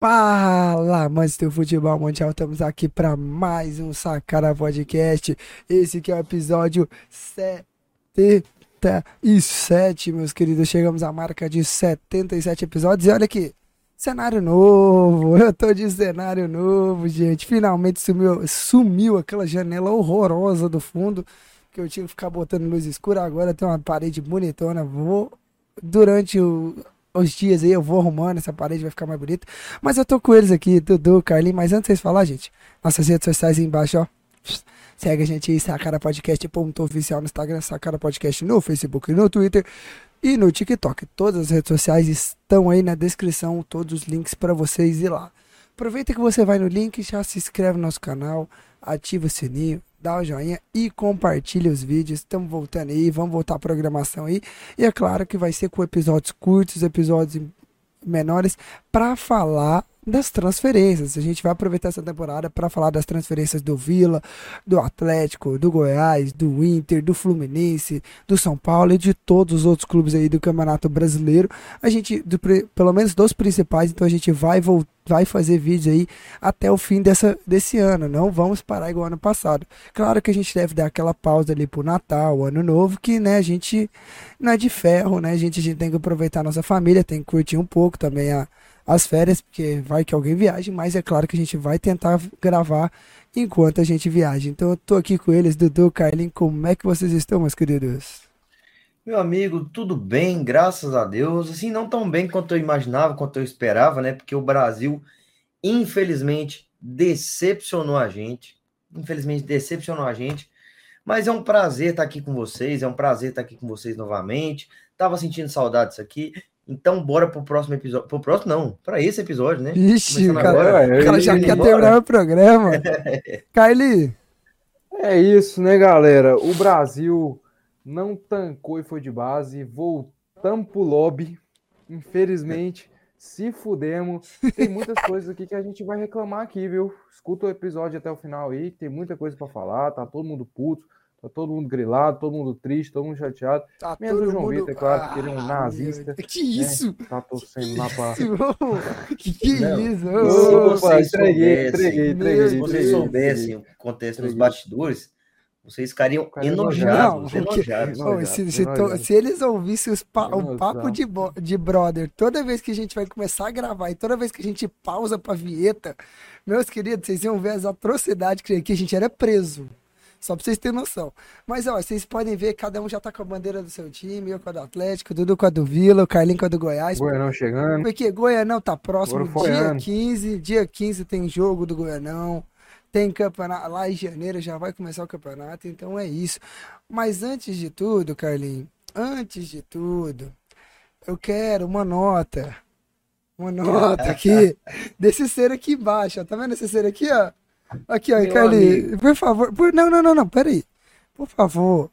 Fala, amantes do futebol mundial, estamos aqui para mais um Sacara Podcast. Esse que é o episódio 77, meus queridos. Chegamos à marca de 77 episódios e olha aqui, cenário novo. Eu tô de cenário novo, gente. Finalmente sumiu, sumiu aquela janela horrorosa do fundo que eu tinha que ficar botando luz escura. Agora tem uma parede bonitona. Vou durante o os dias aí eu vou arrumando, essa parede vai ficar mais bonita. Mas eu tô com eles aqui, Dudu, Carlinhos. Mas antes de vocês falar, gente, nossas redes sociais aí embaixo, ó. Segue a gente aí, Sacara Podcast, ponto oficial no Instagram, Sacara Podcast no Facebook e no Twitter e no TikTok. Todas as redes sociais estão aí na descrição, todos os links para vocês ir lá. Aproveita que você vai no link, já se inscreve no nosso canal, ativa o sininho, dá o joinha e compartilha os vídeos. Estamos voltando aí, vamos voltar à programação aí. E é claro que vai ser com episódios curtos, episódios menores, para falar das transferências. A gente vai aproveitar essa temporada para falar das transferências do Vila, do Atlético, do Goiás, do Inter, do Fluminense, do São Paulo e de todos os outros clubes aí do Campeonato Brasileiro. A gente, do, pelo menos dos principais, então a gente vai voltar vai fazer vídeos aí até o fim dessa, desse ano. Não vamos parar igual ano passado. Claro que a gente deve dar aquela pausa ali pro Natal, Ano Novo, que né, a gente não é de ferro, né? A gente, a gente tem que aproveitar a nossa família, tem que curtir um pouco também a, as férias, porque vai que alguém viaje, mas é claro que a gente vai tentar gravar enquanto a gente viaja. Então eu tô aqui com eles, Dudu, Carlin, como é que vocês estão, meus queridos? Meu amigo, tudo bem, graças a Deus. Assim, não tão bem quanto eu imaginava, quanto eu esperava, né? Porque o Brasil, infelizmente, decepcionou a gente. Infelizmente, decepcionou a gente. Mas é um prazer estar aqui com vocês, é um prazer estar aqui com vocês novamente. Tava sentindo saudades aqui. Então, bora pro próximo episódio. Pro próximo, não, para esse episódio, né? Ixi, cara, agora, o cara já quer terminar o programa. Kylie. É isso, né, galera? O Brasil não tancou e foi de base. Voltamos pro lobby. Infelizmente, se fudemos. Tem muitas coisas aqui que a gente vai reclamar aqui, viu? Escuta o episódio até o final aí, tem muita coisa para falar. Tá todo mundo puto. Tá todo mundo grilado, todo mundo triste, todo mundo chateado. Tá Menos o João mundo... Vitor, é claro, porque ele é um nazista. Que né? isso? Tá torcendo lá pra. Que que não, isso? Ô, se vocês entreguei, entreguei, entreguei. Se vocês soubessem o que acontece nos bastidores, vocês ficariam enojados. Não, enojados, porque, se, se, to, se, eles ouvissem pa, o papo de, de brother, toda vez que a gente vai começar a gravar e toda vez que a gente pausa pra vinheta, meus queridos, vocês iam ver as atrocidades que, que a gente era preso. Só pra vocês terem noção. Mas, ó, vocês podem ver, cada um já tá com a bandeira do seu time, eu com a do Atlético, Dudu com a do Vila, o Carlinho com a do Goiás. Goianão chegando. Porque Goianão tá próximo, dia 15, dia 15 tem jogo do Goianão, tem campeonato, lá em janeiro já vai começar o campeonato, então é isso. Mas antes de tudo, Carlinho, antes de tudo, eu quero uma nota, uma nota aqui, desse ser aqui embaixo, ó. tá vendo esse ser aqui, ó? Aqui, ó, Carly, por favor. Por, não, não, não, não, peraí. Por favor,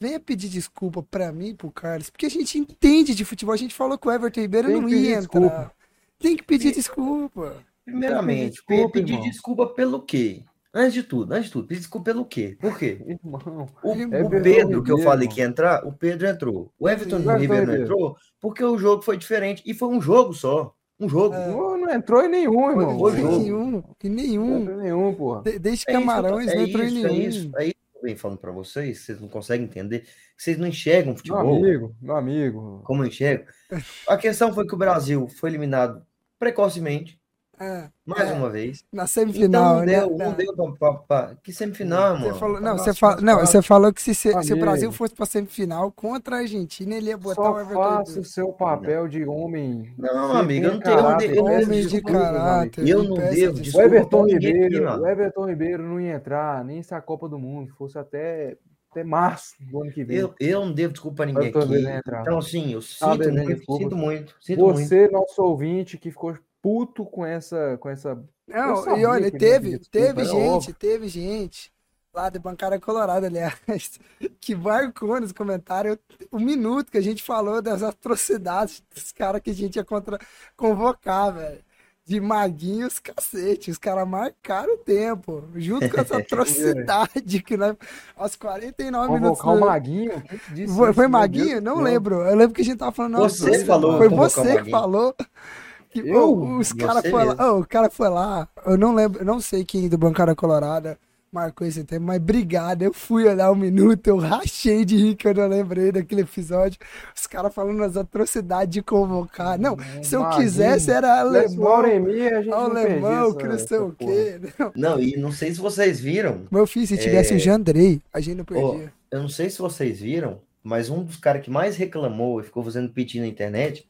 venha pedir desculpa pra mim e pro Carlos, porque a gente entende de futebol. A gente falou que o Everton Ribeiro Tem não ia entrar. Desculpa. Tem que pedir desculpa. Primeiramente, desculpa, pedir irmão. desculpa pelo quê? Antes de tudo, antes de tudo, pedir desculpa pelo quê? Por quê? Irmão, o, é o Pedro, que eu falei que ia entrar, o Pedro entrou. O Everton Ribeiro não entrou porque o jogo foi diferente. E foi um jogo só. Um jogo. É. Não, não, entrou em nenhum, irmão. Foi, foi nenhum. Em nenhum. Não nenhum, porra. De, desde é Camarões isso, não entrou isso, em nenhum. É isso, é isso que eu venho falando pra vocês. Vocês não conseguem entender. Vocês não enxergam futebol. Meu amigo, meu amigo. Como eu enxergo. A questão foi que o Brasil foi eliminado precocemente. É, Mais é, uma vez. Na semifinal, então, não né? Deu, não deu pra, pra, Que semifinal, você mano? Falou, não, você, fala, não você falou que se, se, se, o Brasil fosse pra semifinal contra a Argentina, ele ia botar Só o Everton. faça o seu papel de homem. Não, amigo, eu não tenho. Caráter, eu não homem de caráter. Eu não devo. O Everton Ribeiro, aqui, o Everton Ribeiro não ia entrar nem se a Copa do Mundo fosse até até março do ano que vem. Eu, eu não devo desculpa a ninguém aqui. Então, assim, eu sinto, ah, muito, sinto muito, sinto Você, muito. nosso ouvinte, que ficou puto com essa. Com essa não, e olha, teve, teve gente, teve gente lá de Bancada Colorada, aliás, que marcou nos comentários o minuto que a gente falou das atrocidades dos caras que a gente ia contra, convocar, velho. De maguinhos, cacete. Os caras marcaram o tempo, junto com essa atrocidade que nós, aos 49 minutos. Convocar o Maguinho? Foi, foi Maguinho? Não lembro. Eu lembro que a gente tava falando. Você falou. Foi você que falou Que, Eu? os cara foi mesmo. lá, ô, o cara foi lá, eu não lembro, eu não sei quem do Bancada Colorada marcou esse tempo, mas obrigado, eu fui olhar um minuto, eu rachei de rir que eu não lembrei daquele episódio, os caras falando as atrocidades de convocar, não, se eu Imagina. quisesse era alemão, Auremir, a gente não alemão, que não sei o quê, não. Não, e não sei se vocês viram, Meu filho, se tivesse o Jandrei, a gente não perdia. eu não sei se vocês viram, mas um dos caras que mais reclamou e ficou fazendo piti na internet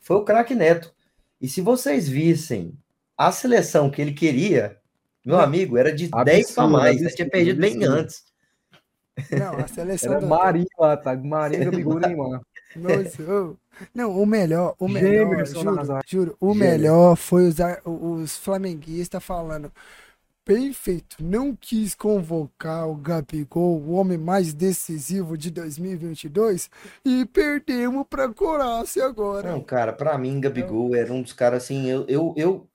foi o craque Neto. E se vocês vissem a seleção que ele queria, meu amigo, era de 10 para Absurdo, mais. Ele absurdo, tinha perdido bem absurdo. antes. Não, a seleção Era do... Marinho lá, tá? Marinho, Gabigol e Neymar. Não, o melhor, o melhor, Gêmeos, juro, juro, o Gêmeos. melhor foi os, os flamenguistas falando, bem feito, não quis convocar o Gabigol, o homem mais decisivo de 2022, e perdemos pra Croácia agora. Não, cara, pra mim, Gabigol era um dos caras assim. Eu, eu, eu,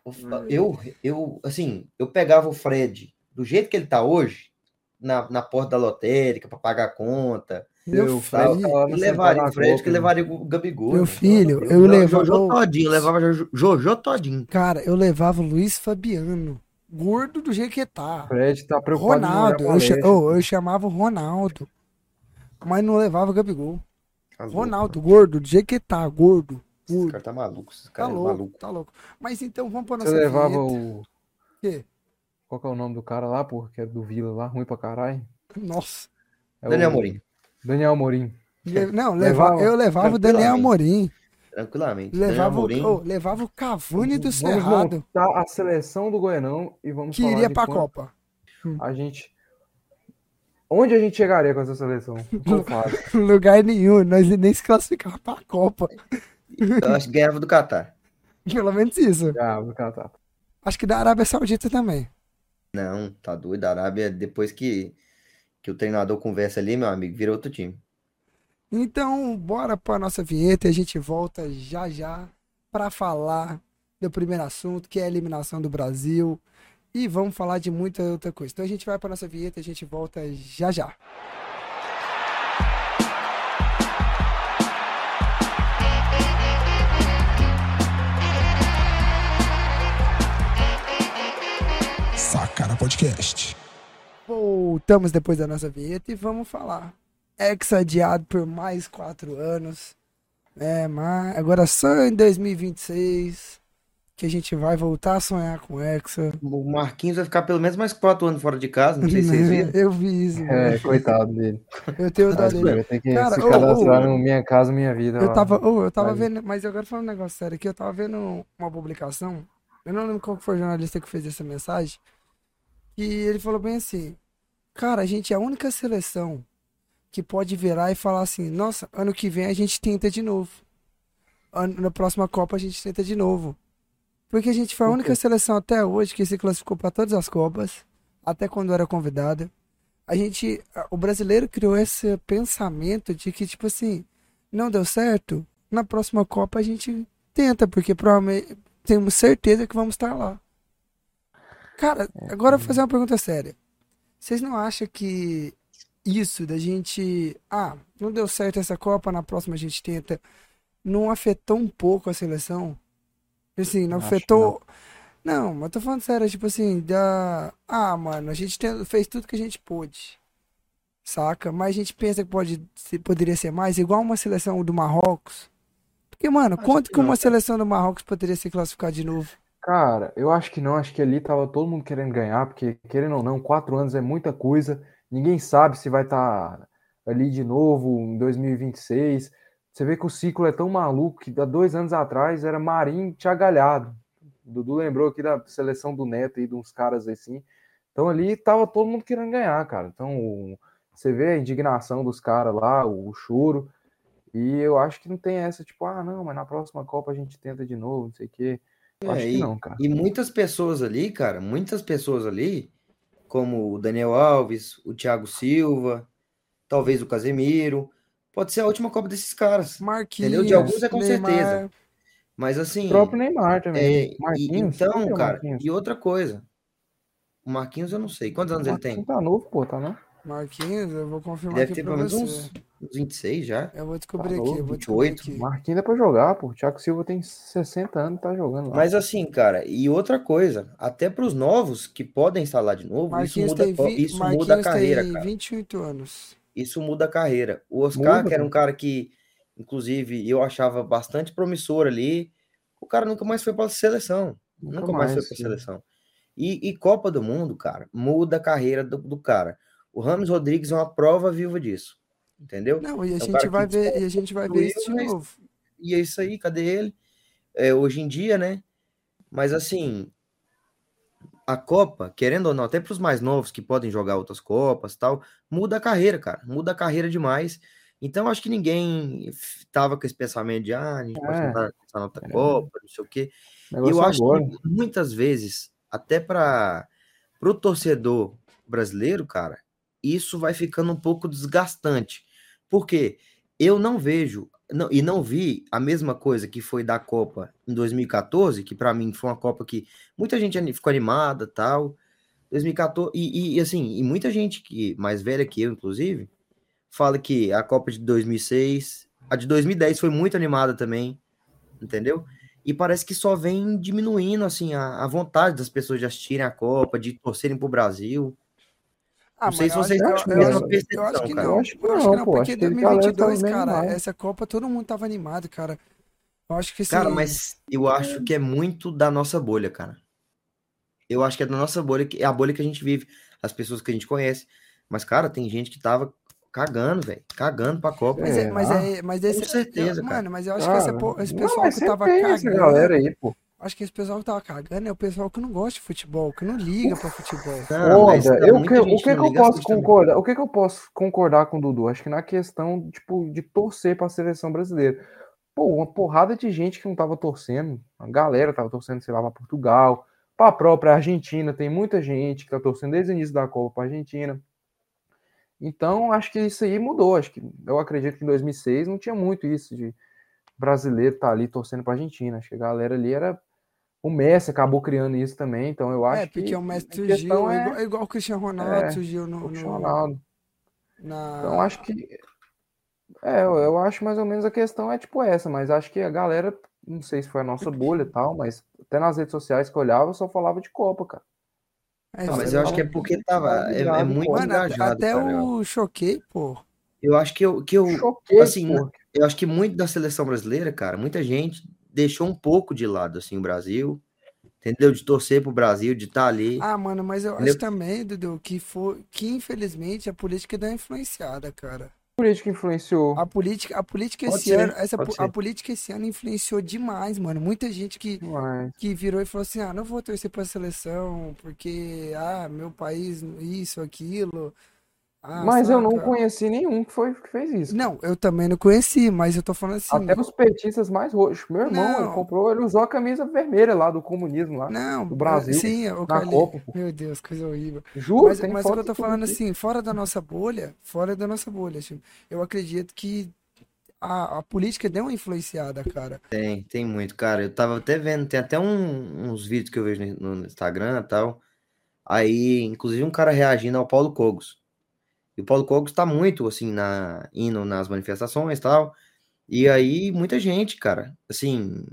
eu, eu, assim, eu pegava o Fred do jeito que ele tá hoje, na, na porta da lotérica, pra pagar a conta. Meu Eu filho, tava Eu no levaria Central o Fred, que levaria o Gabigol. Meu né? filho, eu Deus. levava- Jojo todinho, eu levava Jojo todinho. cara, eu levava o Luiz Fabiano, gordo do jeito que tá. O Fred tá preocupado Ronaldo, eu, cha- ô, eu chamava o Ronaldo, mas não levava o Gabigol. Tá louco, Ronaldo, gordo, do jeito que tá, gordo. Esse gordo. cara tá maluco, esse Tá cara é louco, maluco. tá louco. Mas então vamos pra Você nossa levava vinheta. o. Quê? Qual que é o nome do cara lá, pô? Que é do Vila lá, ruim pra caralho. Nossa. É Daniel o- Amorim, Daniel Amorim. Le- Não, Levava- levava, eu levava o Daniel Amorim. Tranquilamente. Levava, o- ô, levava o Cavani do Vamos Cerrado, montar a seleção do Goianão e vamos que falar iria pra quanto Copa. A gente. Onde a gente chegaria com essa seleção? Lugar nenhum, nós nem se classificava pra Copa. eu acho que ganhava do Catar. Pelo menos isso. Ah, vou catar. Acho que da Arábia Saudita também. Não, tá doido. A Arábia, depois que, que o treinador conversa ali, meu amigo, vira outro time. Então, bora pra nossa vinheta e a gente volta já já pra falar do primeiro assunto, que é a eliminação do Brasil. E vamos falar de muita outra coisa. Então a gente vai pra nossa vinheta e a gente volta já já. Sacana Podcast. Voltamos depois da nossa vinheta e vamos falar. Ex adiado por mais quatro anos. É, mas agora só em 2026 que a gente vai voltar a sonhar com Hexa. O Marquinhos vai ficar pelo menos mais quatro anos fora de casa, não sei se vocês viram. Eu vi isso. É, coitado dele. Eu tenho dó Mas, dele. Vai ter que Cara, se cadastrar ô, no Minha Casa Minha Vida. Eu lá. tava, ô, eu tava Vai. vendo, mas agora falando um negócio sério aqui, eu tava vendo uma publicação, eu não lembro qual foi o jornalista que fez essa mensagem, e ele falou bem assim, cara, a gente é a única seleção que pode virar e falar assim, nossa, ano que vem a gente tenta de novo. Ano- na próxima Copa a gente tenta de novo. Porque a gente foi a única seleção até hoje que se classificou para todas as Copas, até quando era convidada. A gente, o brasileiro criou esse pensamento de que, tipo assim, não deu certo, na próxima Copa a gente tenta, porque provavelmente temos certeza que vamos estar lá. Cara, agora eu vou fazer uma pergunta séria. Vocês não acham que isso da gente, ah, não deu certo essa Copa, na próxima a gente tenta, não afetou um pouco a seleção? Assim, não Acho afetou. Não, mas tô falando sério, tipo assim, da. Ah, mano, a gente tem- fez tudo que a gente pôde. Saca? Mas a gente pensa que pode, se- poderia ser mais, igual uma seleção do Marrocos. Porque, mano, Acho quanto que que não, uma seleção do Marrocos poderia se classificar de novo? Cara, eu acho que não, acho que ali tava todo mundo querendo ganhar, porque querendo ou não, quatro anos é muita coisa, ninguém sabe se vai estar ali de novo em 2026. Você vê que o ciclo é tão maluco que há dois anos atrás era Marinho e Thiago Galhardo. O Dudu lembrou aqui da seleção do Neto e de uns caras assim. Então ali tava todo mundo querendo ganhar, cara. Então você vê a indignação dos caras lá, o, o choro. E eu acho que não tem essa, tipo, ah, não, mas na próxima Copa a gente tenta de novo, não sei o quê. Eu É, acho que e- não, cara. E muitas pessoas ali, cara, muitas pessoas ali, como o Daniel Alves, o Thiago Silva, talvez o Casemiro, pode ser a última Copa desses caras. Marquinhos, Entendeu? De alguns é com Neymar. certeza. Mas assim, O próprio Neymar também. é, e- Marquinhos. quem então, é cara, Marquinhos? e outra coisa, o Marquinhos eu não sei, quantos anos ele tem? Tá novo, pô, tá não? Marquinhos, eu vou confirmar Deve aqui ter pra pelo menos você. uns, uns 26 já. Eu vou descobrir Tá aqui, eu vou descobrir 28, aqui. Marquinhos dá pra jogar, pô. O Thiago Silva tem 60 anos e tá jogando lá. Mas assim, cara, e outra coisa, até para os novos que podem instalar de novo, isso Marquinhos muda, tem, co- vi... isso muda a carreira, tem cara. 28 anos. Isso muda a carreira. O Oscar, Muda, que era um cara que, inclusive, eu achava bastante promissor ali, o cara nunca mais foi para a seleção. Nunca Nunca, mais, foi mais, para a sim. seleção. E, e Copa do Mundo, cara, muda a carreira do, do cara. O Rames Rodrigues é uma prova viva disso. Entendeu? Não, e a É um gente vai ver, e a gente vai ver isso de novo. E é isso aí, cadê ele? É, hoje em dia, né? Mas assim, a Copa, querendo ou não, até para os mais novos que podem jogar outras Copas tal, muda a carreira, cara. Muda a carreira demais. Então, acho que ninguém tava com esse pensamento de, ah, a gente pode É. tentar pensar na outra É. Copa, não sei o quê. Negócio eu acho agora. que muitas vezes, até para o torcedor brasileiro, cara, isso vai ficando um pouco desgastante. Porque eu não vejo, não- e não vi a mesma coisa que foi da Copa em 2014, que para mim foi uma Copa que muita gente ficou animada tal. 2014, e, e, assim, e muita gente que mais velha que eu, inclusive, fala que a Copa de 2006, a de 2010 foi muito animada também, entendeu? E parece que só vem diminuindo assim a, a vontade das pessoas de assistirem a Copa, de torcerem pro Brasil. Ah, Não sei mas se eu vocês têm eu- a eu mesma acho- percepção, Eu acho que não. Eu acho que Eu acho não, que não, pô. porque Acho que a galera tava 2022, bem cara, essa Copa todo mundo tava animado, cara. Eu acho que assim, Cara, mas eu acho que é muito da nossa bolha, cara. Eu acho que é da nossa bolha, que é a bolha que a gente vive, as pessoas que a gente conhece. Mas, cara, tem gente que tava cagando, velho. Cagando pra Copa. Mas, é, mas, é, mas esse, Com certeza, eu- cara. Mano, mas eu acho que esse, não, pessoal mas que tava tem essa cagando, galera aí, pô. Acho que esse pessoal que tava cagando é o pessoal que não gosta de futebol, que não liga pra futebol. Olha, não, eu que, o que, que eu posso assiste também. concordar? O que, que eu posso concordar com o Dudu? Acho que na questão, tipo, de torcer para a seleção brasileira. Pô, uma porrada de gente que não tava torcendo. A galera tava torcendo, sei lá, para Portugal, para a própria Argentina. Tem muita gente que tá torcendo desde o início da Copa para Argentina. Então, acho que isso aí mudou. Acho que eu acredito que em 2006 não tinha muito isso de brasileiro estar ali torcendo para Argentina. Acho que a galera ali era o Messi acabou criando isso também. Então, eu acho É, porque que o Messi surgiu, é é igual, é igual o Cristiano Ronaldo é, surgiu no, o Cristiano Ronaldo. na... Então acho que é, eu, eu acho mais ou menos a questão é tipo essa, mas acho que a galera, não sei se foi a nossa bolha e tal, mas até nas redes sociais que eu olhava só falava de Copa, cara. É, Não, mas eu acho que é porque tava. É, é muito. Mano, até, engajado, até cara. Eu, o Choquei, pô. eu acho que eu, que eu, Choquei, assim, pô. eu acho que muito da seleção brasileira, cara, muita gente deixou um pouco de lado, assim, o Brasil. Entendeu? De torcer pro Brasil, de estar ali. Ah, mano, mas eu Entendeu? acho também, Dudu, que, foi, que infelizmente a política deu uma influenciada, cara. política influenciou. A política, a política Pode esse ser, ano, essa, a ser. política esse ano influenciou demais, mano. Muita gente que, que virou e falou assim: ah, não vou torcer pra seleção, porque, ah, meu país, isso, aquilo. Ah, mas eu não saca? conheci nenhum que foi que fez isso. Não, eu também não conheci, mas eu tô falando assim. Até os petistas mais roxos. Meu irmão, ele Não. comprou, ele usou a camisa vermelha lá do comunismo lá. Não, do Brasil, sim, o na Carlinhos. Copa. Meu Deus, coisa horrível. Juro, Mas, mas o que eu tô falando aqui. assim, fora da nossa bolha, fora da nossa bolha, tipo, eu acredito que a, a política deu uma influenciada, cara. Tem, tem muito, cara. Eu tava até vendo, tem até um- uns vídeos que eu vejo no, no Instagram e tal. Aí, inclusive, um cara reagindo ao Paulo Cogos. E o Paulo Cogos tá muito, assim, na, indo nas manifestações e tal. E aí, muita gente, cara, assim,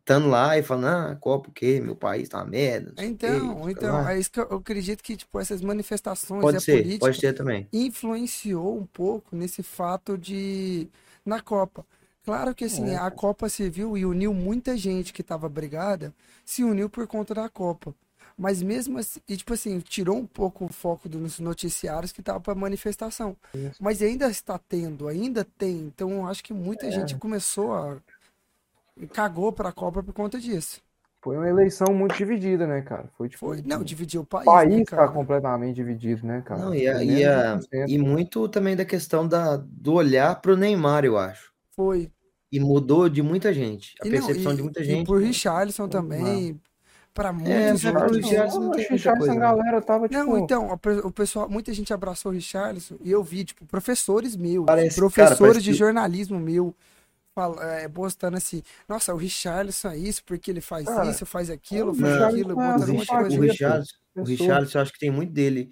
estando lá e falando, ah, Copa o quê? Meu país tá uma merda. Então, então, lá." é isso que eu, eu acredito que, tipo, essas manifestações Pode ser, política pode ser também. influenciou um pouco nesse fato de na Copa. Claro que assim, É, a Copa serviu e uniu muita gente que estava brigada, se uniu por conta da Copa. Mas mesmo assim, e, tipo assim, tirou um pouco o foco dos noticiários que tava para manifestação. Isso. Mas ainda está tendo, ainda tem. Então eu acho que muita É. gente começou a cagou para a Copa por conta disso. Foi uma eleição muito dividida, né, cara? Foi tipo. Foi, não, dividiu o o país, né, país tá cara? completamente dividido, né, cara? Não, e, a- e, a- 1%. e muito também da questão da, do olhar pro Neymar, eu acho. Foi. E mudou de muita gente. A E não, percepção e, de muita e gente. por Richarlison também, para É, muitos pro outros. Richarlison não Não, o a não. galera tava tipo. Não, então, o pessoal, muita gente abraçou o Richarlison e eu vi, tipo, professores meus, Parece- cara, professores de que- jornalismo meu, fal- é, postando assim, nossa, o Richarlison é isso, porque ele faz Cara, isso, faz aquilo, o faz aquilo, é botando um assim, monte de O coisa. simpatia, Richarlison, o pessoa. Richarlison, eu acho que tem muito dele.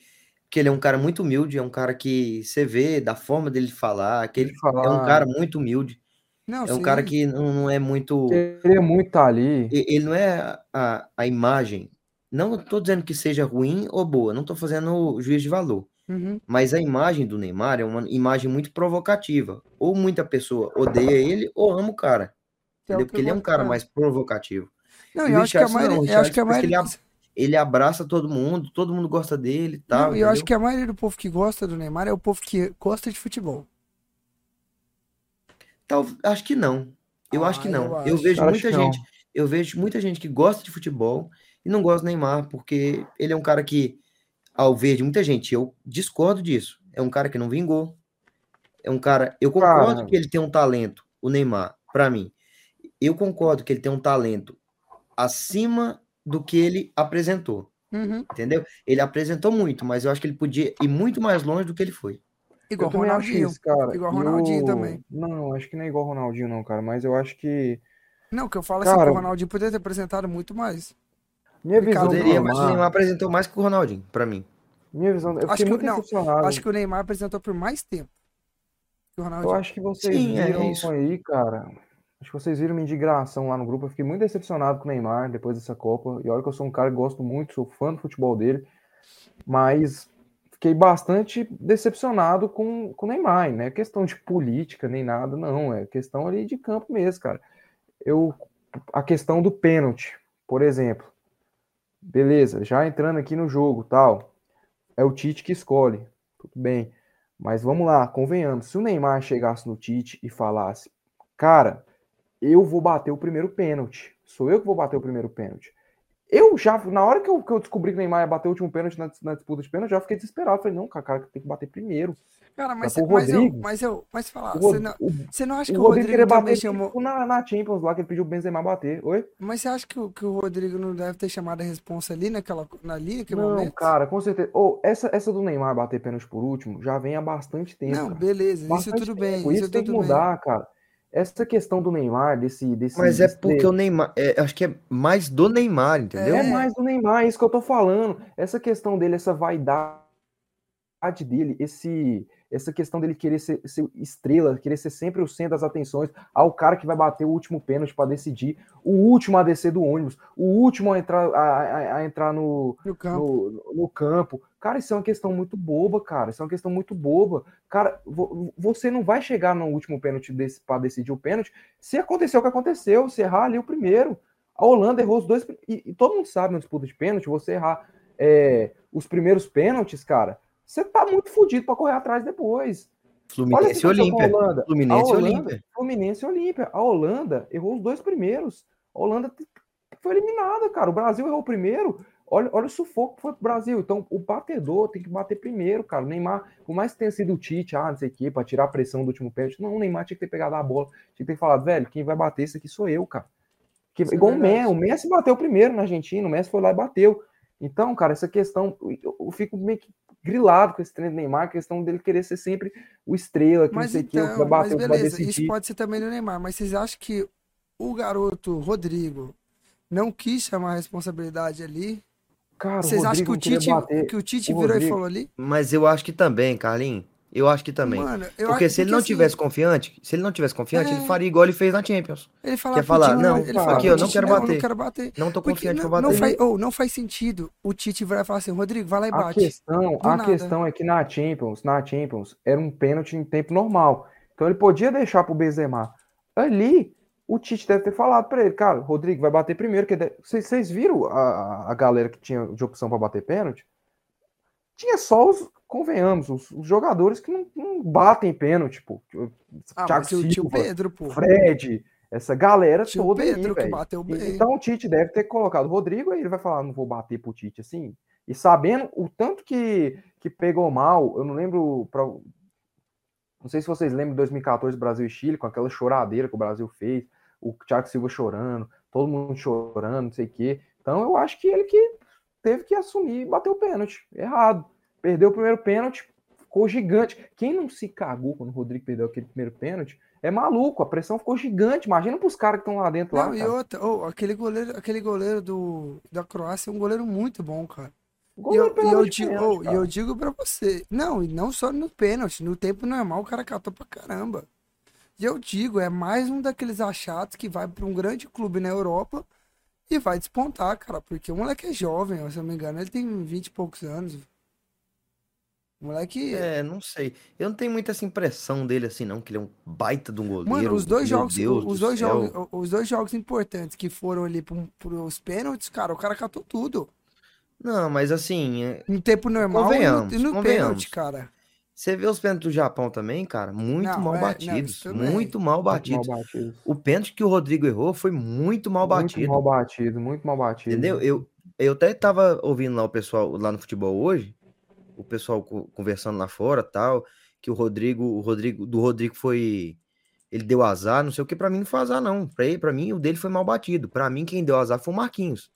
porque ele é um cara muito humilde, é um cara que você vê da forma dele falar, que ele De é um falar, cara muito humilde, Não, é um cara sim. que não, não é muito. queria muito estar ali. Ele não é a, a imagem. Não estou dizendo que seja ruim ou boa, não estou fazendo juízo de valor. Uhum. Mas a imagem do Neymar é uma imagem muito provocativa. Ou muita pessoa odeia ele ou ama o cara. É Entendeu? Porque ele é um cara é. mais provocativo. Não, eu acho que a não, maioria, o eu acho que a ele maioria, Ele abraça todo mundo, todo mundo gosta dele e tal. não, eu acho que a maioria do povo que gosta do Neymar é o povo que gosta de futebol. Tal- acho que não. Eu acho que Ah, não. eu Eu, vejo Acho muita que não. gente, eu vejo muita gente que gosta de futebol e não gosta do Neymar, porque ele é um cara que, ao ver de muita gente, eu discordo disso. É um cara que não vingou. É um cara. Eu concordo que ele tem um talento, o Neymar, pra mim. Eu concordo que ele tem um talento acima do que ele apresentou. Uhum. Entendeu? Ele apresentou muito, mas eu acho que ele podia ir muito mais longe do que ele foi. Igual eu Ronaldinho. isso, cara. Igual Ronaldinho o- também. Não, acho que não é igual Ronaldinho, não, cara. Mas eu acho que. Não, que eu falo assim, que Cara- o Ronaldinho poderia ter apresentado muito mais. Minha visão Poderia, mas o Neymar. Apresentou mais que o Ronaldinho, pra mim. Minha visão. Eu Acho fiquei que- muito não, decepcionado. Acho que o Neymar apresentou por mais tempo que o Eu Ronaldinho. acho que vocês Sim, é viram isso. aí, cara. Acho que vocês viram minha indignação lá no grupo. Eu fiquei muito decepcionado com o Neymar depois dessa Copa. E olha que eu sou um cara que gosto muito, sou fã do futebol dele. Mas fiquei bastante decepcionado com, o Neymar. Não é questão de política nem nada, não. É questão ali de campo mesmo, cara. Eu, a questão do pênalti, por exemplo. Beleza, já entrando aqui no jogo, tal. É o Tite que escolhe. Tudo bem. Mas vamos lá, convenhamos. Se o Neymar chegasse no Tite e falasse, cara, eu vou bater o primeiro pênalti. Sou eu que vou bater o primeiro pênalti. Eu já, na hora que eu, que eu descobri que o Neymar ia bater o último pênalti na, na disputa de pênalti, eu já fiquei desesperado. Falei, não, cara, tem que bater primeiro. Cara, mas, Tá mas, eu, mas eu, mas falar, O, você não, o- você não acha que o Rodrigo Rodrigo também bater chamou. tipo, na, na Champions lá, que ele pediu o Benzema bater. Oi? Mas você acha que o, que o Rodrigo não deve ter chamado a responsa ali naquela, ali, naquele Não, momento? cara, com certeza. Ô, essa, essa do Neymar bater pênalti por último já vem há bastante tempo. Não, cara. beleza, isso Bastante tudo tempo. bem, Isso, isso tem que tudo bem. mudar, cara. Essa questão do Neymar, desse. desse Mas é desse- porque o Neymar, é, acho que é mais do Neymar, entendeu? É mais do Neymar, é isso que eu tô falando. Essa questão dele, essa vaidade dele, esse, essa questão dele querer ser, ser estrela, querer ser sempre o centro das atenções, ao cara que vai bater o último pênalti para decidir, o último a descer do ônibus, o último a entrar, a, a- a entrar no, No campo. no, no campo. Cara, isso é uma questão muito boba, cara. Isso é uma questão muito boba. Cara, vo- você não vai chegar no último pênalti desse para decidir o pênalti se aconteceu o que aconteceu, se errar ali o primeiro. A Holanda errou os dois. E, e todo mundo sabe na disputa de pênalti, você errar é, os primeiros pênaltis, cara, você tá muito fodido para correr atrás depois. O Fluminense e Olímpia. Holanda. Fluminense e Olímpia. Fluminense e Olímpia. A Holanda errou os dois primeiros. A Holanda foi eliminada, cara. O Brasil errou o primeiro. Olha, olha o sufoco que foi pro Brasil. Então, o batedor tem que bater primeiro, cara. O Neymar, por mais que tenha sido o Tite, ah, não sei o quê, pra tirar a pressão do último pênalti, não, o Neymar tinha que ter pegado a bola, tinha que ter falado, velho, quem vai bater isso aqui sou eu, cara. Que, é igual o verdade. Messi, o Messi bateu primeiro na Argentina, o Messi foi lá e bateu. Então, cara, essa questão, eu, fico meio que grilado com esse treino do Neymar, a questão dele querer ser sempre o estrela, que não Mas sei o que, então, vai mas bater, o que vai beleza, isso decidir. pode ser também do Neymar, mas vocês acham que o garoto Rodrigo não quis chamar a responsabilidade ali? Cara, Vocês acham que o não Tite, que o Tite O virou e Rodrigo- falou ali? Mas eu acho que também, Carlinhos. Eu acho que também. Mano, eu porque acho se ele não assim, tivesse confiante, se ele não tivesse confiante, É. ele faria igual ele fez na Champions. Ele falava Quer falar, Tite, não, ele falava aqui, eu não quero não, bater. não quero bater. Não tô confiante não, pra não bater. faz, ou não faz sentido o Tite virar e falar assim, Rodrigo, vai lá e A bate. questão, Do a nada. questão é que na Champions, na Champions, era um pênalti em tempo normal. Então ele podia deixar pro Benzema. Ali, o Tite deve ter falado pra ele, cara, Rodrigo vai bater primeiro. que Vocês viram a, a galera que tinha de opção pra bater pênalti? Tinha só os, convenhamos, os, os jogadores que não, não batem pênalti, pô. Ah, Thiago mas o tio Silva, Pedro, pô. Fred, essa galera Tio toda aí, Pedro que velho. bateu bem. Então o Tite deve ter colocado o Rodrigo, aí ele vai falar, não vou bater pro Tite assim. E sabendo o tanto que, que pegou mal, eu não lembro. Pra, não sei se vocês lembram de 2014 Brasil e Chile, com aquela choradeira que o Brasil fez, o Thiago Silva chorando, todo mundo chorando, não sei o quê. Então eu acho que ele que teve que assumir e bater o pênalti. Errado. Perdeu o primeiro pênalti, ficou gigante. Quem não se cagou quando o Rodrigo perdeu aquele primeiro pênalti é maluco. A pressão ficou gigante. Imagina pros caras que estão lá dentro. Não, lá, e cara. outra, oh, aquele goleiro, aquele goleiro do, da Croácia é um goleiro muito bom, cara. E eu, e eu digo, pênalti, oh, e eu digo pra você, não, e não só no pênalti, no tempo normal o cara catou pra caramba. E eu digo, é mais um daqueles achados que vai pra um grande clube na Europa e vai despontar, cara, porque o moleque é jovem, se eu não me engano, ele tem 20 e poucos anos. O moleque. É, não sei. Eu não tenho muita essa impressão dele assim, não, que ele é um baita de um goleiro. Mano, os dois Meu jogos, Deus os do dois céu. jogos, os dois jogos importantes que foram ali pro, pros pênaltis, cara, o cara catou tudo. Não, mas assim, é, No tempo normal e no, e no convenhamos. pênalti, cara. você vê os pênaltis do Japão também, cara, muito Não, mal é, não, batidos. também. muito mal Muito mal batidos. batido. O pênalti que o Rodrigo errou foi muito mal Muito batido. mal batido, muito mal batido. Entendeu? Eu, eu até tava ouvindo lá o pessoal lá no futebol hoje, o pessoal co- conversando lá fora, tal, que o Rodrigo, o Rodrigo, do Rodrigo foi ele deu azar, não sei o que, pra mim não foi azar não. Pra ele, para mim o dele foi mal batido. Pra mim quem deu azar foi o Marquinhos,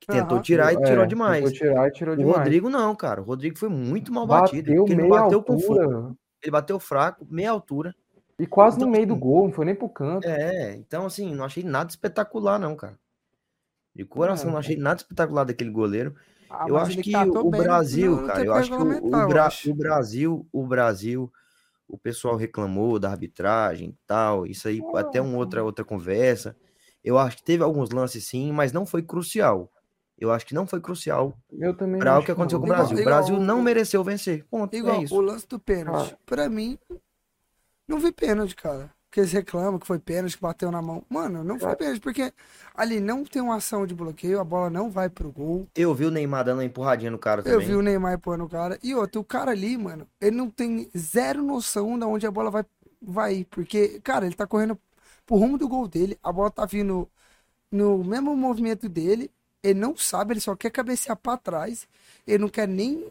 que tentou Aham. tirar e É, tirou tentou demais. tirar e tirou O demais. Rodrigo não, cara. O Rodrigo foi muito mal batido, Bateu porque ele não bateu com força, altura ele bateu fraco, meia altura. e quase no Então, meio do assim, gol, não foi nem pro canto. É, então assim, não achei nada espetacular não, cara. De coração, não achei nada espetacular daquele goleiro. Ah, eu acho que o bem Brasil, cara, eu acho que o, o Bra- acho. o Brasil, o Brasil, o pessoal reclamou da arbitragem e tal, isso aí até uma outra outra conversa. Eu acho que teve alguns lances sim, mas não foi crucial. Eu acho que não foi crucial para o que aconteceu não. com o Igual- Brasil. O igual Brasil não o- mereceu vencer. Ponto. Igual é o isso. lance do pênalti. Cara. Pra mim, não vi pênalti, cara. Porque eles reclamam que foi pênalti, que bateu na mão. Mano, não foi Cara. pênalti, porque ali não tem uma ação de bloqueio, a bola não vai pro gol. Eu vi o Neymar dando uma empurradinha no cara Eu também. vi o Neymar empurrando o cara. E outro, o cara ali, mano, ele não tem zero noção de onde a bola vai, vai ir. Porque, cara, ele tá correndo pro rumo do gol dele, a bola tá vindo no mesmo movimento dele. Ele não sabe, ele só quer cabecear pra trás. Ele não quer nem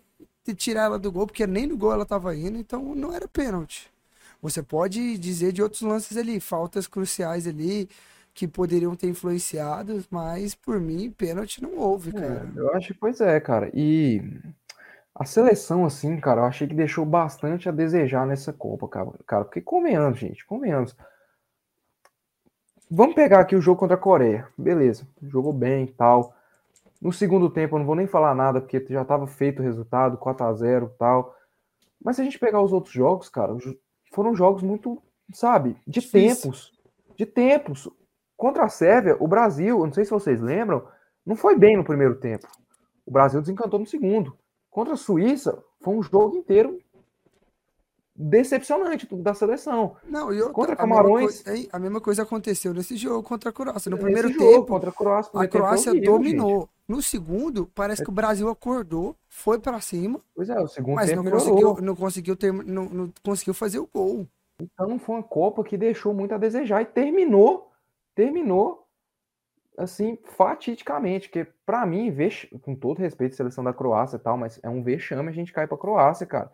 tirar ela do gol, porque nem no gol ela tava indo, então não era pênalti. Você pode dizer de outros lances ali, faltas cruciais ali, que poderiam ter influenciado, mas por mim, pênalti não houve, cara. É, eu acho que, pois é, cara. E a seleção, assim, cara, eu achei que deixou bastante a desejar nessa Copa, cara. Cara, porque convenhamos, gente, convenhamos. Vamos pegar aqui o jogo contra a Coreia. Beleza, jogou bem e tal. No segundo tempo, eu não vou nem falar nada, porque já estava feito o resultado, 4 a 0 e tal. Mas se a gente pegar os outros jogos, cara, foram jogos muito, sabe, de Difícil. tempos. De tempos. Contra a Sérvia, o Brasil, não sei se vocês lembram, não foi bem no primeiro tempo. O Brasil desencantou no segundo. Contra a Suíça, foi um jogo inteiro decepcionante da seleção. Não, e outra, Contra a mesma Camarões- coi- hein, a mesma coisa aconteceu nesse jogo contra a Croácia. No primeiro jogo, tempo, contra a Croácia, a foi Croácia horrível, dominou. gente. No segundo, parece que o Brasil acordou, foi pra cima, Pois é, o segundo mas tempo não melhorou. conseguiu, não conseguiu ter, não, não conseguiu fazer o gol. Então foi uma Copa que deixou muito a desejar e terminou, terminou assim, fatidicamente, que pra mim, vex- com todo respeito à seleção da Croácia e tal, mas é um vexame a gente cair pra Croácia, cara.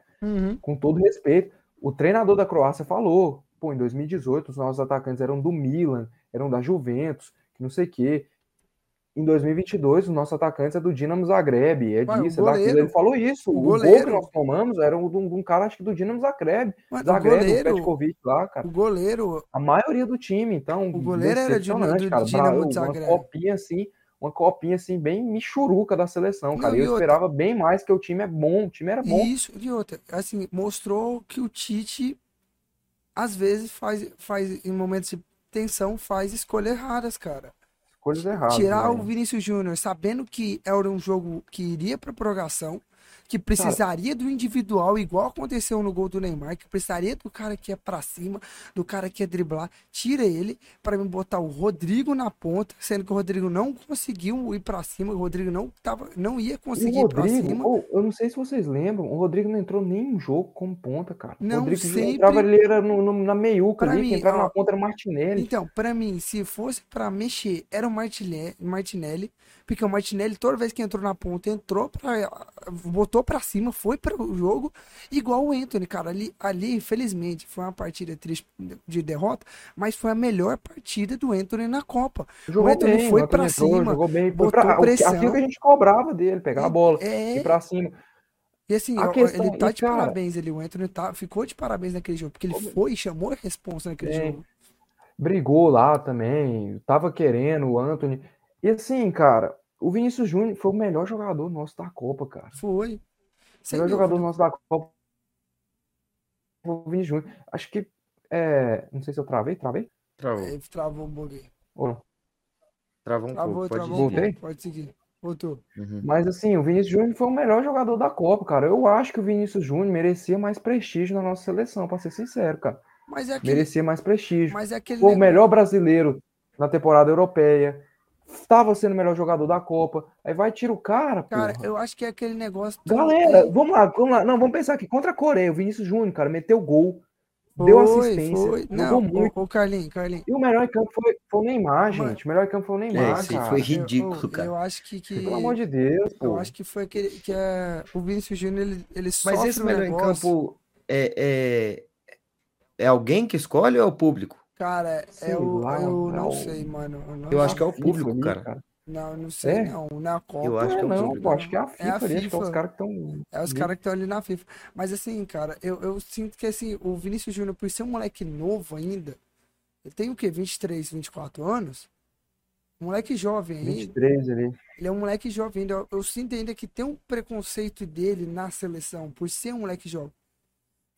Com todo respeito. O treinador da Croácia falou, pô, em 2018 os nossos atacantes eram do Milan, eram da Juventus, que não sei o quê. Em 2022 os nossos atacantes é do Dinamo Zagreb, é Ué, o disso, é daquilo. Ele falou isso. o O, gol que nós tomamos era um, um- um cara, acho que do Dinamo Zagreb. O Zagreb, o goleiro, Petkovic lá, cara. o goleiro, A maioria do time, então, O goleiro era de- decepcionante, do cara. Dinamo de Uma Zagreb. copinha assim, uma copinha assim, bem michuruca da seleção, cara. Não, eu outra- esperava bem mais, que o time é bom, o time era bom. isso e outra, assim, mostrou que o Tite às vezes faz, faz em momentos de tensão, faz escolhas erradas, cara. Coisas erradas. Tirar né? o Vinícius Júnior sabendo que era um jogo que iria pra prorrogação, que precisaria do individual, igual aconteceu no gol do Neymar, que precisaria do cara que é pra cima, do cara que é driblar. Tira ele pra me botar o Rodrigo na ponta, sendo que o Rodrigo não conseguiu ir pra cima, o Rodrigo não tava, não ia conseguir o ir pra Rodrigo, cima. oh, eu não sei se vocês lembram, o Rodrigo não entrou nem em jogo como ponta, cara. Não, o Rodrigo sempre- entrava, ele era no, no- na meiuca Pra ali, mim, entrava ó, na ponta era o Martinelli. Então, pra mim, se fosse pra mexer, era o Martinelli, Martinelli, porque o Martinelli, toda vez que entrou na ponta, entrou pra. botou pra cima, foi para o jogo, igual o Anthony, cara. Ali, ali, infelizmente, foi uma partida triste de derrota, mas foi a melhor partida do Anthony na Copa. Jogou o Anthony bem, foi entrou, cima, jogou bem, foi botou pra, pressão. aquilo que a gente cobrava dele, pegar a bola, É, ir pra cima. e assim, ó, questão- ele tá de cara- parabéns ali, o Anthony tá, ficou de parabéns naquele jogo, porque ele foi e chamou a responsa naquele É. jogo. brigou lá também, tava querendo o Anthony. E assim, cara, o Vinícius Júnior foi o melhor jogador nosso da Copa, cara. Foi. O Sem melhor jogador dúvida. nosso da Copa foi o Vinícius Júnior. Acho que. É... Não sei se eu travei, travei? Travou. É, travou um pouquinho. Ou não? Travou um Travou, pouco. Pode travou. Voltei? Pode seguir. Voltou. Uhum. Mas assim, o Vinícius Júnior foi o melhor jogador da Copa, cara. Eu acho que o Vinícius Júnior merecia mais prestígio na nossa seleção, pra ser sincero, cara. Mas é aquele. Merecia mais prestígio. Mas é aquele. Foi o melhor brasileiro na temporada europeia. Estava sendo o melhor jogador da Copa. Aí vai tira o cara, Cara, porra. eu acho que é aquele negócio. Galera, vamos lá, vamos lá. Não, vamos pensar aqui. Contra a Coreia, o Vinícius Júnior, cara, meteu gol, deu foi, assistência, Foi. Não, muito. o, o Carlinhos, Carlinhos. E o melhor em campo foi, foi o Neymar, Mano. gente. O melhor em campo foi o Neymar, É, isso cara. foi Eu- ridículo, eu, cara. Eu acho que. que Pelo amor de Deus, Eu pô. acho que foi aquele. Que é, o Vinícius Júnior, ele, ele Mas esse melhor em negócio. campo é, é, é alguém que escolhe ou é o público? Cara, Sei é o, lá, eu é não o- sei, mano. Eu, não Eu acho que é o público, ali, cara. Não, eu não sei, É? não. Na Copa. Eu acho É, que é não, público. pô, acho que é a É FIFA a ali, acho que é FIFA. os caras que estão. É os caras que estão ali na FIFA. Mas assim, cara, eu, eu sinto que assim, o Vinícius Júnior, por ser um moleque novo ainda, ele tem o quê? 23, 24 anos? Um moleque jovem ainda. 23 ali. Ele é um moleque jovem ainda. Eu, eu sinto ainda que tem um preconceito dele na seleção, por ser um moleque jovem.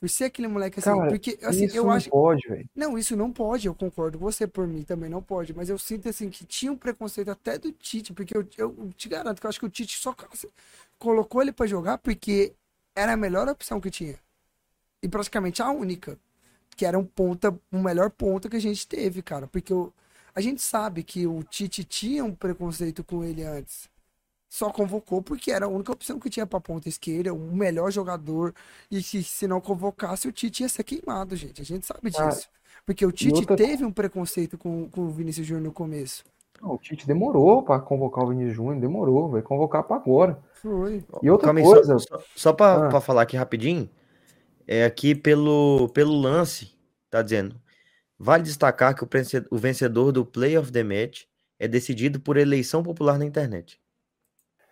Por ser aquele moleque assim. Cara, porque, assim, Isso eu não acho. pode, velho. Não, isso não pode, eu concordo. Você por mim também não pode, mas eu sinto assim que tinha um preconceito até do Tite, porque eu, eu te garanto que eu acho que o Tite só colocou ele pra jogar porque era a melhor opção que tinha. E praticamente a única, que era um ponta, um melhor ponta que a gente teve, cara, porque o- a gente sabe que o Tite tinha um preconceito com ele antes. Só convocou porque era a única opção que tinha pra ponta esquerda, o melhor jogador. E se, se não convocasse, o Tite ia ser queimado, gente. A gente sabe disso. Porque o Tite outra- teve um preconceito com, com o Vinícius Júnior no começo. Não, o Tite demorou pra convocar o Vinícius Júnior, demorou, vai convocar pra agora. Foi. E outra Calma coisa, só, só, pra, Ah. falar aqui rapidinho, é aqui pelo, pelo lance, tá dizendo. Vale destacar que o vencedor do Play of the Match é decidido por eleição popular na internet.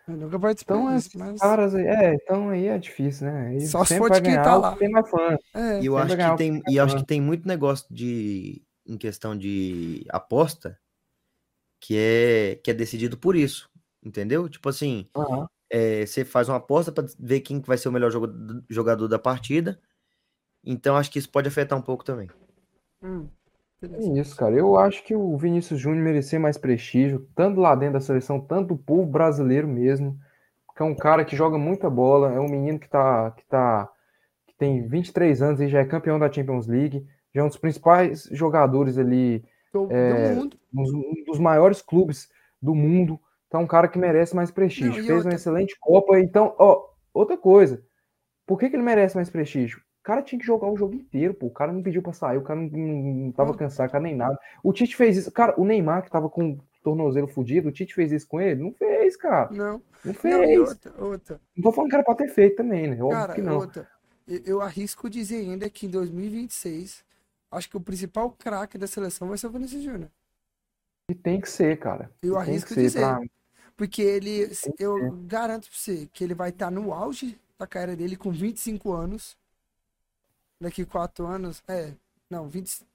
Eu nunca participei então mas. caras aí, é, então aí é difícil, né? Só se for de quem tá o lá. tem mais fã. É. E eu acho que tem, e eu acho que tem muito negócio de em questão de aposta que é que é decidido por isso, entendeu? Tipo assim, Aham. é, você faz uma aposta para ver quem que vai ser o melhor jogador da partida. Então acho que isso pode afetar um pouco também. Hum, É isso, cara. Eu acho que o Vinícius Júnior merecia mais prestígio, tanto lá dentro da seleção, tanto do povo brasileiro mesmo. Que é um cara que joga muita bola, é um menino que tá, que tá, que tem 23 anos e já é campeão da Champions League, já é um dos principais jogadores ali, Do, É, do mundo. um dos maiores clubes do mundo. Então, é um cara que merece mais prestígio. Não, Fez outra- uma excelente Copa. Então, ó, outra coisa. Por que, que ele merece mais prestígio? O cara tinha que jogar o jogo inteiro, pô. O cara não pediu pra sair, o cara não, não, não tava Não. cansado, o cara nem nada. O Tite fez isso. Cara, o Neymar, que tava com o tornozelo fudido, o Tite fez isso com ele? Não fez, cara. Não. Não Não, e fez. outra, outra. Não tô falando que era pra ter feito também, né? Óbvio Cara, que não. outra. Eu, eu arrisco dizer ainda que em 2026, acho que o principal craque da seleção vai ser o Vinícius Júnior. E tem que ser, cara. Eu Tem arrisco dizer. pra- Porque ele, eu garanto pra você que ele vai estar no auge da carreira dele com 25 anos. Daqui 4 anos. É, não, 20.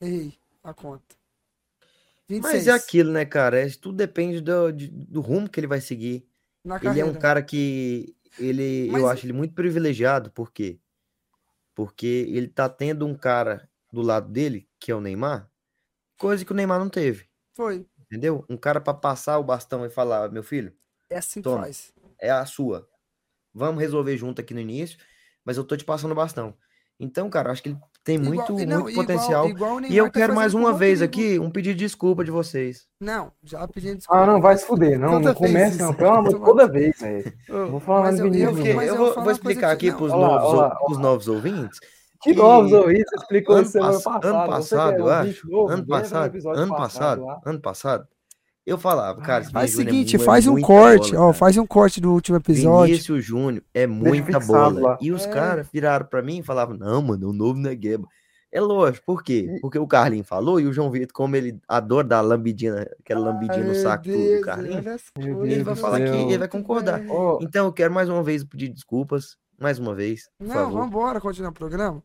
Errei a conta. 26 Mas é aquilo, né, cara? É, tudo depende do, de- do rumo que ele vai seguir. na Ele é um cara que ele, Mas- eu acho ele muito privilegiado, por quê? Porque ele tá tendo um cara do lado dele, que é o Neymar, coisa que o Neymar não teve, Foi. entendeu? Um cara pra passar o bastão e falar, meu filho, É assim que Toma. faz. é a sua. Vamos resolver junto aqui no início, mas eu tô te passando o bastão. Então, cara, acho que ele tem Igual- muito, não, muito igual- potencial. igual E eu tá quero mais uma vez aqui um pedido de desculpa de vocês. Não, já pedindo desculpa. Ah, não, vai se fuder. Não, Toda não vez começa, não. Pelo amor, toda vez, velho. Vou falar mais do eu- eu- eu vou vou, explicar aqui para os novos, novos ouvintes. Que novos ouvintes, você explicou ano isso semana pass- passada. ano é passado, eu ouvinte acho, novo, ano entra no passado, ano passado, ano passado, eu falava, cara, esse Faz o é seguinte, é faz um corte, bola, ó, faz um corte do último episódio. Vinícius Júnior é muita bola. lá. E os É. caras viraram pra mim e falavam: Não, mano, o novo Negueba. É lógico, por quê? Porque o Carlinhos falou e o João Vitor, como ele adora dar lambidinha, aquela lambidinha no Meu saco Deus, Meu coisas ele vai falar que ele vai concordar. Ô, Então eu quero mais uma vez pedir desculpas, mais uma vez, Não, favor. vambora continuar o programa.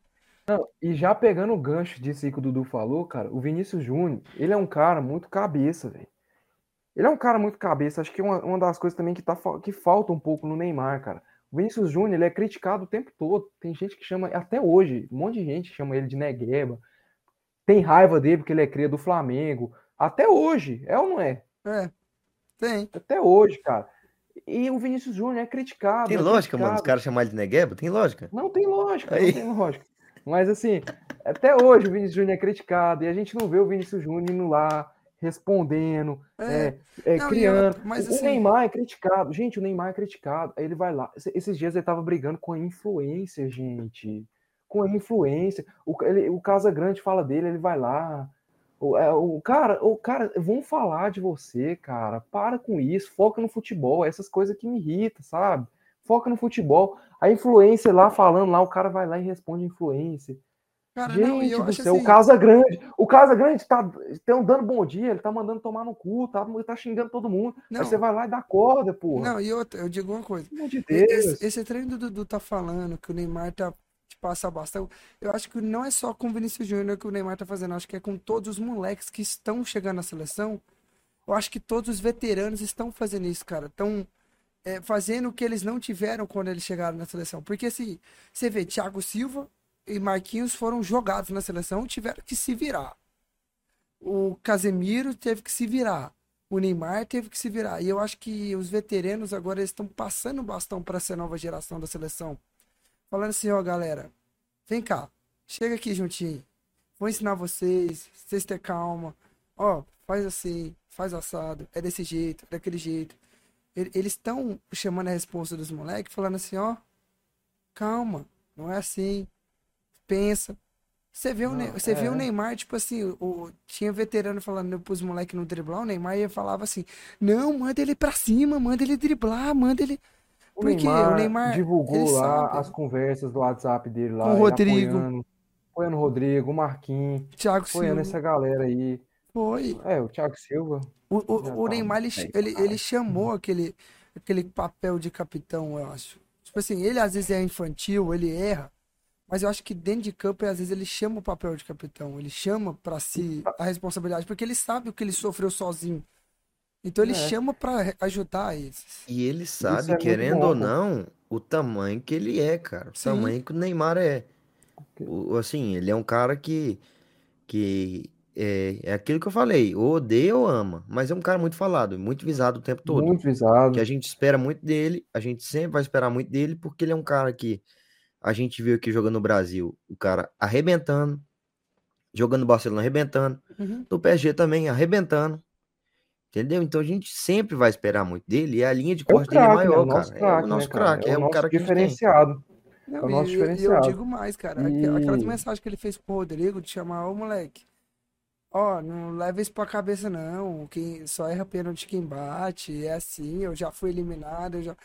Não, e já pegando o gancho disso aí que o Dudu falou, cara, o Vinícius Júnior, ele é um cara muito cabeça, velho. Ele é um cara muito cabeça. Acho que uma, uma das coisas também que, tá, que falta um pouco no Neymar, cara. O Vinícius Júnior, ele é criticado o tempo todo. Tem gente que chama, até hoje, um monte de gente chama ele de negueba. Tem raiva dele porque ele é cria do Flamengo. Até hoje, é ou não é? É, tem. Até hoje, cara. E o Vinícius Júnior é criticado. Tem é lógica, mano, os criticado. caras chamarem de Negueba? Tem lógica. Não tem lógica, Aí. não tem lógica. Mas assim, até hoje o Vinícius Júnior é criticado e a gente não vê o Vinícius Júnior indo lá respondendo, É. é, é, Não, criando. outra, mas o assim- Neymar é criticado. Gente, o Neymar é criticado. Aí ele vai lá. Esse- Esses dias ele tava brigando com a influência, gente. Com a influência. O, ele, o Casa Grande fala dele, ele vai lá. O, é, o cara, o cara, vão falar de você, cara. Para com isso, foca no futebol. Essas coisas que me irritam, sabe? Foca no futebol. A influência lá falando lá, o cara vai lá e responde a influência. Cara, Gente não, eu do acho céu, assim, o Casa Grande, o Casa Grande tá tão dando bom dia, ele tá mandando tomar no cu, tá, tá xingando todo mundo. Não. Aí você vai lá e dá corda, porra. Não, e outra, eu digo uma coisa. Pelo de Deus. Esse, esse treino do Dudu tá falando que o Neymar tá de passar bastão. Eu acho que não é só com o Vinícius Júnior que o Neymar tá fazendo, acho que é com todos os moleques que estão chegando na seleção. Eu acho que todos os veteranos estão fazendo isso, cara. Estão é, fazendo o que eles não tiveram quando eles chegaram na seleção. Porque assim, você vê, Thiago Silva e Marquinhos foram jogados na seleção e tiveram que se virar. O Casemiro teve que se virar. O Neymar teve que se virar. E eu acho que os veteranos agora estão passando o bastão para essa nova geração da seleção. Falando assim, ó, galera, vem cá, chega aqui juntinho. Vou ensinar vocês, vocês ter calma. Ó, faz assim, faz assado, é desse jeito, é daquele jeito. Ele- Eles estão chamando a resposta dos moleques, falando assim, ó, calma, não é assim. Pensa. Você vê, o, Não, Ne- você vê o é. Neymar, tipo assim, o, o- tinha veterano falando pros moleques no driblar, o Neymar ia falava assim, não, manda ele pra cima, manda ele driblar, manda ele. O Porque Neymar, o Neymar, divulgou lá sabe. as conversas do WhatsApp dele lá, o Rodrigo. apoiando, apoiando o Rodrigo, o Marquinhos, Thiago apoiando Silva. essa galera aí. Foi. É, o Thiago Silva. O, o, o tá Neymar, ele, ele, ele chamou aquele, aquele papel de capitão, eu acho. Tipo assim, ele às vezes é infantil, ele erra, mas eu acho que dentro de campo, às vezes, ele chama o papel de capitão, ele chama pra si a responsabilidade, porque ele sabe o que ele sofreu sozinho. Então ele É. chama pra ajudar esses. E ele sabe, é querendo bom, ou pô. não, o tamanho que ele é, cara. O Sim. tamanho que o Neymar é. O- assim, ele é um cara que, que é, é aquilo que eu falei, ou odeia ou ama, mas é um cara muito falado, muito visado o tempo todo. Muito visado. Que a gente espera muito dele, a gente sempre vai esperar muito dele, porque ele é um cara que a gente viu aqui jogando no Brasil, o cara arrebentando, jogando no Barcelona arrebentando, Uhum. no PSG também arrebentando. Entendeu? Então a gente sempre vai esperar muito dele e a linha de É o corte dele é né? maior, O nosso cara. É craque, o né, nosso cara? craque, É é o um nosso cara diferenciado. Não, É o nosso e- e, eu diferenciado. digo mais, cara. E- mensagens que ele fez pro Rodrigo de chamar o moleque. Ó, não leva isso pra cabeça, não. Quem só erra pênalti quem bate. É assim, eu já fui eliminado. Eu já...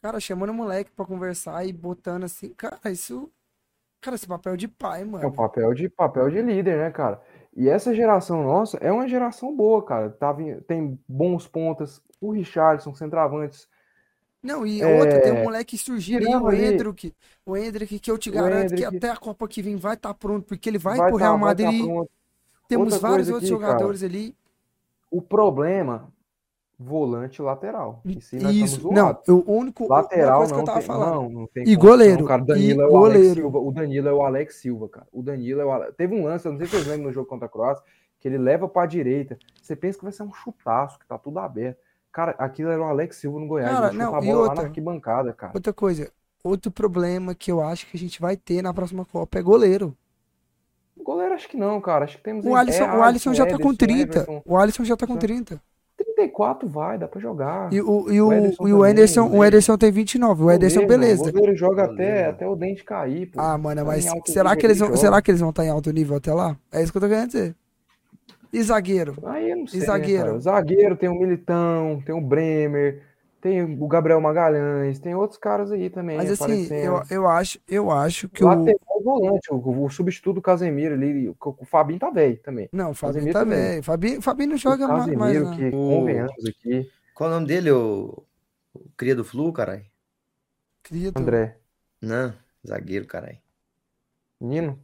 Cara, chamando o moleque pra conversar e botando assim. Cara, isso. Cara, esse papel de pai, É o mano. papel de, papel de líder, né, cara? E essa geração nossa é uma geração boa, cara. Tá, tem bons pontas. O Richarlison, centroavantes. Não, e É, outra, tem um moleque surgindo aí, o ali- Endrick. O Endrick, que eu te garanto que até a Copa que vem vai estar pronto, porque ele vai, Vai pro tá- Real tá Madrid. pronto. Temos Outra vários outros aqui, cara. jogadores ali. O problema, volante e lateral. Isso, aí nós Isso, estamos não, zoados. o único Lateral eu não tava tem, falando. não, não tem E condição, goleiro, cara. O e Danilo é o Alex goleiro. Silva. O Danilo é o Alex Silva, cara. O Danilo é o Ale- Teve um lance, eu não sei se vocês lembram no jogo contra a Croácia, que ele leva pra direita. Você pensa que vai ser um chutaço, que tá tudo aberto. Cara, aquilo era o Alex Silva no Goiás. Cara, não, a e bola lá outra? na arquibancada, cara. Outra coisa, outro problema que eu acho que a gente vai ter na próxima Copa é goleiro. Goleiro acho que não, cara. Acho que temos O Alisson, é o Alisson já tá Ederson, com 30. Everton. O Alisson já tá com Só- 30. 34 vai, dá pra jogar. E o, e o, O Ederson e o também, Ederson, o. Ederson tem 29. O Ederson, Goleiro, beleza. O goleiro joga até, Goleiro. até o dente cair, pô. Ah, mano, Tá mas alto será que eles ele vão, joga. será que eles vão estar em alto nível até lá? É isso que eu tô querendo dizer. E zagueiro? Aí eu não sei, E né, zagueiro? zagueiro tem o Militão, tem o Bremer, tem o Gabriel Magalhães, tem outros caras aí também Mas assim, eu, eu acho, eu acho que o. Lateral volante, o, o substituto do Casemiro ali, o, o Fabinho tá velho também. Não, o Fabinho Casemiro tá também. velho. Fabinho, Fabinho não O joga ma- mais, Casemiro, não. que O- convenhamos aqui, Qual o nome dele, o, o cria do Flu, caralho? Cria do- André, Não, zagueiro, caralho. Nino,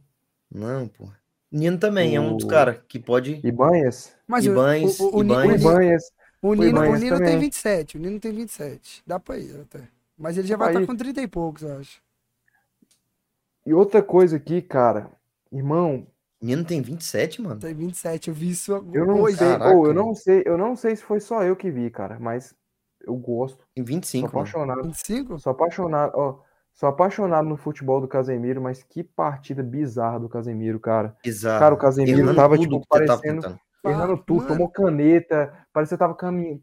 Não, porra. Nino também é um dos O- caras que pode. Ibanhas, Mas o- Ibanez, o, o, o, o o Ni- Ibanhas, o Nino, o Nino tem também. 27. O Nino tem 27. Dá pra ir até. Mas ele já vai estar com 30 e poucos, eu acho. E outra coisa aqui, cara, irmão, Menino tem 27, mano. Tem 27. Eu vi isso eu não sei, Caraca, eu não sei, eu não sei se foi só eu que vi, cara, mas eu gosto, Tem sou 25, mano. apaixonado, 25? sou apaixonado, ó, sou apaixonado no futebol do Casemiro, mas que partida bizarra do Casemiro, cara. Exato. Cara, o Casemiro Errando tava, tipo, parecendo- tentando. Errando tudo, Mano. tomou caneta, parecia que tava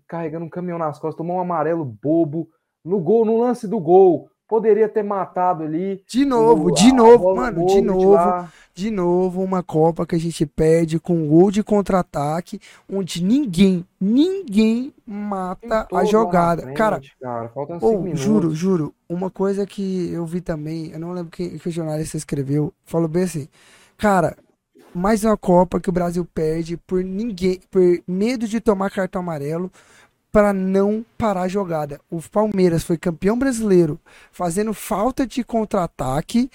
carregando um caminhão nas costas, tomou um amarelo bobo. No gol, no lance do gol, poderia ter matado ali. De novo, o- de a novo, mano, no de novo, lá. de novo, uma Copa que a gente perde com gol de contra-ataque, onde ninguém, ninguém mata a jogada. frente, Cara, cara, Ou, minutos. juro, juro, uma coisa que eu vi também, eu não lembro quem que o jornalista escreveu, falou bem assim, cara, mais uma Copa que o Brasil perde por ninguém, por medo de tomar cartão amarelo para não parar a jogada. O Palmeiras foi campeão brasileiro fazendo falta de contra-ataque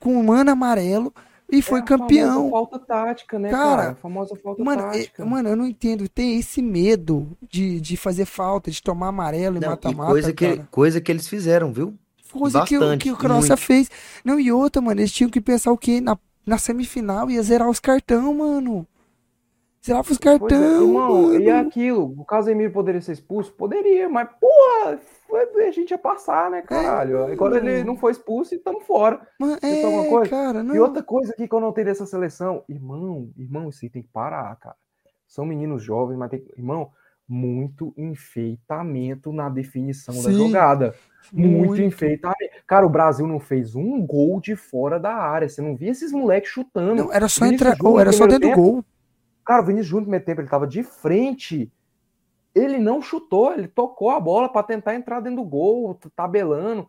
com um mano amarelo e foi É a campeão. falta tática, né, Cara, cara? A famosa falta Mano, é- tática. mano, eu não entendo. Tem esse medo de, de fazer falta, de tomar amarelo e Não, e mata-mata, coisa que, cara. coisa que eles fizeram, viu? Coisa que, o- Bastante, que o Croácia muito. fez. Não, e outra, mano, eles tinham que pensar o quê? Na, na semifinal ia zerar os cartão, mano. Zerava os Pois é, cartão, irmão, e mano. aquilo, o Casemiro poderia ser expulso? Poderia, mas, porra, foi- a gente ia passar, né, caralho? Agora ele mano. não foi expulso e estamos fora. Mano, é, coisa? cara, não. E outra coisa aqui que eu notei dessa seleção, irmão, irmão, isso aí tem que parar, cara. São meninos jovens, mas tem que. Irmão, muito enfeitamento na definição da Sim, jogada. Muito, muito. enfeitamento. Cara, o Brasil não fez um gol de fora da área. Você não via esses moleques chutando. Não, era só entrar. No era só dentro do gol. Cara, o Vinícius Júnior no primeiro tempo, ele tava de frente. Ele não chutou, ele tocou a bola para tentar entrar dentro do gol, tabelando.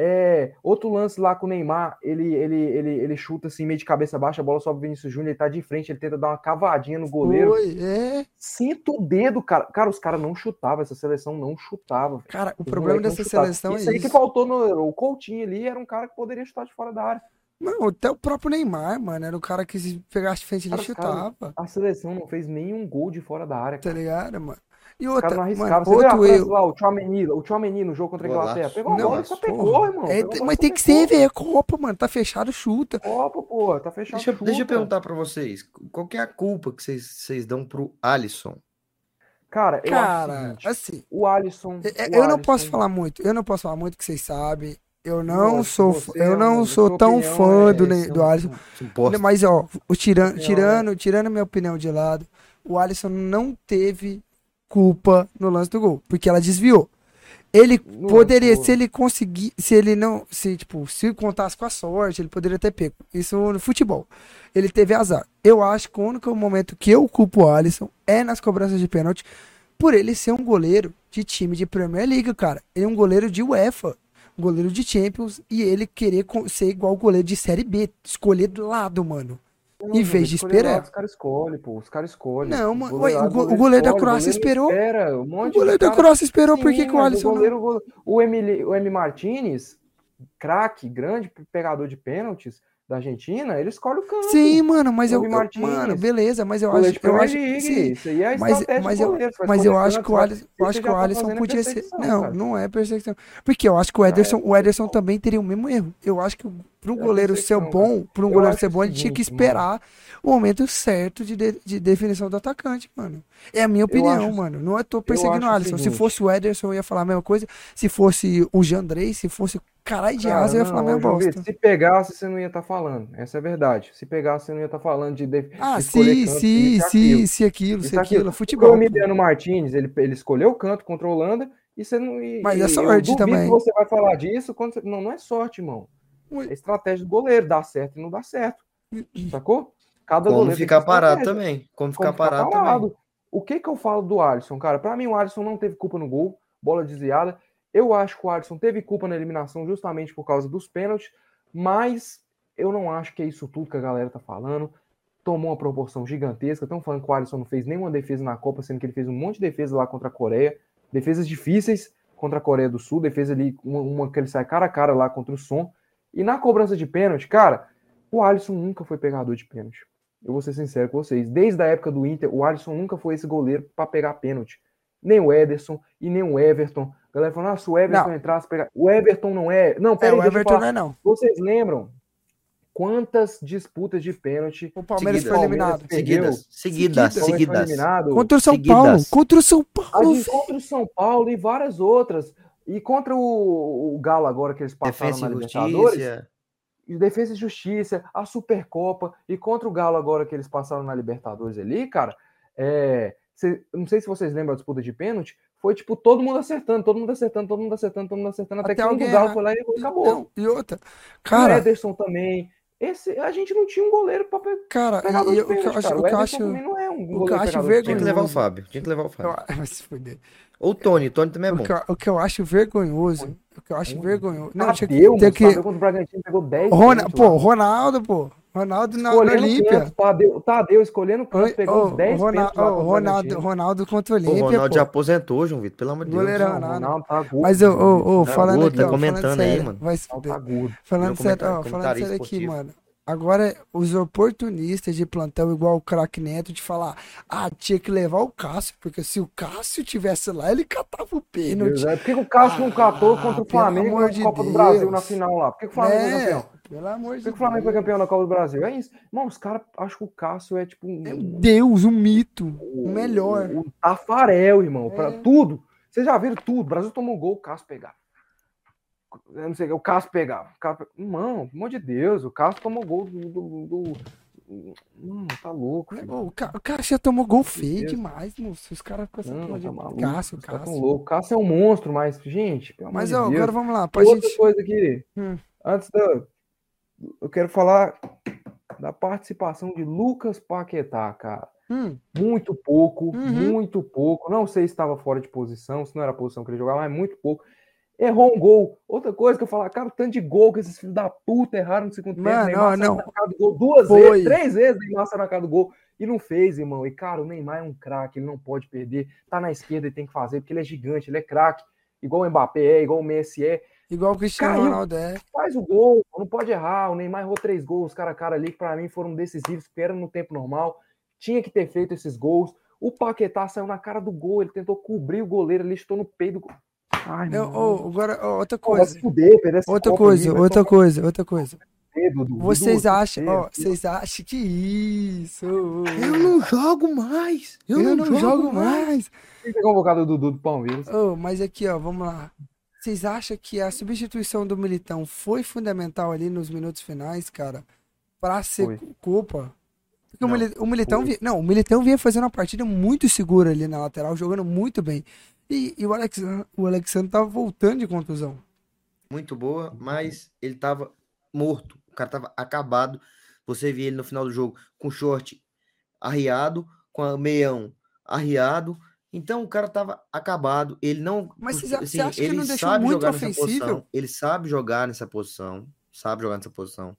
É, outro lance lá com o Neymar, ele, ele, ele, ele chuta assim, meio de cabeça baixa, a bola sobe o Vinícius Júnior, ele tá de frente, ele tenta dar uma cavadinha no goleiro. Foi, é. Sinta o dedo, cara. Cara, os caras não chutavam, essa seleção não chutava. Cara, o problema dessa seleção é isso aí que isso. faltou no o Coutinho ali, era um cara que poderia chutar de fora da área. Não, até o próprio Neymar, mano, era o cara que se pegasse de frente ele Cara, chutava. A seleção não fez nenhum gol de fora da área, Tá cara. ligado, mano? E outra, mano, a outro erro. lá, o Tchouameni, o Tchouameni no jogo contra a. Inglaterra? Pegou a Não, bola e só pegou, irmão. É, Pegou a mas tem que pegou. ser, velho. É Copa, mano. Tá fechado, chuta. Copa, pô, tá fechado. Deixa, eu- deixa eu chuta. perguntar pra vocês. Qual que é a culpa que vocês, vocês dão pro Alisson? Cara, eu acho o Cara, seguinte, assim, o Alisson. é- o eu não posso Alisson- falar muito. Eu não posso falar muito, que vocês sabem. Eu não Lógico, sou, você eu é não um- sou tão fã é- do, é do Alisson. Mas, ó, o tirando, tirando, tirando minha opinião de lado, o Alisson não teve culpa no lance do gol, porque ela desviou. Ele No poderia, lance do se ele conseguir, se ele não, se tipo, se contasse com a sorte, ele poderia ter pego. Isso no futebol. Ele teve azar. Eu acho que o único momento que eu culpo o Alisson é nas cobranças de pênalti, por ele ser um goleiro de time de Premier League, cara. Ele é um goleiro de UEFA, um goleiro de Champions, e ele querer ser igual o goleiro de Série B, escolher do lado, mano. Não, em vez de escolher lá, esperar. Os caras escolhem, pô. Os caras escolhem. Não, mano, goleiro ué, lá, o go- o goleiro da Croácia goleiro esperou. Espera, um O monte de goleiro da Croácia esperou, por que Sim, que o Alisson o não? goleiro, go- o Emily, o Emi Martinez, craque, grande pegador de pênaltis da Argentina, ele escolhe o canto. Sim, mano, mas eu, Emi eu- mano, beleza, mas eu acho, eu acho, League, sim, isso aí é mas, mas eu, goleiro, mas eu acho que o Alisson, eu acho que o tá Alisson podia ser, não, cara. não é perseguição, porque eu acho que o Ederson, é o Ederson perseguição. também teria o mesmo erro. Eu acho que para um É goleiro ser bom, para um goleiro ser bom, ele tinha que seguinte, mano. esperar o momento certo de, de, de definição do atacante, mano. É a minha opinião, acho- mano. Não é tô perseguindo o o Alisson. Se fosse o Ederson, eu ia falar a mesma coisa. Se fosse o Jandrei, se fosse caralho de Cara, asa, eu ia falar a mesma João bosta. Vitor, Se pegasse, você não ia estar falando. Essa é a verdade. Se pegasse, você não ia estar falando de, de Ah, sim, sim, sim, aquilo. se aquilo, se aquilo. Futebol. o. Emiliano Martins, ele, ele escolheu o canto contra a Holanda e você não. E, Mas é sorte também. que você vai falar disso quando você- Não, não é sorte, irmão. Ui. É estratégia do goleiro, dá certo e não dá certo. Sacou? Cada Como ficar parado também. Como Como ficar parado também. O que que eu falo do Alisson, cara? Pra mim, o Alisson não teve culpa no gol, bola desviada. Eu acho que o Alisson teve culpa na eliminação justamente por causa dos pênaltis, mas eu não acho que é isso tudo que a galera tá falando. Tomou uma proporção gigantesca. Estão falando que o Alisson não fez nenhuma defesa na Copa, sendo que ele fez um monte de defesa lá contra a Coreia. Defesas difíceis contra a Coreia do Sul, defesa ali, uma, uma que ele sai cara a cara lá contra o som. E na cobrança de pênalti, cara, o Alisson nunca foi pegador de pênalti. Eu vou ser sincero com vocês. Desde a época do Inter, o Alisson nunca foi esse goleiro para pegar pênalti. nem o Ederson e nem o Everton. A galera falou, nossa, o Everton Não. entrasse, pegar. O Everton não é. Não, É, peraí, o Everton falar. não é não. Vocês lembram quantas disputas de pênalti O Palmeiras Seguida. foi eliminado. Seguidas, seguidas, Seguidas. Seguidas. Contra o São Seguidas. Paulo. Contra o São A Paulo. de contra o São Paulo e várias outras. E contra o, o Galo agora que eles passaram Defesa na Libertadores. Justiça. e Defesa e Justiça, a Supercopa e contra o Galo agora que eles passaram na Libertadores ali, cara. É, cê- não sei se vocês lembram da disputa de pênalti. Foi tipo todo mundo acertando, todo mundo acertando, todo mundo acertando, todo mundo acertando, até, Até que um alguém do Galo foi lá e acabou. Não, e outra. o Cara, Ederson também. Esse, a gente não tinha um goleiro para cara, pegador e de eu- o que eu pênalti, acho, cara. o O que eu Ederson acho, também não é um que eu goleiro acho de Tinha que vergonhoso. levar o. Fábio. Tinha que levar o Fábio. eu- vai se fuder. Ou o Tony. Tony também é bom. O que, eu, o que eu acho vergonhoso, o que eu acho vergonhoso. Não, tinha que, mano, que Tadeu contra o Bragantino pegou 10 Rona, pô, lá. Ronaldo, pô. Ronaldo na, na Olímpia. canto, Tadeu, Tadeu escolhendo canto, pegou ô, uns 10 Ronaldo, pênaltis lá ô, contra o Ronaldo. Ronaldo contra o O Olímpia, Ronaldo já pô. aposentou, João Vitor. Pelo amor de Deus. Goleirão Não. Ronaldo tá gordo. Mas, ô, ô, ô, Tá falando aqui, tá ó, comentando falando aí, sério, mano. vai se Ronaldo fuder. tá. Falando sério, ó, falando sério aqui, mano. Agora, os oportunistas de plantão, igual o craque Neto, de falar, ah, tinha que levar o Cássio, porque se o Cássio tivesse lá, ele catava o pênalti. Por que, o Cássio não catou Ah, contra o Flamengo na de Copa do Deus. Brasil na final lá? Por que, o Flamengo foi É, campeão? pelo amor Por que, que o Flamengo foi campeão na Copa do Brasil? É isso. Mano, os caras acham que o Cássio é tipo um, Meu Deus, um mito. O melhor. o, o Tafarel, irmão. Pra É. tudo. Vocês já viram tudo. O Brasil tomou gol, o Cássio pegava. Eu não sei, o Cássio pegava. O Cássio... Irmão, pelo amor de Deus, o Cássio tomou gol do. do, do- Mano, tá louco, O, Ca- o Cássio já tomou gol feio demais, moço. Os caras ficam Não, assim, tá maluco. Cássio, Cássio. loucos. O Cássio é um monstro, mas, gente, pelo amor Mas, de ó, Deus. agora vamos lá, pra Outra gente... coisa aqui, Hum. antes da. Eu quero falar da participação de Lucas Paquetá, cara. Hum, Muito pouco, Uhum. muito pouco. Não sei se estava fora de posição, se não era a posição que ele jogava, mas muito pouco. Errou um gol. Outra coisa que eu falo, cara, o tanto de gol que esses filhos da puta erraram no segundo tempo. Neymar não. na cara do gol duas Foi. vezes, três vezes Neymar saiu na cara do gol e não fez, irmão. E, cara, o Neymar é um craque, ele não pode perder. Tá na esquerda, ele tem que fazer, porque ele é gigante, ele é craque. Igual o Mbappé é, igual o Messi é. igual o Cristiano Caiu. Ronaldo é. Faz o gol, não pode errar. O Neymar errou três gols, cara a cara ali, que pra mim foram decisivos, porque era no tempo normal. Tinha que ter feito esses gols. O Paquetá saiu na cara do gol, ele tentou cobrir o goleiro, ele estou no peio do. Ai, ô, agora, ó, outra coisa. fuder, Outra coisa, outra coisa, outra coisa. dedo, Dudu. Vocês acham, ó, vocês acham que isso? Eu não jogo mais. Eu, Eu não, não jogo mais. Tem que ter convocado o Dudu do Palmeiras. Ô, mas aqui, ó, vamos lá. Vocês acham que a substituição do Militão foi fundamental ali nos minutos finais, cara? Pra ser Foi. cu- culpa? Porque o, Não, o Militão vinha, não, o Militão vinha fazendo uma partida muito segura ali na lateral, jogando muito bem. E, e o, Alexandre, o Alexandre tava voltando de contusão. muito boa, mas ele tava morto. O cara tava acabado. Você via ele no final do jogo com short arriado, com a meião arriado. Então o cara tava acabado. Ele não. Mas você a- você acha que ele não deixou muito ofensível? posição. Ele sabe jogar nessa posição. Sabe jogar nessa posição.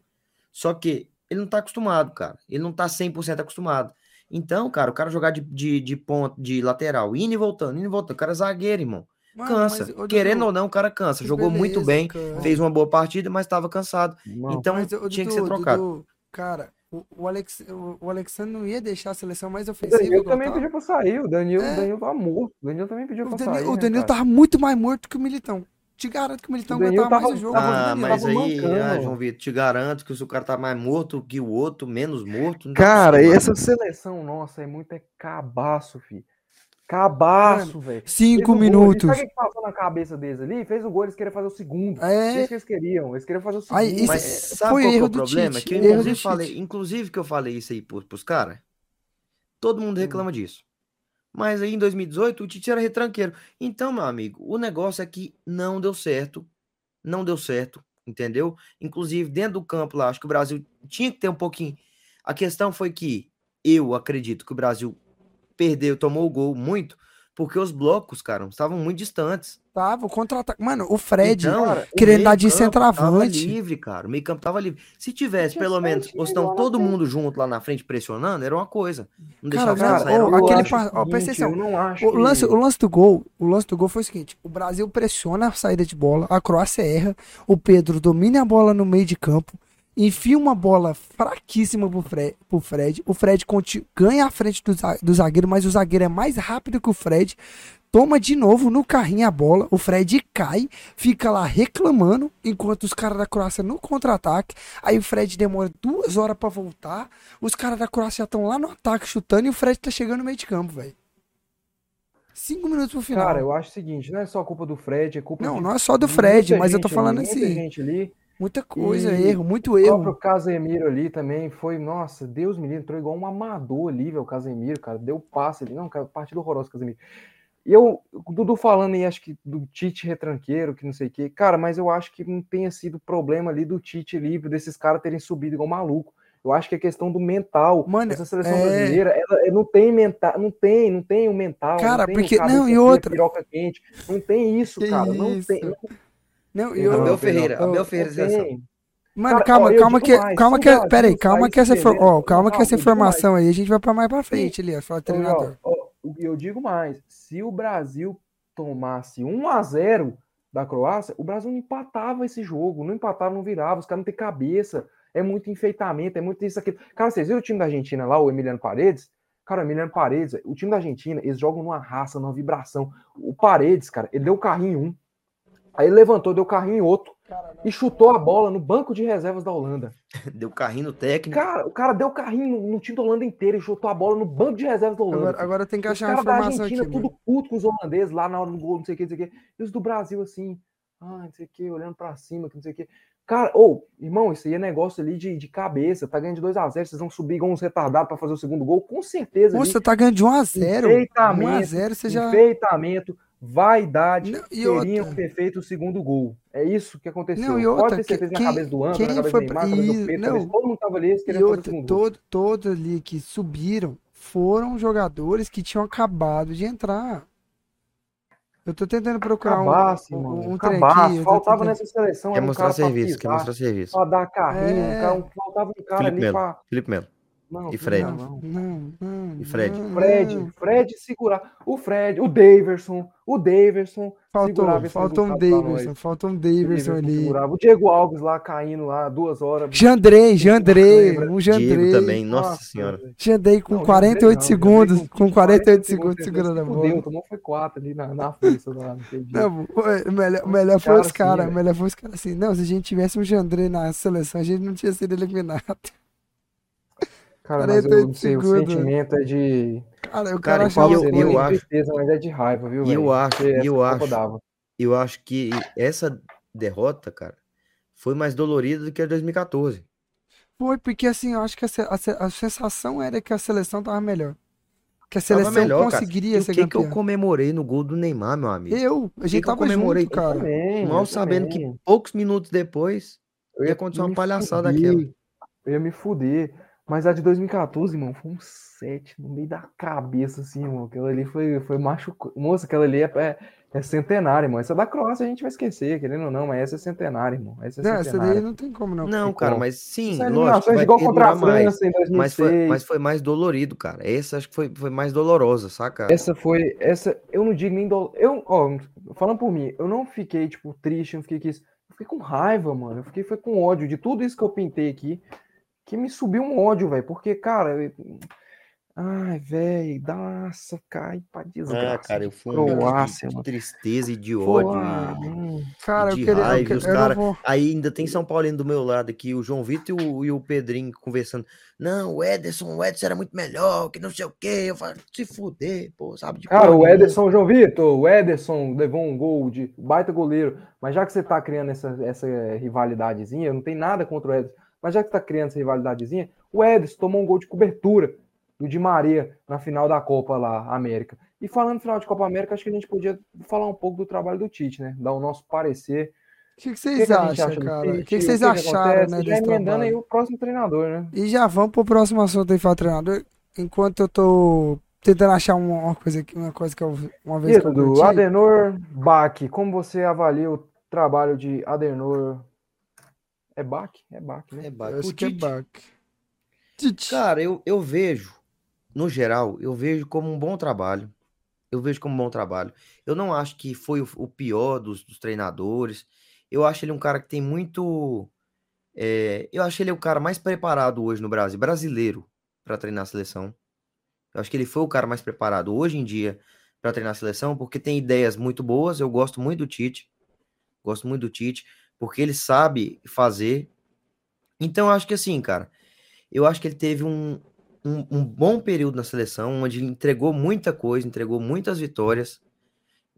Só que ele não tá acostumado, cara. Ele não tá 100% acostumado. Então, cara, o cara jogar de, de, de ponto, de lateral, indo e voltando, indo e voltando. O cara é zagueiro, irmão. Mano, Cansa. mas, Querendo ou não, o cara cansa. Jogou muito beleza, bem, cara. fez uma boa partida, mas estava cansado. Não, Então Mas, tinha que ser trocado. Dudu, cara, o, o, Alex, o, o Alexandre não ia deixar a seleção mais o ofensiva. Danilo igual também pediu pra sair. O Danilo, É. o Danilo tava morto. O Danilo também pediu O pra Danilo, sair. o né, Danilo cara? tava muito mais morto que o Militão. Te garanto que o Militão aguentava mais tava- o jogo. Ah, mas aí, ah, João Vitor, te garanto que se o cara tá mais morto que o outro, menos morto. não Cara, essa seleção nossa é muito é cabaço, fi. Cabaço, velho. Cinco Fez o gol minutos. Sabe o que passou na cabeça deles ali? Fez o gol, eles queriam fazer o segundo. É. Isso que eles queriam. Eles queriam fazer o segundo. Aí, isso Mas é- sabe foi qual é erro o problema? Tite, que eu, inclusive, falei, inclusive que eu falei isso aí pros, pros caras. Todo Hum. mundo reclama disso. Mas aí em 2018 o Tite era retranqueiro. Então, meu amigo, o negócio é que não deu certo. Não deu certo, entendeu? Inclusive, dentro do campo lá, acho que o Brasil tinha que ter um pouquinho. A questão foi que eu acredito que o Brasil perdeu, tomou o gol muito, porque os blocos, cara, estavam muito distantes. Tava, o contra-ataque. Mano, o Fred Então, cara, o querendo dar de meio-campo Tava centroavante. livre, cara. O meio campo tava livre. Se tivesse, pelo menos, ou na todo mundo junto lá na frente pressionando, era uma coisa. Não Cara, deixava aquele outra. eu acho par- o ó, presta seguinte, atenção. Eu não acho O lance, que... o lance do gol, o lance do gol foi o seguinte: o Brasil pressiona a saída de bola, a Croácia erra, o Pedro domina a bola no meio de campo enfia uma bola fraquíssima pro Fred. Pro Fred. O Fred ganha a frente do, do zagueiro, mas o zagueiro é mais rápido que o Fred. Toma de novo no carrinho a bola. O Fred cai, fica lá reclamando, enquanto os caras da Croácia no contra-ataque. Aí o Fred demora duas horas pra voltar. Os caras da Croácia já estão lá no ataque chutando e o Fred tá chegando no meio de campo, velho. Cinco minutos pro final. Cara, eu acho o seguinte, não é só culpa do Fred, é culpa Não, de não é só do Fred, mas eu tô gente falando muita assim. gente ali. Muita coisa, E erro, muito O erro. próprio Casemiro ali também foi, nossa, Deus me livre, entrou igual um amador ali, velho, o Casemiro, cara, deu passe ali, não, cara, partida horrorosa, Casemiro. E eu, o Dudu falando aí, acho que do Tite retranqueiro, que não sei o quê, cara, mas eu acho que não tenha sido problema ali do Tite ali, desses caras terem subido igual maluco. Eu acho que é questão do mental. Mano, Essa seleção é- brasileira, ela, ela não tem mental, não tem, não tem o mental, Cara, não tem porque- o cabeça não, e fria, outra- piroca quente, não tem isso, Que cara, não tem, isso? não Não, e eu, Abel Não, Ferreira, não, Abel não Ferreira, seleção. tem. Mano, Cara, calma, ó, calma que, mais, calma que, o pera aí, calma que essa, ó, calma que essa mais. informação aí a gente vai pra mais pra frente ali, ó, fala treinador. ó, ó, eu digo mais, se o Brasil tomasse 1 a 0 da Croácia, o Brasil não empatava esse jogo, não empatava, não virava, os caras não têm cabeça, é muito enfeitamento, é muito isso aqui. Cara, vocês viram o time da Argentina lá, o Emiliano Paredes? Cara, o Emiliano Paredes, o time da Argentina, eles jogam numa raça, numa vibração. O Paredes, cara, ele deu carrinho em um, aí ele levantou, deu carrinho em outro, e chutou a bola no banco de reservas da Holanda. Deu carrinho no técnico. Cara, o cara deu carrinho no, no time da Holanda inteiro e chutou a bola no banco de reservas da Holanda. Agora, agora tem que Os achar caras da informação Argentina, aqui, tudo mano. puto com os holandeses lá na hora do gol, não sei o que, não sei o que. E os do Brasil, assim, ah, não sei o que, olhando pra cima, que não sei o que. Cara, ô, irmão, isso aí é negócio ali de, de cabeça. Tá ganhando de 2x0, vocês vão subir igual uns retardados pra fazer o segundo gol, com certeza. Pô, ali. você tá ganhando de 1x0. Enfeitamento, 1x0, você já. Enfeitamento, vaidade, Não, e teriam outra? ter feito o segundo gol. É isso que aconteceu. Não, e Pode outra, ter certeza quem- na cabeça do quem na cabeça foi do Neymar, na cabeça e- do Pedro, não. todo mundo tava ali, eles queriam fazer o outra, gol. todo, todos ali que subiram foram jogadores que tinham acabado de entrar. Eu tô tentando procurar um, Acabasse, um, mano. um tô Faltava tentando- nessa seleção. Quer um mostrar cara pra serviço, quer pisar, mostrar serviço. Pra dar carrinho, É. um cara- faltava um cara Felipe ali Melo. pra. Felipe Melo. Não, E Fred. Não, não. Não, E Fred? não, Fred, não. Fred segurar. O Fred, o Daverson, o Daverson. Faltou, faltou um. Davidson, faltou um O Davidson ali. segurava. O Diego Alves lá caindo lá duas horas. Jandrei, Jandrei, Lembra? um Diego Jandrei. também, nossa senhora. Jandrei com Não, 48 não, segundos, Jandrei com 48 segundos segurando a bola. Tomou foi quatro ali na, na força lá, não. Não, o melhor, o melhor foi os caras assim, o melhor foi os caras assim. Não, se a gente tivesse um Jandrei na seleção, a gente não tinha sido eliminado. Cara, mas eu 48 não sei, o sentimento é de. Cara, o Cara, cara achava eu- que eu de acho- tristeza, mas é de raiva, viu, E eu velho? acho- Porque eu acho- dava. Eu acho que essa derrota, cara, foi mais dolorida do que a de 2014. foi, porque assim, eu acho que a, a a sensação era que a seleção tava melhor. Que a seleção melhor, cara. conseguiria o ser que, que eu campeã. comemorei no gol do Neymar, meu amigo? Eu, a gente que eu tava comemorei? junto, cara. Também, Mal eu sabendo que poucos minutos depois Eu ia acontecer uma palhaçada fuder, daquela. Eu ia me fuder. Mas a de 2014, irmão, foi um 7 no meio da cabeça, assim, irmão. Aquela ali foi, foi machucante. Moça, aquela ali é, é, é centenária, irmão. Essa da Croácia a gente vai esquecer, querendo ou não, mas essa é centenária, irmão. Essa é Não, essa daí centenária. não tem como não. Não, cara, como. mas sim, Essa lógico, vai igual contra a. França em Mas foi, 2006. mas foi mais dolorido, cara. Essa acho que foi, foi mais dolorosa, saca? Essa foi, essa, eu não digo nem do, eu, ó, falando por mim, eu não fiquei tipo triste, eu não fiquei que isso, eu fiquei com raiva, mano. Eu fiquei foi com ódio de tudo isso que eu pintei aqui, que me subiu um ódio, velho, porque cara, eu- ai, velho, nossa, cai pra desgraça. Ah, cara, eu de fui de- Croácia, de, mano. tristeza e de ódio. ah, e-. Cara, eu de queria. Raiva, os cara- vou. Aí ainda tem São Paulino do meu lado aqui, o João Vitor e o, e o Pedrinho conversando. Não, o Ederson, o Ederson era muito melhor, que não sei o quê. Eu falo, se fuder, pô, sabe de Cara, o nenhuma." Ederson, João Vitor, o Ederson levou um gol de baita goleiro, mas já que você tá criando essa, essa rivalidadezinha, eu não tenho nada contra o Ederson, mas já que tá criando essa rivalidadezinha, o Ederson tomou um gol de cobertura do Di Maria na final da Copa lá, América. E falando final de Copa América, acho que a gente podia falar um pouco do trabalho do Tite, né? Dar o nosso parecer. O que, que vocês que acham, acha cara? O que, que vocês acharam, né, Já emendando aí trabalho? o próximo treinador, né? E já vamos pro próximo assunto aí, fala treinador. Enquanto eu tô tentando achar uma, coisa aqui, uma coisa que eu uma vez Isso, do. Adenor Bach. Como você avalia o trabalho de Adenor? É Bach? É Bach, né? É baixo. Eu acho O que é. Tite. Cara, eu, eu vejo, no geral, eu vejo como um bom trabalho. Eu vejo como um bom trabalho. Eu não acho que foi o, o pior dos, dos treinadores. Eu acho ele um cara que tem muito É, eu acho que ele é o cara mais preparado hoje no Brasil, brasileiro, para treinar a seleção. Eu acho que ele foi o cara mais preparado hoje em dia para treinar a seleção, porque tem ideias muito boas. Eu gosto muito do Tite. Gosto muito do Tite, porque ele sabe fazer. Então, eu acho que assim, cara, eu acho que ele teve um, um, um bom período na seleção, onde ele entregou muita coisa, entregou muitas vitórias,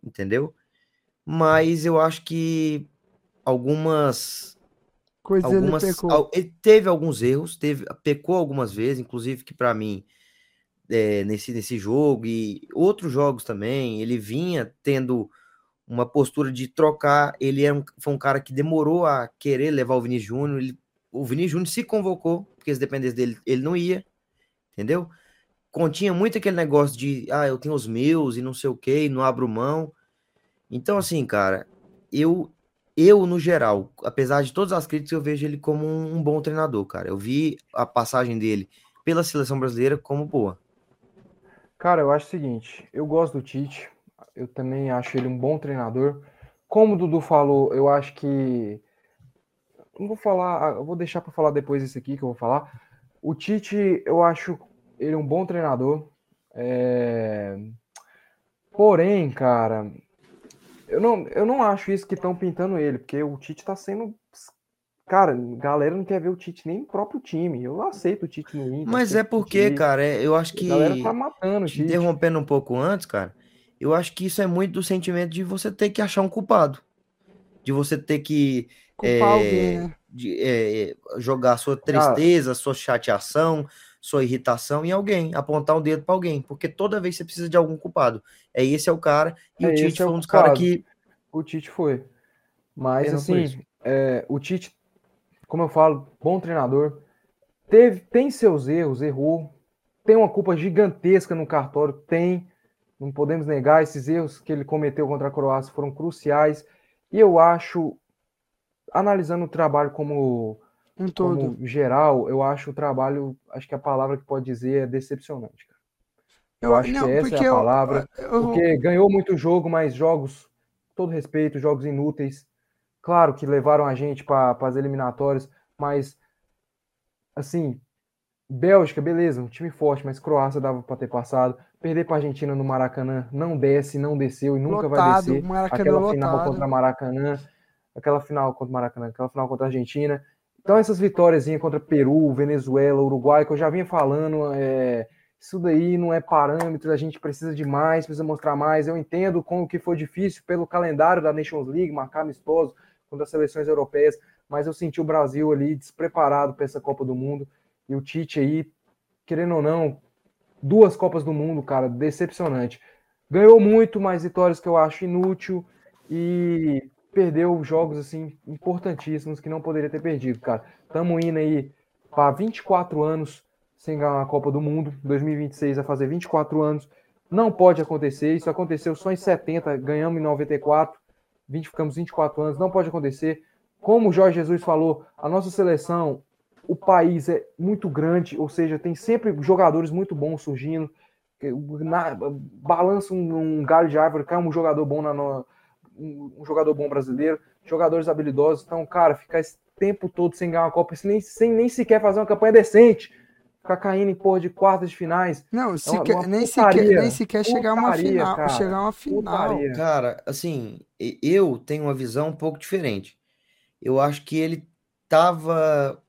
entendeu? Mas eu acho que algumas. Coisa algumas ele pecou. ele teve alguns erros, teve, pecou algumas vezes, inclusive que para mim, é, nesse, nesse jogo e outros jogos também, ele vinha tendo uma postura de trocar. Ele era um, foi um cara que demorou a querer levar o Vini Júnior. ele- O Vini Júnior se convocou, porque se dependesse dele, ele não ia, entendeu? Continha muito aquele negócio de, ah, eu tenho os meus e não sei o que, não abro mão. Então, assim, cara, eu, eu, no geral, apesar de todas as críticas, eu vejo ele como um, um bom treinador, cara. Eu vi a passagem dele pela seleção brasileira como boa. Cara, eu acho o seguinte, eu gosto do Tite, eu também acho ele um bom treinador. Como o Dudu falou, eu acho que não vou falar, ah, eu vou deixar para falar depois isso aqui que eu vou falar. O Tite, eu acho ele um bom treinador. é, Porém, cara, eu não, eu não acho isso que estão pintando ele, porque o Tite tá sendo. Cara, galera não quer ver o Tite nem no próprio time. Eu aceito o Tite no Inter. Mas é o porque, cara, eu acho A que. galera tá matando o te Tite. interrompendo um pouco antes, cara, eu acho que isso é muito do sentimento de você ter que achar um culpado. De você ter que é, alguém, né? de, é, jogar sua tristeza, sua chateação, sua irritação em alguém, apontar o dedo pra alguém, porque toda vez você precisa de algum culpado. É esse é o cara, e É, o Tite é foi um dos caras que. O Tite foi. Mas assim, é, o Tite, como eu falo, bom treinador. Teve, tem seus erros, errou. Tem uma culpa gigantesca no cartório, tem. Não podemos negar esses erros que ele cometeu contra a Croácia foram cruciais. E eu acho, analisando o trabalho como, todo. como geral, eu acho o trabalho, acho que a palavra que pode dizer é decepcionante. Cara. Eu acho não, que essa é a eu- palavra. eu- Porque ganhou muito jogo, mas jogos, todo respeito, jogos inúteis. Claro que levaram a gente para as eliminatórias, mas assim, Bélgica, beleza, um time forte, mas Croácia dava para ter passado. Perder para Argentina no Maracanã não desce, não desceu e nunca vai Lotado, descer. Maracanã Aquela final lotado. contra Maracanã, aquela final contra Maracanã, aquela final contra a Argentina. Então essas vitórias contra Peru, Venezuela, Uruguai, que eu já vinha falando, é, isso daí não é parâmetro, a gente precisa de mais, precisa mostrar mais. Eu entendo como que foi difícil pelo calendário da Nations League, marcar amistoso contra as seleções europeias, mas eu senti o Brasil ali despreparado para essa Copa do Mundo. E o Tite aí, querendo ou não, duas Copas do Mundo, cara, decepcionante. Ganhou muito, mas vitórias que eu acho inútil e perdeu jogos assim importantíssimos que não poderia ter perdido, cara. Estamos indo aí para 24 anos sem ganhar uma Copa do Mundo, 2026 vai fazer 24 anos. Não pode acontecer, isso aconteceu só em 70, ganhamos em 94, 20 ficamos 24 anos, não pode acontecer. Como o Jorge Jesus falou, a nossa seleção, o país é muito grande, ou seja, tem sempre jogadores muito bons surgindo. Na, balança um, um, galho de árvore, cai um jogador bom na no, um, um, jogador bom brasileiro, jogadores habilidosos. Então, cara, ficar esse tempo todo sem ganhar uma Copa, sem, sem nem sequer fazer uma campanha decente, ficar caindo em porra de quartas de finais. Não, é sequer, uma nem, putaria, sequer, nem sequer chegar uma putaria, final. cara, chegar uma final. putaria. Cara, assim, eu tenho uma visão um pouco diferente. Eu acho que ele tava.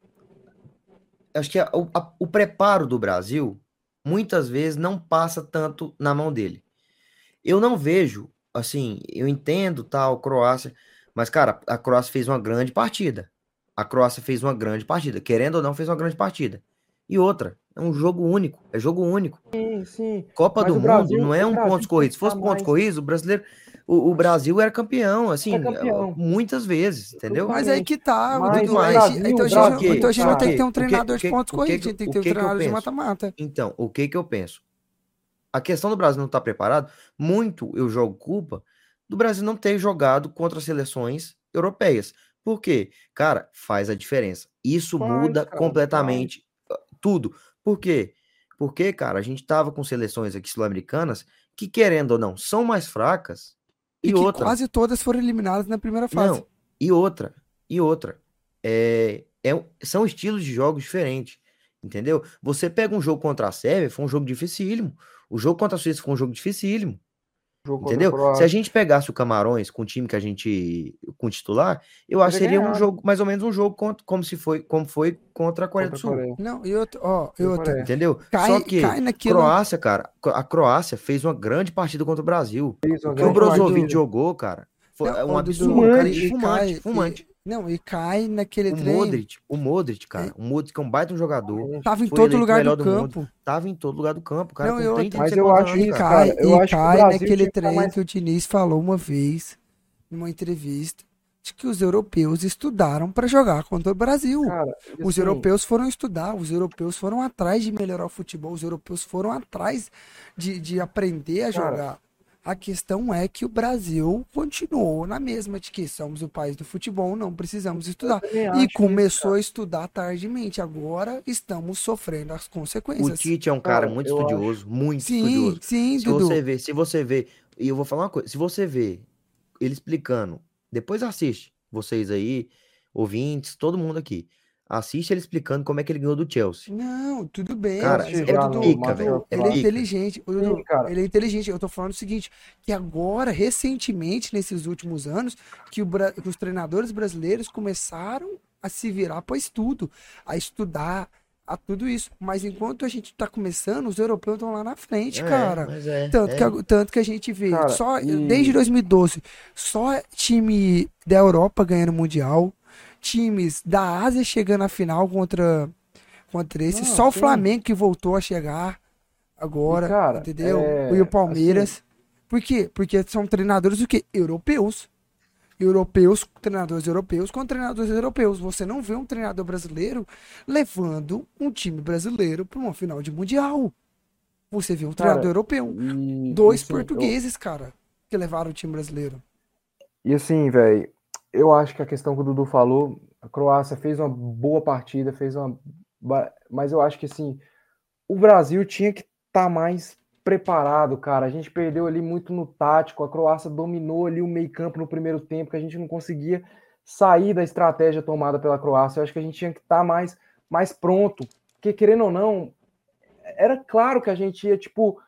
Acho que a- o, a- o preparo do Brasil muitas vezes não passa tanto na mão dele. Eu não vejo, assim, eu entendo tal, Croácia, mas, cara, a Croácia fez uma grande partida. A Croácia fez uma grande partida. Querendo ou não, fez uma grande partida. E outra, é um jogo único. É jogo único. Sim, sim. Copa Mas do Mundo Brasil- não é um Brasil pontos corridos. Se fosse estar pontos mais- corridos, o brasileiro, o, o Brasil era campeão, assim, É campeão. muitas vezes, entendeu? Mas aí que tá, Mas Dudu. o aí- Brasil- então a gente, Brasil- não- então a gente não tem que ter um o que- treinador que- de pontos o que- corridos, a gente tem que ter um treinador de penso? mata-mata. Então, o que que eu penso? A questão do Brasil não estar preparado, muito eu jogo culpa do Brasil não ter jogado contra seleções europeias. Por quê? Cara, faz a diferença. Isso Faz, muda cara, completamente uh, tudo. Por quê? Porque, cara, a gente tava com seleções aqui sul-americanas que, querendo ou não, são mais fracas. E, E, outra. quase todas foram eliminadas na primeira fase. Não, e outra, e outra. É, é, são estilos de jogos diferentes, entendeu? Você pega um jogo contra a Sérvia, foi um jogo dificílimo. O jogo contra a Suíça foi um jogo dificílimo, Jogo entendeu? Se a gente pegasse o Camarões com o time que a gente com o titular, eu acho que seria um ganhado. jogo mais ou menos um jogo contra- como se foi como foi contra a Coreia do contra a Sul, Coreia. Não, e outro, ó, e. Coreia. entendeu? Cai, Só que naquilo. Croácia, cara, a Croácia fez uma grande partida contra o Brasil. O que o Brozovic jogou, cara, foi Não, é um absurdo, cara, e fumante, cai- fumante. e- não, e cai naquele O trem. Modric, o Modric, cara, o Modric é um baita um jogador, Tava em todo lugar do do mundo. campo. tava em todo lugar do campo, cara, Não, com eu- 30 Mas eu acho E cara. cai, cara, eu e acho que cai naquele que trem mais- que o Diniz falou uma vez, numa entrevista, de que os europeus estudaram para jogar contra o Brasil. Cara, e Os assim, europeus foram estudar, os europeus foram atrás de melhorar o futebol, os europeus foram atrás de, de aprender a Cara. jogar. A questão é que o Brasil continuou na mesma de que somos o país do futebol, não precisamos estudar. acho E isso, começou a estudar tardiamente. Agora estamos sofrendo as O consequências. Tite é um cara muito eu estudioso, muito Sim, estudioso. sim, Se Dudu. você vê, se você vê, e eu vou falar uma coisa, se você vê ele explicando, depois assiste, vocês aí, ouvintes, todo mundo aqui, assiste ele explicando como é que ele ganhou do Chelsea. Não, tudo bem, Cara, mas, é ô, Dudu, pica, velho, é ele é inteligente, Dudu, ele é inteligente. Eu tô falando o seguinte, que agora, recentemente, nesses últimos anos, que, o que os treinadores brasileiros começaram a se virar para estudo, a estudar, a tudo isso. Mas enquanto a gente tá começando, os europeus estão lá na frente, É, cara. mas é, Tanto, é. que, a- tanto que a gente vê, Cara, só e- desde 2012, só time da Europa ganhando Mundial, times da Ásia chegando à final contra, contra esse, Não, só o. Flamengo que voltou a chegar agora, E, cara, entendeu? é, e o Palmeiras. Por quê? Porque são treinadores o quê? Europeus. Europeus, treinadores europeus com treinadores europeus. Você não vê um treinador brasileiro levando um time brasileiro para uma final de mundial. Você vê um Cara, treinador europeu. e- Dois assim, eu- portugueses, cara, que levaram o time brasileiro. E assim, velho, eu acho que a questão que o Dudu falou, a Croácia fez uma boa partida, fez uma. Mas eu acho que assim, o Brasil tinha que estar mais preparado, cara. A gente perdeu ali muito no tático, a Croácia dominou ali o meio-campo no primeiro tempo, que a gente não conseguia sair da estratégia tomada pela Croácia. Eu acho que a gente tinha que estar mais, mais pronto. Porque, querendo ou não, era claro que a gente ia, tipo,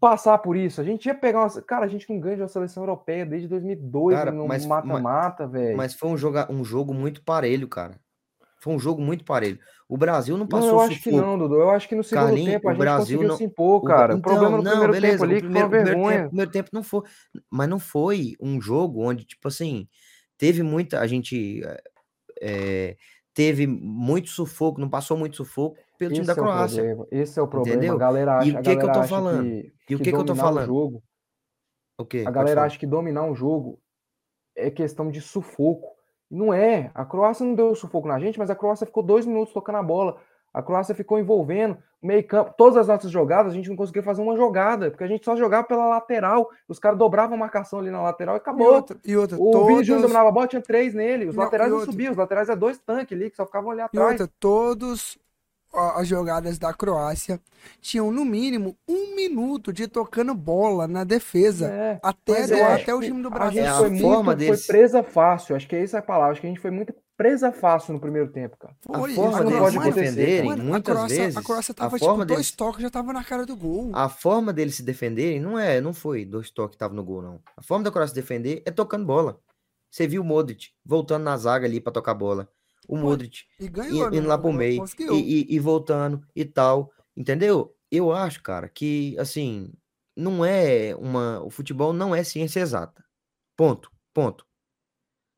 passar por isso. A gente ia pegar uma. Cara, a gente não ganha de uma seleção europeia desde 2002 Cara, mas- mata-mata, velho. Mas foi um, joga, um jogo muito parelho, cara. Foi um jogo muito parelho. O Brasil não Não, passou eu acho que sufoco. não, Dudu. Eu acho que no segundo Carlinhos, tempo a gente Brasil conseguiu não- se impor, cara. O então, problema no não, primeiro beleza, tempo ali o que primeiro, foi uma primeiro vergonha. tempo, primeiro tempo não foi, mas não foi um jogo onde tipo assim teve muita a gente é, teve muito sufoco, não passou muito sufoco pelo time Esse da é Croácia. problema. Esse é o problema. Entendeu? A galera acha, E o que que eu tô falando? que, E o que que eu tô falando? O jogo, O quê? a galera acha que dominar um jogo é questão de sufoco. Não é. A Croácia não deu sufoco na gente, mas a Croácia ficou dois minutos tocando a bola. A Croácia ficou envolvendo meio campo. Todas as nossas jogadas, a gente não conseguia fazer uma jogada, porque a gente só jogava pela lateral. Os caras dobravam a marcação ali na lateral e E acabou. outra, e outra, O Vini Júnior todos, dominava a bola, tinha três nele. Os Não, laterais e não outra- subiam. Os laterais é dois tanques ali que só ficavam ali e atrás. outra, todos as jogadas da Croácia tinham no mínimo um minuto de tocando bola na defesa. É, Até, acho até o time do A Brasil. gente É a foi forma muito, deles- foi presa fácil. Acho que essa é a palavra. Acho que a gente foi muito presa fácil no primeiro tempo, cara. A Foi, forma isso não deles pode defenderem, Mano, muitas a Croácia, vezes, a Croácia a tava forma tipo dois deles, toques já tava na cara do gol. a forma deles se defenderem não é, não foi dois toques que tava no gol não. A forma da Croácia se defender é tocando bola. Você viu o Modric voltando na zaga ali pra tocar bola. O Modric E ganhou, indo né? lá pro meio e, e- e voltando e tal, entendeu? Eu acho, cara, que assim não é uma, o futebol não é ciência exata. Ponto, ponto.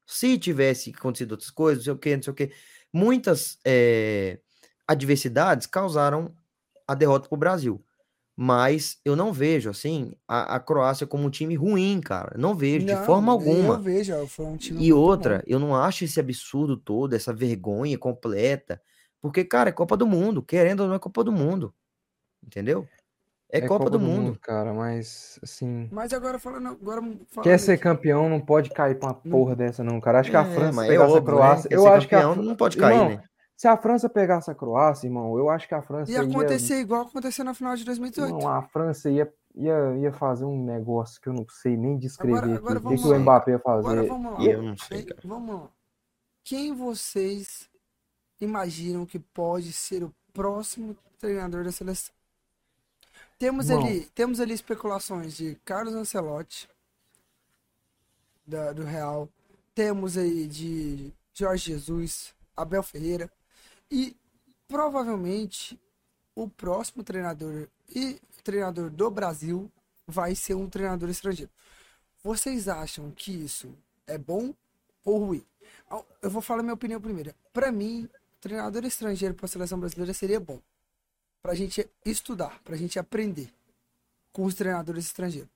Se tivesse acontecido outras coisas, não sei o que, não sei o que, muitas eh, adversidades causaram a derrota pro Brasil. Mas eu não vejo assim a, a Croácia como um time ruim, cara. Não vejo de Não, forma Eu alguma. vejo, ó, foi um time E outra, bom. eu não acho esse absurdo todo, essa vergonha completa. Porque, cara, é Copa do Mundo. Querendo ou não, é Copa do Mundo. Entendeu? É, Copa, do, mundo. cara, mas assim. Mas agora falando, agora falando Quer ser aqui, campeão, não pode cair pra uma Não- porra dessa, não, cara. Acho que a É, França é pegasse a óbvio, né? Croácia. Quer Eu ser acho que a não pode cair, Irmão, né? Se a França pegasse a Croácia, irmão, eu acho que a França ia ia. acontecer igual aconteceu na final de 2018. Não, a França ia, ia, ia fazer um negócio que eu não sei nem descrever Agora- aqui. agora O que, que o. Mbappé ia Agora fazer? vamos lá. Eu não sei, Quem- cara. vamos lá. Quem vocês imaginam que pode ser o próximo treinador da seleção? Temos ali, temos ali especulações de Carlos Ancelotti da- do Real, temos aí de Jorge Jesus, Abel Ferreira e provavelmente o próximo treinador e treinador do Brasil vai ser um treinador estrangeiro. Vocês acham que isso é bom ou ruim? Eu vou falar minha opinião primeiro. Para mim, treinador estrangeiro para a seleção brasileira seria bom. Para a gente estudar, para a gente aprender com os treinadores estrangeiros.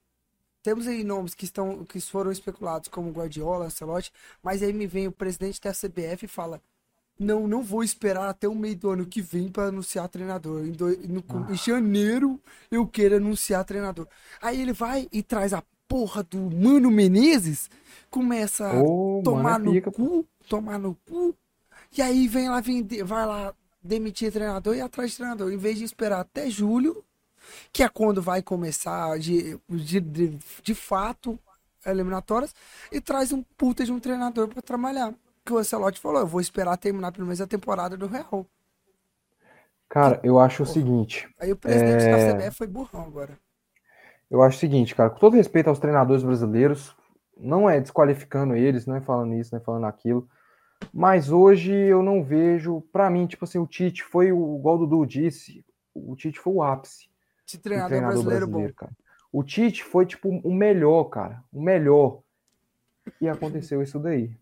Temos aí nomes que estão que foram especulados como Guardiola, Ancelotti, mas aí me vem o presidente da CBF e fala: "Não, não vou esperar até o meio do ano que vem para anunciar treinador. Em, do- no- em janeiro eu quero anunciar treinador". Aí ele vai e traz a porra do Mano Menezes, começa a tomar mano, no é pica, cu, tomar no cu. E aí vem lá vender, vai lá demitir treinador e atrás de treinador, em vez de esperar até julho, que é quando vai começar de, de, de, de fato eliminatórias, e traz um puta de um treinador pra trabalhar. Que o Ancelotti falou, eu vou esperar terminar pelo menos a temporada do Real. Cara, eu acho o seguinte. Aí o presidente da É. CBF foi burrão agora. Eu acho o seguinte, cara, com todo respeito aos treinadores brasileiros, não é desqualificando eles, não é falando isso, não é falando aquilo, mas hoje eu não vejo, pra mim, tipo assim, o Tite foi o, igual o Dudu disse, o Tite foi o ápice do treinador, treinador brasileiro, brasileiro, bom. cara. O Tite foi, tipo, o melhor, cara, o melhor. E aconteceu isso daí.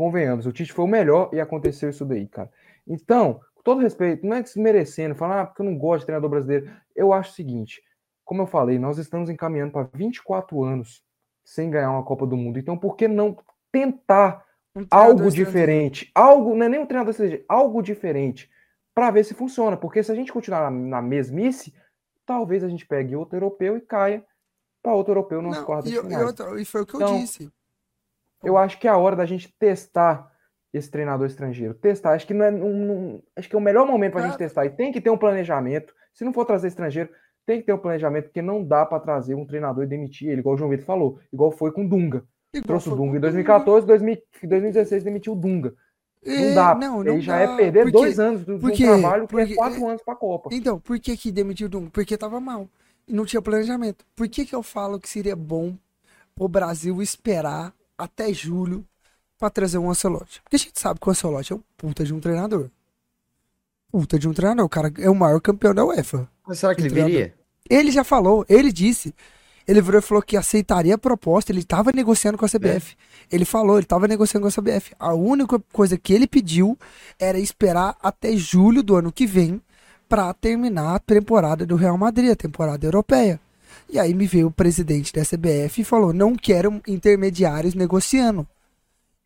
Convenhamos, o Tite foi o melhor e aconteceu isso daí, cara. Então, com todo respeito, não é desmerecendo, falar, ah, porque eu não gosto de treinador brasileiro. Eu acho o seguinte, como eu falei, nós estamos encaminhando para 24 anos sem ganhar uma Copa do Mundo. Então, por que não tentar Um algo diferente? Algo, não é nem um treinador estrangeiro, algo diferente para ver se funciona. Porque se a gente continuar na, na mesmice, talvez a gente pegue outro europeu e caia para outro europeu nas Não, quartas e, de e finais. outra- e foi o que eu Então, disse. Eu acho que é a hora da gente testar esse treinador estrangeiro. Testar. Acho que não é, não- não- acho que é o melhor momento para a gente testar. E tem que ter um planejamento. Se não for trazer estrangeiro, tem que ter um planejamento, porque não dá para trazer um treinador e demitir ele, igual o João Vitor falou, igual foi com Dunga. Igual Trouxe o Dunga em 2014, 2000 2016 demitiu o Dunga. Não É, dá. não, não já dá, é perder porque- dois anos do, do porque- trabalho, que porque- é quatro anos para a Copa. Então, por que que demitiu o Dunga? Porque tava mal. E não tinha planejamento. Por que que eu falo que seria bom o Brasil esperar até julho pra trazer um Ancelotti? Porque a gente sabe que o Ancelotti é um puta de um treinador. Puta de um treinador. O cara é o maior campeão da UEFA. Mas será que ele Treinador. viria? Ele já falou, ele disse. Ele virou e falou que aceitaria a proposta, ele estava negociando com a CBF. Ele falou, ele estava negociando com a CBF. A única coisa que ele pediu era esperar até julho do ano que vem para terminar a temporada do Real Madrid, a temporada europeia. E aí me veio o presidente da CBF e falou: não quero intermediários negociando.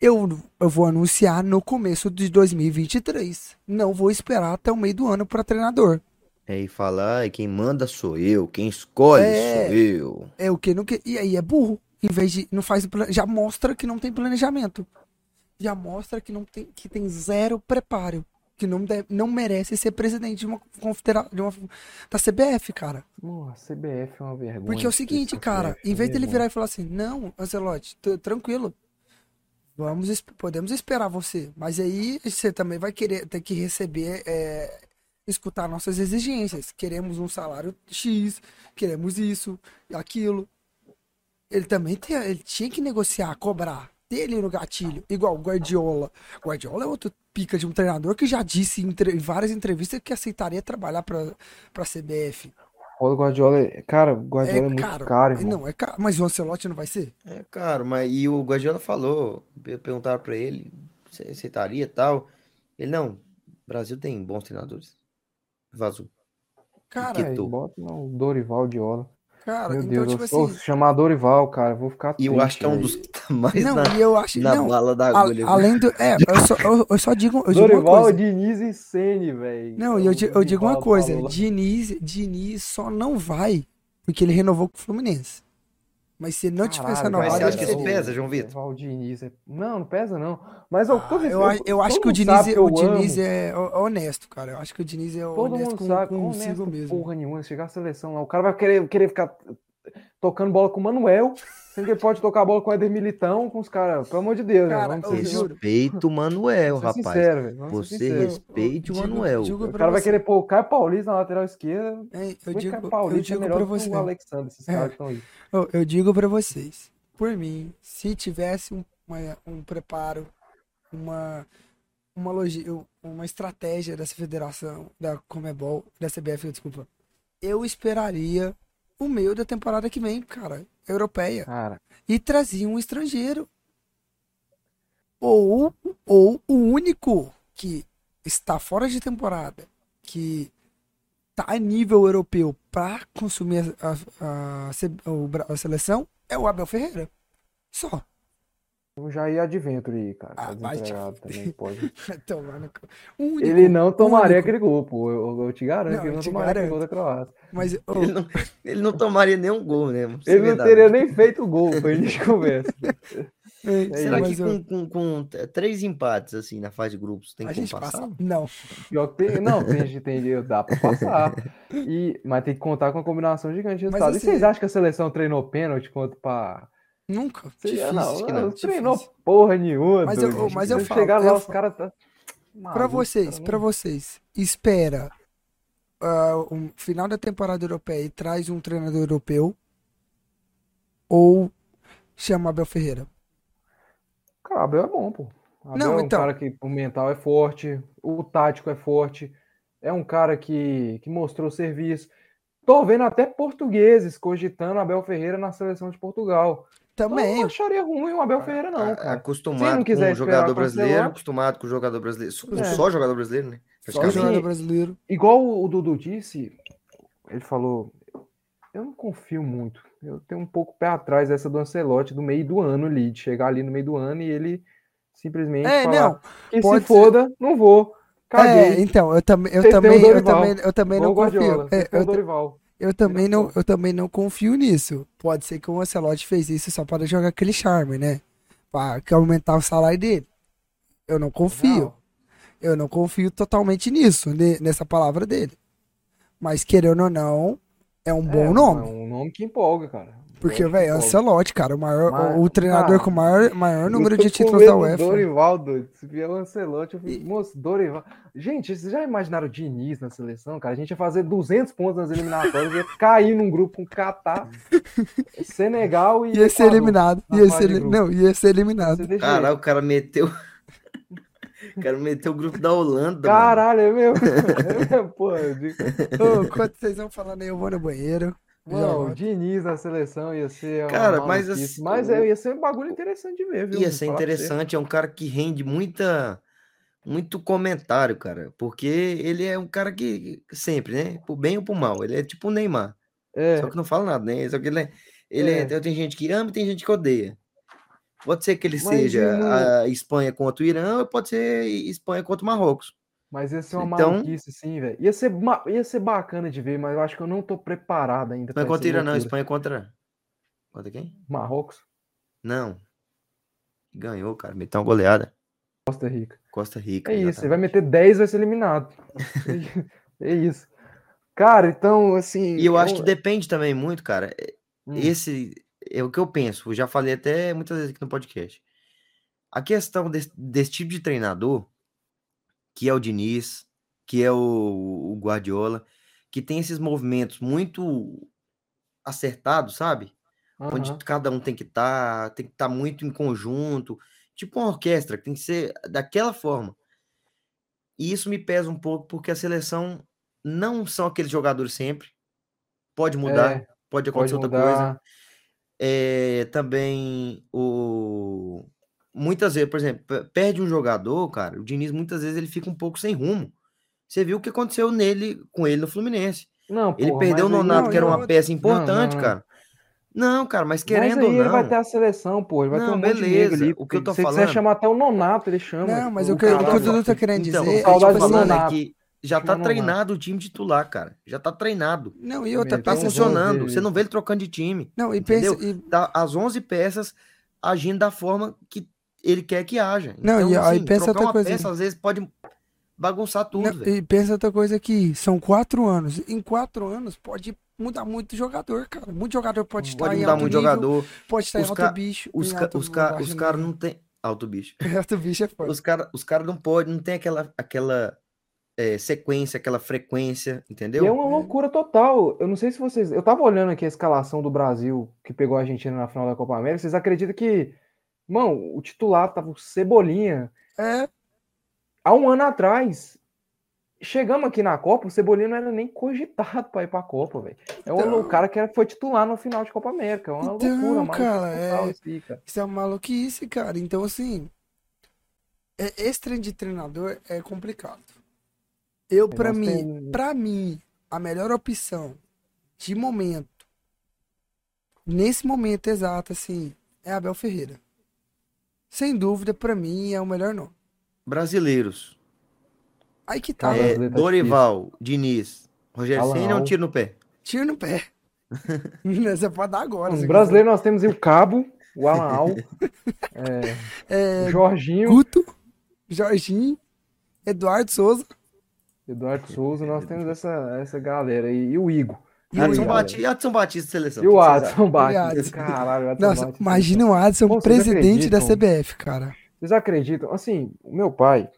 Eu, eu vou anunciar no começo de 2023. Não vou esperar até o meio do ano para treinador. É, e falar, quem manda sou eu, quem escolhe É. sou eu. É o que não que e aí é burro. Em vez de não faz já mostra que não tem planejamento. Já mostra que não tem que tem zero preparo, que não deve, não merece ser presidente de uma confedera de uma da CBF, cara. Mano, a CBF é uma vergonha. Porque é o seguinte, cara, CBF é em vez uma dele virar e falar assim: "Não, Ancelotti, tranquilo. Vamos podemos esperar você, mas aí você também vai querer ter que receber é, escutar nossas exigências. Queremos um salário X, queremos isso, aquilo. Ele também tem, ele tinha que negociar, cobrar, ter ele no gatilho, igual Guardiola. Guardiola é outro pica de um treinador que já disse em, em várias entrevistas que aceitaria trabalhar para para CBF. O Guardiola, é- cara, o Guardiola é, muito caro, irmão. Não, é caro, mas o Ancelotti não vai ser? É, cara, mas e o Guardiola falou, pe- perguntaram pra ele, você aceitaria e tal. Ele, não, o Brasil tem bons treinadores. Vazou. Cara, tu- bota no Dorival Diola. Cara, Meu então, Deus, tipo eu sou, assim. chamar Dorival, cara, vou ficar E eu acho que é um dos que tá mais Não, na, e eu acho. na não, bala da a- agulha. viu? além do. É, eu só, eu, eu só digo, eu digo uma Dorival, coisa. Diniz e Sene, velho. Não, e eu, eu digo uma coisa. Diniz, Diniz só não vai porque ele renovou com o Fluminense. Mas se não tivesse Caralho, renovado, Mas você acha que isso pesa, João Vitor? Dorival, Diniz é... Não, não pesa não. Mas eu, Ah, eu, respeito- eu acho que o Diniz, é- que o eu Diniz amo. é ho- honesto, cara. Eu acho que o Diniz é Todo honesto com, sabe, consigo honesto mesmo. porra nenhuma. Chegar à seleção lá, o cara vai querer, querer ficar tocando bola com o Manuel, sendo que ele pode tocar bola com o Éder Militão, com os caras, pelo amor de Deus, né? Cara, eu juro. Respeita o Manuel, rapaz. sincero, Você sincero. respeite o Digo- Manuel. digo O pra cara vai você. querer pôr o Caio Paulista na lateral esquerda. Hein, eu Eu digo, digo, Caio eu Paulista é digo melhor pra você. o Alexandre, esses É. caras que estão aí. Eu, eu digo pra vocês, por mim, se tivesse um, uma- um preparo, uma uma logi, uma estratégia dessa federação, da Comebol, da CBF, desculpa, eu esperaria o meio da temporada que vem, cara, europeia, Cara, e trazia um estrangeiro. Ou, ou o único que está fora de temporada, que tá a nível europeu para consumir a, a, a, a seleção é o Abel Ferreira. Só. O Jair Adventure aí, cara. Ah, Tá vai te desempregado também, pode. Único, Ele não tomaria único. aquele gol, pô. Eu, eu te garanto Não, que ele eu não tomaria aquele garanto. gol da Croácia. Mas ô, Ele não, ele não tomaria nenhum gol, né? Ele não verdade. teria nem feito o gol, foi a gente conversa. ei, É Será mas que com, com, com t- três empates, assim, na fase de grupos, tem a como gente passar? passa? Não. Pior que tem, não, tem, gente- tem, dá pra passar. E, mas tem que contar com a combinação gigante de Mas resultados. assim- E vocês acham que a seleção treinou pênalti contra pra. Nunca. Difícil. não, não, não, treinou porra nenhuma. Mas eu- doido. mas eu Se falo, chegar lá, eu os caras tá. Pra Maluco, vocês, pra não- vocês, espera ah, um final da temporada europeia e traz um treinador europeu ou chama Abel Ferreira? Cara, Abel é bom, pô. Abel Não, é um então. cara que o mental é forte, o tático é forte, é um cara que, que mostrou serviço. Tô vendo até portugueses cogitando Abel Ferreira na seleção de Portugal. Então, eu Também. não acharia ruim o Abel Ferreira, não, A- cara. Se Acostumado não com o jogador brasileiro, acostumado com o jogador brasileiro. Só, É. só jogador brasileiro, né? Só Praticamente. jogador assim, brasileiro. Igual o Dudu disse, ele falou: eu não confio muito. Eu tenho um pouco pé atrás dessa do Ancelotti do meio do ano ali, de chegar ali no meio do ano e ele simplesmente É, falar não. que pode se foda, não vou. Caguei. É, então, eu também, eu também, eu também, eu também não confio. É, eu. Eu também não, eu também não confio nisso. Pode ser que o Ancelotti fez isso só para jogar aquele charme, né? Para aumentar o salário dele. Eu não confio. Não. Eu não confio totalmente nisso, ne- nessa palavra dele. Mas querendo ou não, é um bom É, nome. É um nome que empolga, cara. Porque, velho. Ancelotti, cara, o, maior, Mas, o, treinador cara, com o maior, maior número de títulos da UEFA. Dorival, doido. Se vier o Ancelotti, eu fico, moço, Dorival. Gente, vocês já imaginaram o Diniz na seleção, cara? A gente ia fazer 200 pontos nas eliminatórias, ia cair num grupo com Catar, Senegal e Ia ser eliminado. na Ia ser, grupo. não, ia ser eliminado. Caralho, o cara meteu. o cara meteu o grupo da Holanda. mano. Caralho, é meu. É meu, pô. eu digo- Ô, enquanto vocês vão falando aí, eu vou no banheiro. Mano, o. Diniz na seleção ia ser. Cara, mas assim, Mas é, ia ser um bagulho interessante de ver, viu? Ia ser interessante, é um cara que rende muita, muito comentário, cara. Porque ele é um cara que sempre, né? Por bem ou por mal. Ele é tipo o Neymar. É, Só que não fala nada, né? Só que ele é. Ele é, É. tem gente que ama e tem gente que odeia. Pode ser que ele Mas seja eu não- a Espanha contra o Irã, ou pode ser Espanha contra o Marrocos. Mas ia ser uma Então- maluquice, sim, velho. Ia ser, ia ser bacana de ver, mas eu acho que eu não tô preparado ainda Espanha pra contra Irã, não. Espanha contra. Contra quem? Marrocos, Não. Ganhou, cara. Meteu uma goleada. Costa Rica. Costa Rica. É isso, ele exatamente. vai meter 10 vai ser eliminado. é isso. Cara, então, assim. E eu acho eu- que depende também muito, cara. Hum, Esse é o que eu penso. Eu já falei até muitas vezes aqui no podcast. A questão desse, desse tipo de treinador, que é o Diniz, que é o, o Guardiola, que tem esses movimentos muito acertados, sabe? Onde aham. cada um tem que estar, tem que estar muito em conjunto, tipo uma orquestra, que tem que ser daquela forma. E isso me pesa um pouco porque a seleção não são aqueles jogadores sempre. Pode mudar, É, pode pode acontecer outra coisa. É, também o muitas vezes, por exemplo, pe- perde um jogador, cara, o Diniz muitas vezes ele fica um pouco sem rumo. Você viu o que aconteceu nele com ele no Fluminense. Não, Ele porra, perdeu o mas Nonato, Não, que era uma peça importante, não. cara. Não, cara, mas Mas querendo aí ou ele vai não, ter a seleção, pô. Ele vai ter Não, um de nego beleza, ali. o que eu tô Se quiser falando- chamar até o Nonato, ele chama. Não, mas o o que, o que o. Dudu tá querendo então, dizer o é que eu tô falando é que já tá treinado o time titular, cara. Já tá treinado. Não, e outra, Ele Tá funcionando. Você não vê ele trocando de time. Não, e pensa. E, Tá as 11 peças agindo da forma que ele quer que haja. Não, e aí pensa outra coisa. peça às vezes pode bagunçar tudo, não, e pensa outra coisa aqui. São quatro anos. Em quatro anos pode muda muito o jogador, cara. Muito jogador pode estar Pode em mudar alto muito nível, jogador. pode estar em Os alto ca- bicho. Os, em ca- alto os, ca- os caras não tem. Alto bicho. Alto bicho é foda. Os caras os cara não podem, não tem aquela, aquela é, sequência, aquela frequência, entendeu? E é uma loucura total. Eu não sei se vocês. Eu tava olhando aqui a escalação do Brasil que pegou a Argentina na final da Copa América. Vocês acreditam que, mano, o titular tava o Cebolinha. É, Há um ano atrás, chegamos aqui na Copa, o Cebolinha não era nem cogitado pra ir pra Copa, velho. É Então- o cara que foi titular no final de Copa América. É uma Então, loucura, uma cara, é- isso cara. isso é uma maluquice, cara. Então, assim, é- esse trem de treinador é complicado. Eu, pra nós mim, tem- pra mim, a melhor opção de momento, nesse momento exato, assim, é Abel Ferreira. Sem dúvida, pra mim, é o melhor nome. Brasileiros. Aí que tá, É, brasileiro tá Dorival, Diniz, Rogério Senna é um tiro no pé. tiro no pé. Você pode dar agora. Os se brasileiros nós temos aí o Cabo, o Alan Al, é, quiser. É, o Jorginho, Guto, Jorginho, Eduardo Souza. Eduardo Souza. Nós temos essa, essa galera aí. E o Igor. E o Adson Igor. Batista, e Adson Batista seleção. E o? Adson Batista. Adson. Caralho, Adson Nossa, Batista. imagina o Adson, Pô, presidente da? CBF, cara. Vocês acreditam? Assim, o meu pai,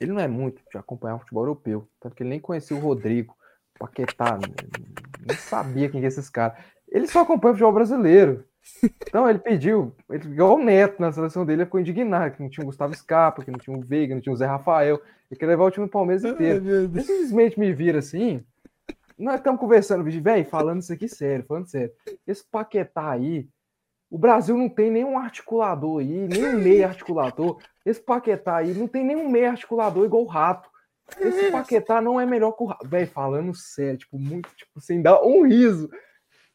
ele não é muito de acompanhar o futebol europeu. Tanto que ele nem conhecia o Rodrigo, o Paquetá, nem sabia quem que é esses caras. Ele só acompanha o futebol brasileiro. Então ele pediu, ele, igual o Neto na seleção dele, ele ficou indignado, que não tinha o Gustavo Scarpa, que não tinha o Veiga, não tinha o Zé Rafael. Ele queria levar o time do Palmeiras inteiro. Ele simplesmente me vira assim. Nós estamos conversando, velho, falando isso aqui sério, falando sério. Esse Paquetá aí, o Brasil não tem nenhum articulador aí, nenhum meio articulador. Esse Paquetá aí não tem nenhum meio articulador igual o Rato. Esse Paquetá não é melhor que o Rato. Velho, falando sério, tipo, muito, tipo, sem dar um riso.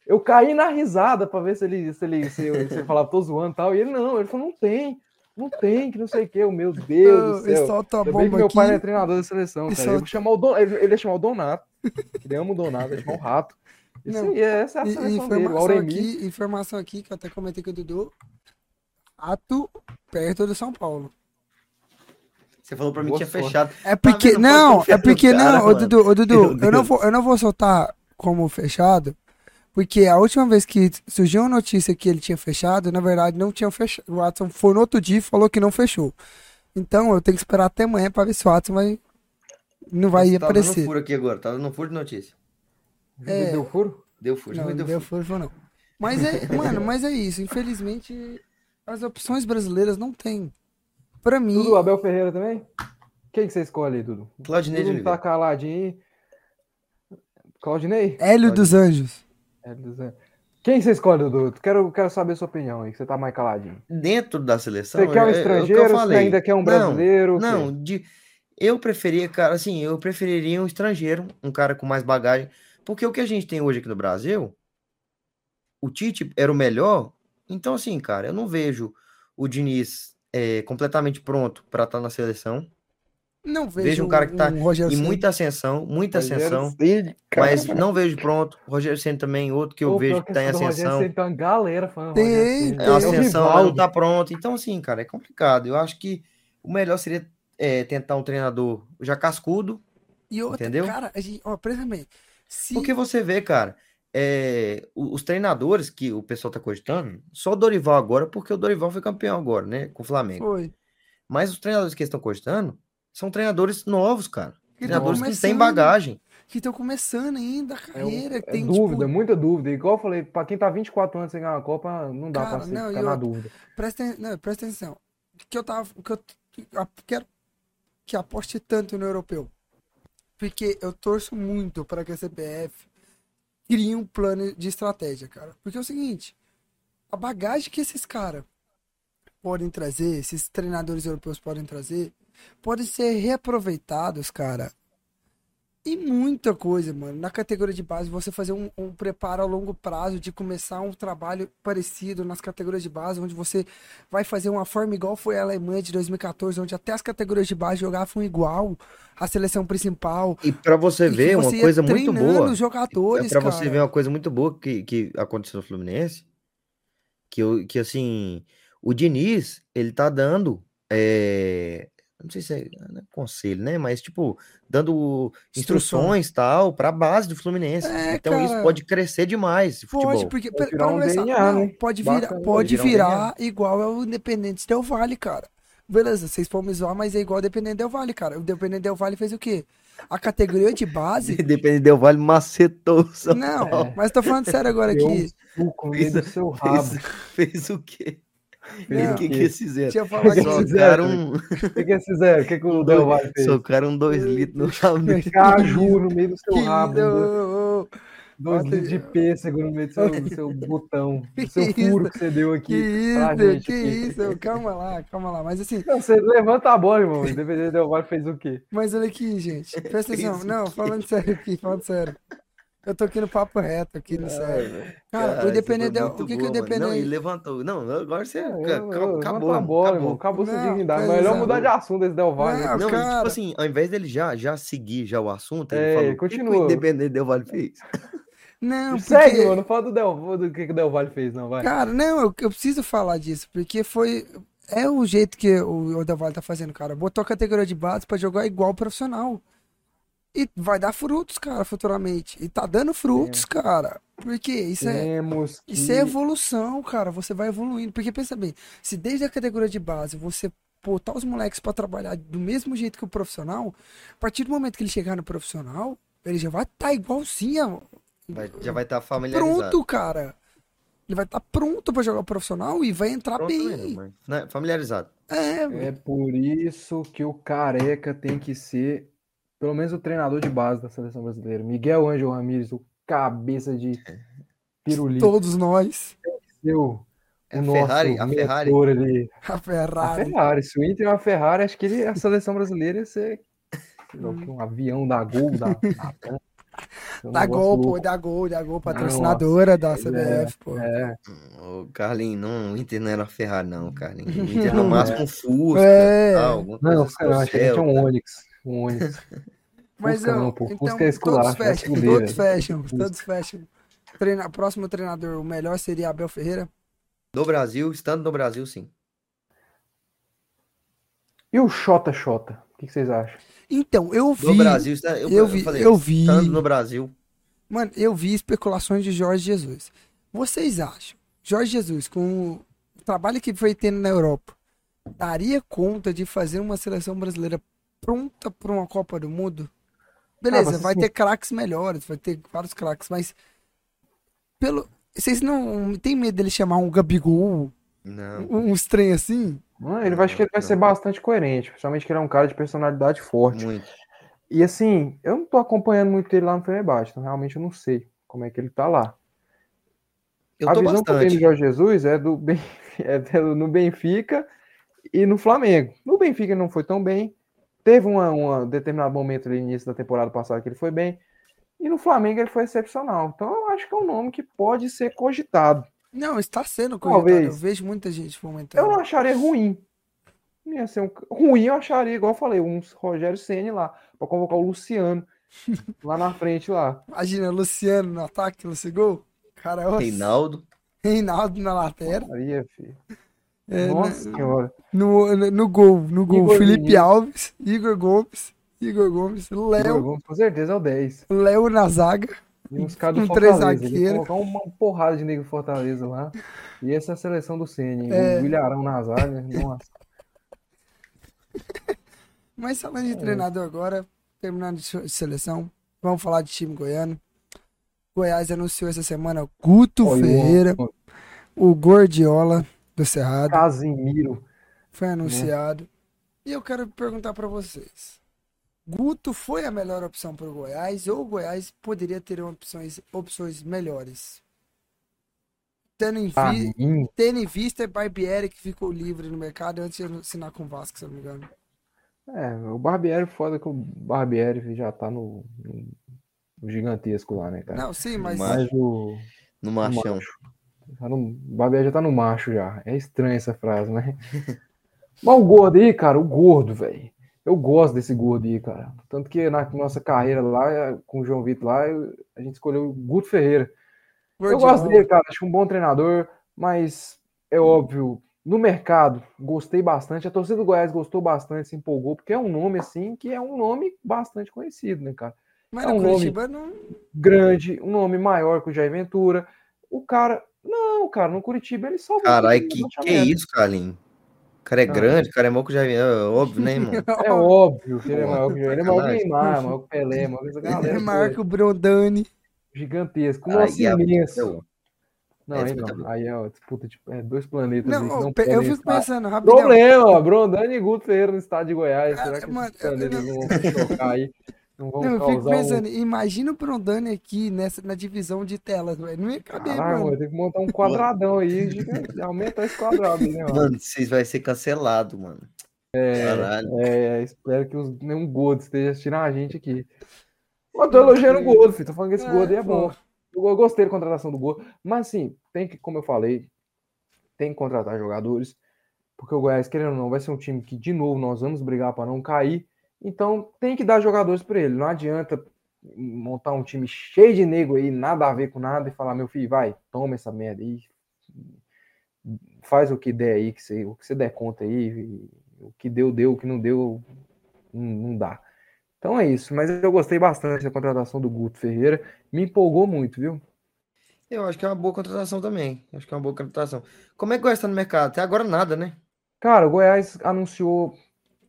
Eu caí na risada pra ver se ele, se ele, se, eu- se ele falava, tô zoando e tal. E ele não, ele falou, não tem, não tem, que não sei o que. Meu Deus do Ele céu. solta a bomba meu aqui. pai não é treinador da seleção, cara. Só- vou chamar o Don... ele, ele ia chamar o Donato. O Donato, ele ia chamar o Rato. Isso Não. aí, essa é a seleção dele. O informação Auremi. aqui, informação aqui que eu até comentei com o Dudu. Ato perto do São Paulo. Você falou pra mim Boa que tinha sorte. fechado. É porque vendo? Pode não, confiar é porque cara, não, ô. Dudu, ô Dudu, eu não vou, eu não vou soltar como fechado, porque a última vez que surgiu uma notícia que ele tinha fechado, na verdade não tinha fechado. O Watson foi no outro dia e falou que não fechou. Então eu tenho que esperar até amanhã pra ver se o Watson vai não vai Você tá dando aparecer. furo aqui agora, tá dando furo de notícia. É. Deu furo? Deu furo, Não, mas não deu deu furo. furo, não. Mas é, mano, mas é isso. Infelizmente, as opções brasileiras não tem. Pra mim, Dudu, Abel Ferreira também? Quem que você escolhe aí, Dudu? Claudinei de Dudu tá Oliveira. caladinho aí. Claudinei? Hélio dos Anjos. É, Dudu. Quem você escolhe, Dudu? Quero, quero saber a sua opinião aí, que você tá mais caladinho. Dentro da seleção. Você quer um é- é o que eu estrangeiro? Você ainda quer um Não, brasileiro? o quê? Não, de, eu preferia, cara, assim, eu preferiria um estrangeiro, um cara com mais bagagem, porque o que a gente tem hoje aqui no Brasil, o Tite era o melhor, então assim, cara, eu não vejo o Diniz é, completamente pronto para estar na seleção, Não vejo, Vejo um cara que tá Rogério e Ceni. muita ascensão, muita ascensão, cara. mas não vejo pronto. Rogério Ceni também, outro que eu Ô, vejo que tá em ascensão. Ceni Tem uma galera falando. Tem, Rogério Ceni. tem. É ascensão, não tá pronto. Então, assim, cara, é complicado. Eu acho que o melhor seria é, tentar um treinador já cascudo, E outra, Entendeu? cara, a gente, ó, presta bem. Se, porque você vê, cara, é, os treinadores que o pessoal tá cogitando, só o Dorival agora, porque o Dorival foi campeão agora, né, com o Flamengo. foi. Mas os treinadores que estão cogitando são treinadores novos, cara. Que Treinadores que têm bagagem. Que estão começando ainda a carreira. que É tem, dúvida, tipo, muita dúvida. Igual eu falei, pra quem tá 24 anos sem ganhar uma Copa, não dá Cara, pra você não, ficar na dúvida. presta, não, presta atenção. Que eu tava. Que eu que eu quero que aposte tanto no europeu. Porque eu torço muito para que a CPF crie um plano de estratégia, cara. Porque é o seguinte: a bagagem que esses caras podem trazer, esses treinadores europeus podem trazer, podem ser reaproveitados, cara. E muita coisa, mano. Na categoria de base, você fazer um, um preparo a longo prazo de começar um trabalho parecido nas categorias de base, onde você vai fazer uma forma igual foi a Alemanha de 2014, onde até as categorias de base jogavam igual à seleção principal. E pra você E ver uma você ia coisa muito boa. os jogadores, pra você ver uma coisa muito boa que, que aconteceu no Fluminense, que, eu, que assim, o Diniz, ele tá dando, é, não sei se é, não é conselho, né? Mas, tipo, dando Instrução. instruções tal para a base do Fluminense. É, então isso cara. pode crescer demais, futebol. Pode, porque Pode virar um DNA, não, né? pode virar, Bacana, pode virar um igual é o Independente Del Vale, cara. Beleza, vocês podem me zoar, mas é igual o Independente Del Vale, cara. O Independente Del Vale fez o quê? A categoria de base. Depende Del Vale macetou Não, Paulo. mas tô falando sério agora aqui. rabo. Fez, fez o quê? O que, que eles fizeram? Aqui. Socaram um, O que, que eles fizeram? O que, que o Del Valle fez? socaram um dois litros no rabo. Caju no meio do seu Que rabo. dois- Bota- litros de pêssego no meio do seu, do seu botão. Do seu Que furo que você deu Que aqui. pra isso, gente que aqui. isso. Calma lá, calma lá. Mas assim, Não, você levanta a bola, irmão. Independente Del Valle fez o quê? mas olha aqui, gente. Presta atenção. Não, falando sério aqui, falando sério. Eu tô aqui no papo reto, aqui no sério. Cara, Cara, o Independente essa Del... foi O que, que o mano. Não, ele Independente... levantou. Não, agora você. É, ca- eu- eu- acabou, levanta a bola, acabou. irmão. Acabou sua dignidade. Melhor é. mudar de assunto esse Del Valle. Não, Não, e, cara. tipo assim, ao invés dele já, já seguir já o assunto, ele É, falou, o que que continua. o Independente Del Vale fez? Não, Segue, porque... mano. Não fala do, Del, do que, que o Del Valle fez, não, vai. Cara, não, eu, eu preciso falar disso, porque foi. É o jeito que o, o Del Valle tá fazendo, cara. Botou a categoria de base pra jogar igual profissional. E vai dar frutos, cara, futuramente. E tá dando frutos, cara. Porque isso é. Temos que... Isso é evolução, cara. Você vai evoluindo. Porque pensa bem, se desde a categoria de base você botar os moleques pra trabalhar do mesmo jeito que o profissional, a partir do momento que ele chegar no profissional, ele já vai estar igualzinho. Vai- já vai estar familiarizado. Pronto, cara. Ele vai estar pronto pra jogar o profissional e vai entrar Pronto bem. mesmo, né, familiarizado. É, É por isso que o Careca tem que ser, pelo menos, o treinador de base da seleção brasileira. Miguel Ângelo Ramírez, o cabeça de pirulito. todos nós. Seu, É o a nosso Ferrari, a Ferrari. ali. A A Ferrari. Ferrari. Se o Inter é uma Ferrari, acho que ele, a seleção brasileira ia ser um avião da Gol, da, da. É gol, pô, dá gol, dá gol, patrocinadora da CBF, pô. É, O Carlinhos, não, o Inter não era Ferrari, não, Carlinhos. O Inter no máximo um Fusca, É. tal, alguma coisa não, cara, acho que a gente é um. Onix. Um Onix. Mas Fusca eu, não, pô. então, Fusca é todos esculacho, é fecham, todos fecham, todos fecham. Treina, próximo treinador, o melhor seria Abel Ferreira? No Brasil, estando no Brasil, sim. E o Xota Xota? O que vocês acham? Então, eu vi, No Brasil, eu, eu vi- falei, eu vi. estando no Brasil, mano, eu vi especulações de Jorge Jesus. Vocês acham, Jorge Jesus, com o trabalho que foi tendo na Europa, daria conta de fazer uma seleção brasileira pronta para uma Copa do Mundo? Beleza, mas vai assim- ter craques melhores, vai ter vários craques, mas pelo vocês não tem medo dele chamar um Gabigol, não. um, um estranho assim? Não, ele vai, acho que ele vai ser bastante coerente, principalmente que ele é um cara de personalidade forte. Muito. E assim, eu não tô acompanhando muito ele lá no Fenerbahçe, então realmente eu não sei como é que ele tá lá. Eu a tô visão que eu tenho bastante. do Jorge Jesus é do Ben- é do- no Benfica e no Flamengo. No Benfica ele não foi tão bem. Teve uma, uma determinado momento ali no início da temporada passada que ele foi bem. E no Flamengo ele foi excepcional. Então eu acho que é um nome que pode ser cogitado. Não, está sendo cogitado. Talvez. Eu vejo muita gente comentando. Eu não acharia ruim. Não ia ser um... Ruim eu acharia, igual eu falei, um Rogério Ceni lá, para convocar o Luciano lá na frente lá. Imagina, Luciano no ataque, no gol. Cara, nossa. Reinaldo. Reinaldo na lateral. Maria, filho. É, Nossa na- senhora. no, no, no gol, no gol, Igor Felipe Vinícius. Alves, Igor Gomes, Igor Gomes, Léo, Com certeza é o 10. Léo na zaga. E uns caras do Com três Fortaleza. Colocar uma porrada de negro do Fortaleza lá. E essa é a seleção do Ceni. É. O Vilharão na zaga. Nossa. Mas falando É. de treinador agora, terminando de se- seleção, vamos falar de time goiano. Goiás anunciou essa semana Guto Ó, e o- Ferreira, o Gordiola do Cerrado. Casimiro. Foi anunciado. E eu quero perguntar pra vocês. Guto foi a melhor opção para o Goiás ou o Goiás poderia ter opções, opções melhores? Tendo em, vi, mim, tendo em vista Barbieri que ficou livre no mercado antes de assinar com o Vasco, se eu não me engano. é, o Barbieri, foda que o Barbieri já tá no, no- gigantesco lá, né, cara? Não, sim, mas Mas- o, No machão. macho. Tá no, já tá no macho já. É estranha essa frase, né? Mas o gordo aí, cara, o gordo, velho. Eu gosto desse gordo aí, cara. Tanto que na nossa carreira lá, com o João Vitor lá, eu- a gente escolheu o Guto Ferreira. Eu Gordiola, gosto dele, cara. Acho um bom treinador, mas é óbvio no mercado, gostei bastante. A torcida do Goiás gostou bastante, se empolgou, porque é um nome assim que é um nome bastante conhecido, né, cara? Mas É um nome- Curitiba não. Grande, um nome maior que o Jair Ventura. O cara. Não, cara, no Curitiba ele salvou. Caralho, time do que, que rebaixamento. isso, Carlinhos? O cara é Ah. grande, o cara é maior que o Jair. É óbvio, né, irmão? É óbvio que ele é maior que o Jair. Ele é maior que o. Neymar, maior que o Pelé, maior que essa galera. É maior que o Brondani. Gigantesco. Nossa, é- imenso. Não, é aí não. Aí é ó, disputa de é, dois planetas aí que Não, não eu fico estar. pensando, rapidão. Problema, Brondani e Guto Ferreira no estado de Goiás. Ah, Será que mano, esses planetas eu- não vão chocar aí? Não vão Não, eu fico causar um... pensando, imagina o Brondani aqui nessa, na divisão de telas, velho. Não ia caber, Caralho, mano. tem que montar um quadradão aí. Aumentar esse quadrado né, mano? Mano, vocês vai ser cancelado, mano. Caralho. É, espero que os, nenhum gordo esteja assistindo a gente aqui. Eu tô elogiando o gordo, filho. Tô falando que esse É, gordo aí é bom. Eu eu gostei da contratação do gordo. Mas, assim, tem que, como eu falei, tem que contratar jogadores. Porque o Goiás, querendo ou não, vai ser um time que, de novo, nós vamos brigar para não cair. Então, tem que dar jogadores para ele. Não adianta montar um time cheio de nego aí, nada a ver com nada, e falar, meu filho, vai, toma essa merda aí. Faz o que der aí, que você, o que você der conta aí. O que deu, deu. O que não deu, não, não dá. Então é isso. Mas eu gostei bastante da contratação do Guto Ferreira. Me empolgou muito, viu? Eu acho que é uma boa contratação também. Acho que é uma boa contratação. Como é que o Goiás tá no mercado? Até agora nada, né? Cara, o Goiás anunciou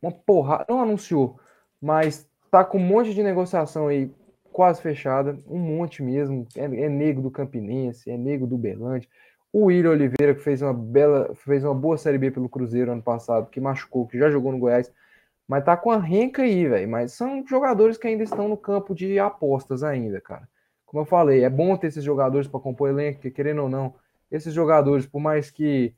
uma porrada, não anunciou, mas tá com um monte de negociação aí quase fechada, um monte mesmo. É, é nego do Campinense, é nego do Berlante. O William Oliveira, que fez uma bela, fez uma boa Série B pelo Cruzeiro ano passado, que machucou, que já jogou no Goiás, mas tá com a renca aí, velho. Mas são jogadores que ainda estão no campo de apostas ainda, cara. Como eu falei, é bom ter esses jogadores para compor elenco, porque querendo ou não, esses jogadores, por mais que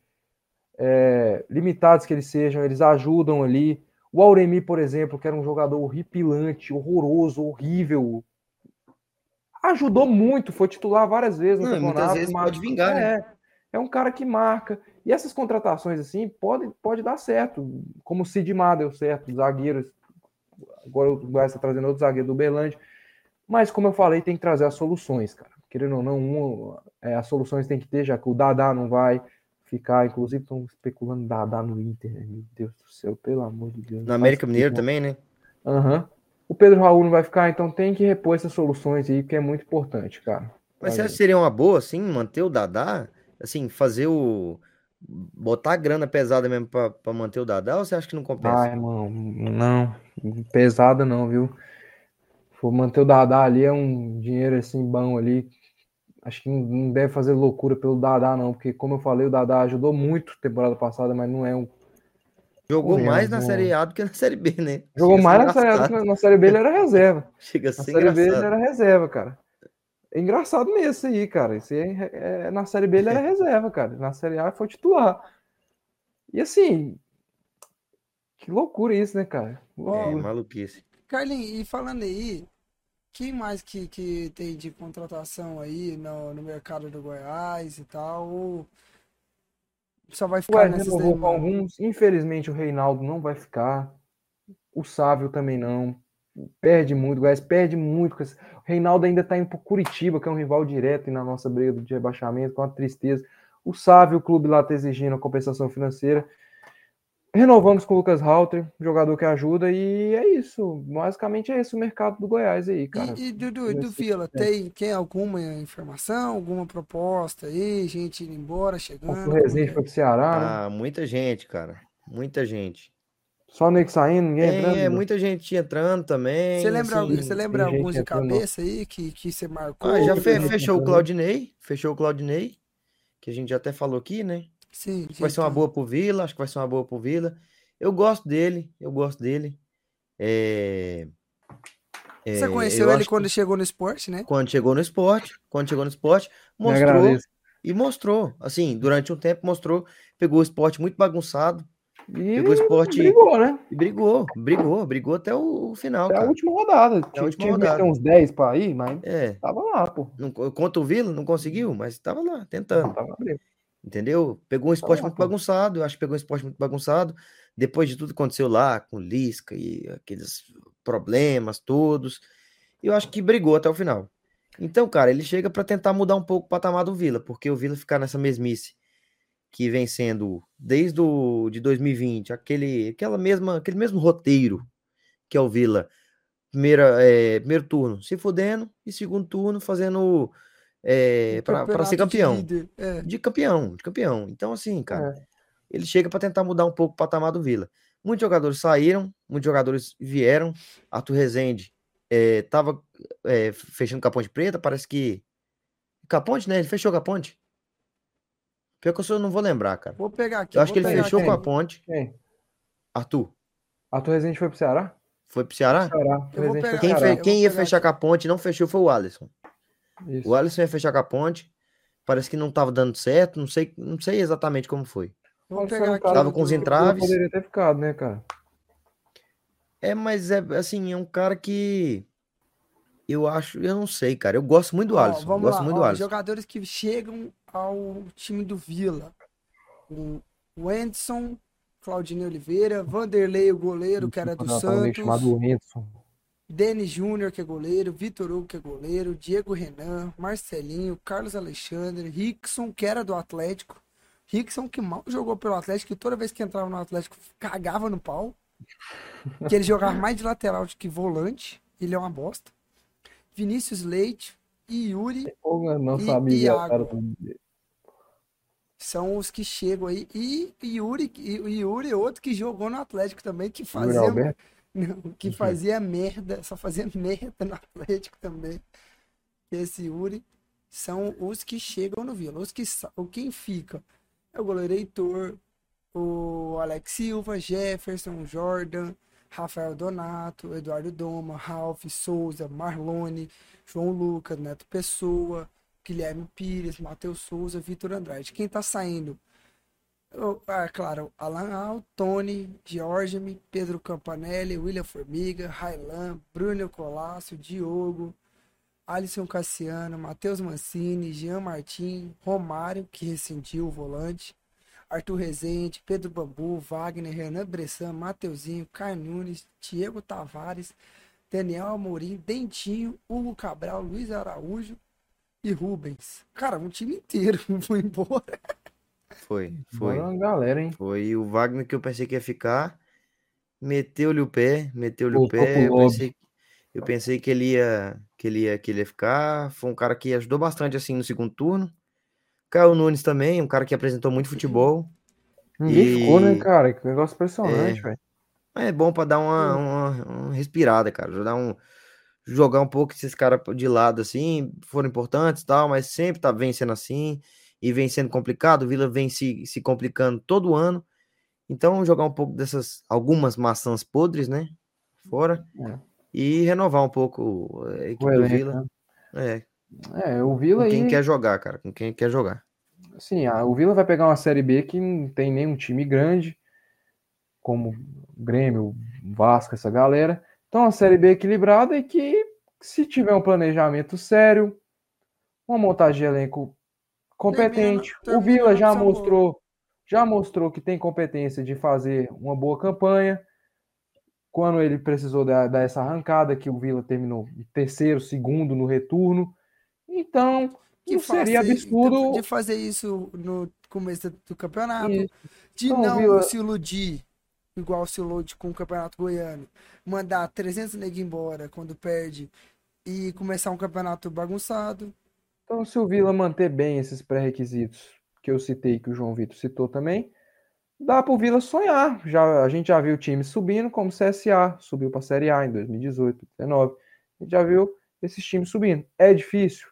é, limitados que eles sejam, eles ajudam ali. O Auremi, por exemplo, que era um jogador horripilante, horroroso, horrível, ajudou muito, foi titular várias vezes no Não, muitas vezes mas- pode vingar, né? é, é um cara que marca. E essas contratações assim pode, pode dar certo, como o Sidmar deu certo, zagueiros. Agora o Goiás está trazendo outro zagueiro do Berlândia. Mas, como eu falei, tem que trazer as soluções, cara. Querendo ou não, é, as soluções tem que ter, já que o Dadá não vai ficar. Inclusive, estão especulando Dadá no Inter. né? Meu Deus do céu, pelo amor de Deus. No América Mineiro também, né? Aham. O Pedro Raul não vai ficar, então tem que repor essas soluções aí, que é muito importante, cara. Mas você acha que seria uma boa, assim, manter o Dadá? Assim, fazer o. Botar a grana pesada mesmo pra, pra manter o Dadá ou você acha que não compensa? Ai, mano, não. Pesada não, viu? For manter o Dadá ali é um dinheiro assim bom ali. Acho que não- deve fazer loucura pelo Dadá, não, porque, como eu falei, o Dadá ajudou muito temporada passada, mas não é um. Jogou Correndo, mais na. Série A do que na Série B, né? Jogou Chega a mais na série, engraçado. na série B, ele era reserva. Chega a Na ser série B ele era reserva, cara. É engraçado mesmo isso aí, cara. Isso aí é- é- na série B ele era reserva, cara. Na série A foi titular. E assim, que loucura isso, né, cara? É, Loucura. maluquice. Carlinhos, e falando aí, quem mais que, que tem de contratação aí no, no mercado do Goiás e tal? Ou só vai ficar Goiás nessas daí, alguns. Infelizmente, o Reinaldo não vai ficar. O Sávio também não. Perde muito. O Goiás perde muito. O Reinaldo ainda está indo para Curitiba, que é um rival direto na nossa briga de rebaixamento, com a tristeza. O Sávio, o clube lá está exigindo a compensação financeira. Renovamos com o Lucas Halter, jogador que ajuda, e é isso. Basicamente é esse o mercado do Goiás aí, cara. E, e Dudu, e do nesse Vila, tempo. tem, tem alguma informação, alguma proposta aí? Gente indo embora, chegando? O Resende é? foi pro Ceará, né? Ah, muita gente, cara. Muita gente. Só nego saindo, ninguém Tem, entrando. é, muita gente entrando também. Você lembra, assim. você lembra alguns de cabeça aí que, que você marcou? Ah, já fe- fechou o. Claudinei. Fechou o Claudinei. Que a gente já até falou aqui, né? Sim, Acho que vai ser uma boa pro Vila. Acho que vai ser uma boa pro Vila. Eu gosto dele. Eu gosto dele. É... Você é, conheceu eu ele quando que chegou no esporte, né? quando chegou no esporte. Quando chegou no esporte, mostrou. E mostrou. Assim, durante um tempo mostrou. Pegou o esporte muito bagunçado. E Pegou o esporte brigou, né? e brigou. Brigou. Brigou até o, final, Até a cara. última rodada. a última Tinha rodada. uns 10 para ir, mas É. tava lá, pô. Não, contra o Vila, não conseguiu, mas estava lá, tentando. Tava. Entendeu? Pegou um esporte lá, muito bagunçado. Eu acho que pegou um esporte muito bagunçado. Depois de tudo que aconteceu lá, com Lisca e aqueles problemas todos. Eu acho que brigou até o final. Então, cara, ele chega para tentar mudar um pouco o patamar do Vila, porque o Vila ficar nessa mesmice que vem sendo desde o, de 2020 aquele, aquela mesma, aquele mesmo roteiro que é o Vila. Primeira, é, primeiro turno se fudendo e segundo turno fazendo é, para ser campeão. De, é. de, campeão, de campeão. Então, assim, cara, É. ele chega para tentar mudar um pouco o patamar do Vila. Muitos jogadores saíram, muitos jogadores vieram. Arthur Rezende é, tava é, fechando com a Ponte Preta, parece que. Com a Ponte, né? Ele fechou com a Ponte. Pior que eu só não vou lembrar, cara. Vou pegar aqui. Eu acho que ele fechou aqui. com a Ponte. Quem? Arthur, Arthur Rezende foi pro Ceará? foi pro Ceará? Ceará. Quem, fe- quem ia fechar aqui. com a Ponte e não fechou foi o Alisson. Isso. O Alisson ia fechar com a Ponte. Parece que não tava dando certo. Não sei, não sei exatamente como foi. Pegar aqui. Tava com os que entraves. Poderia ter ficado, né, cara? É, mas é assim, é um cara que eu acho, eu não sei, cara. Eu gosto muito do Ó, Alisson. vamos gosto lá, muito ó, do Alisson. Jogadores que chegam ao time do Vila. O Anderson, Claudinei Oliveira, Vanderlei, o goleiro, que era do amigo Santos. chamado Renson. Denis Júnior, que é goleiro, Vitor Hugo, que é goleiro, Diego Renan, Marcelinho, Carlos Alexandre, Rickson, que era do Atlético. Rickson, que mal jogou pelo Atlético, e toda vez que entrava no Atlético, cagava no pau. Que ele jogava mais de lateral do que volante. Ele é uma bosta. Vinícius Leite e Yuri Pô, nosso E- Iago. do- são os que chegam aí. E Yuri, e Yuri, outro que jogou no Atlético também, que fazia. Não, que fazia merda, só fazia merda no Atlético também. Esse Yuri são os que chegam no Vila. Os que o quem fica é o goleiro Heitor, o Alex Silva, Jefferson, Jordan, Rafael Donato, Eduardo Doma, Ralph Souza, Marlone, João Lucas, Neto Pessoa, Guilherme Pires, Matheus Souza, Vitor Andrade. Quem tá saindo? Ah, claro, Alan Al, Tony, Giorgimi, Pedro Campanelli, William Formiga, Railan, Bruno Colácio, Diogo, Alisson Cassiano, Matheus Mancini, Jean Martin, Romário, que rescindiu o volante, Arthur Rezende, Pedro Bambu, Wagner, Renan Bressan, Mateuzinho, Caio Nunes, Diego Tavares, Daniel Amorim, Dentinho, Hugo Cabral, Luiz Araújo e Rubens. Cara, um time inteiro foi embora. Foi, foi. Bora uma galera, hein? Foi o Wagner que eu pensei que ia ficar. Meteu-lhe o pé, meteu-lhe o pé. Eu pensei, eu pensei que ele ia, que ele ia, que ele ia ficar. Foi um cara que ajudou bastante assim no segundo turno. Caio Nunes também, um cara que apresentou muito futebol. Ninguém E- ficou, né, cara? Que negócio impressionante, É. velho. É bom pra dar uma, uma, uma respirada, cara. Dar um, jogar um pouco esses caras de lado assim, foram importantes e tal, mas sempre tá vencendo assim e vem sendo complicado. O Vila vem se, se complicando todo ano. Então, jogar um pouco dessas algumas maçãs podres, né? Fora É. e renovar um pouco a equipe O do Vila. né? É, É, o Vila com quem aí, quer jogar, cara, com quem quer jogar. assim, a- o Vila vai pegar uma Série B que não tem nenhum time grande, como Grêmio, Vasco, essa galera. Então, uma Série B equilibrada e que, se tiver um planejamento sério, uma montagem de elenco competente, o Vila já mostrou, já mostrou que tem competência de fazer uma boa campanha. Quando ele precisou dar, dar essa arrancada, que o Vila terminou terceiro, segundo no retorno. Então, que seria faça- absurdo. de fazer isso no começo do campeonato, Isso. de Então, não Vila- se iludir, igual se ilude com o campeonato goiano, mandar 300 negros embora quando perde e começar um campeonato bagunçado. Então, se o Vila manter bem esses pré-requisitos que eu citei, que o João Vitor citou também, dá para o Vila sonhar. Já, a gente já viu time subindo, como o CSA, subiu para a Série A em 2018, 2019. A gente já viu esses times subindo. É difícil?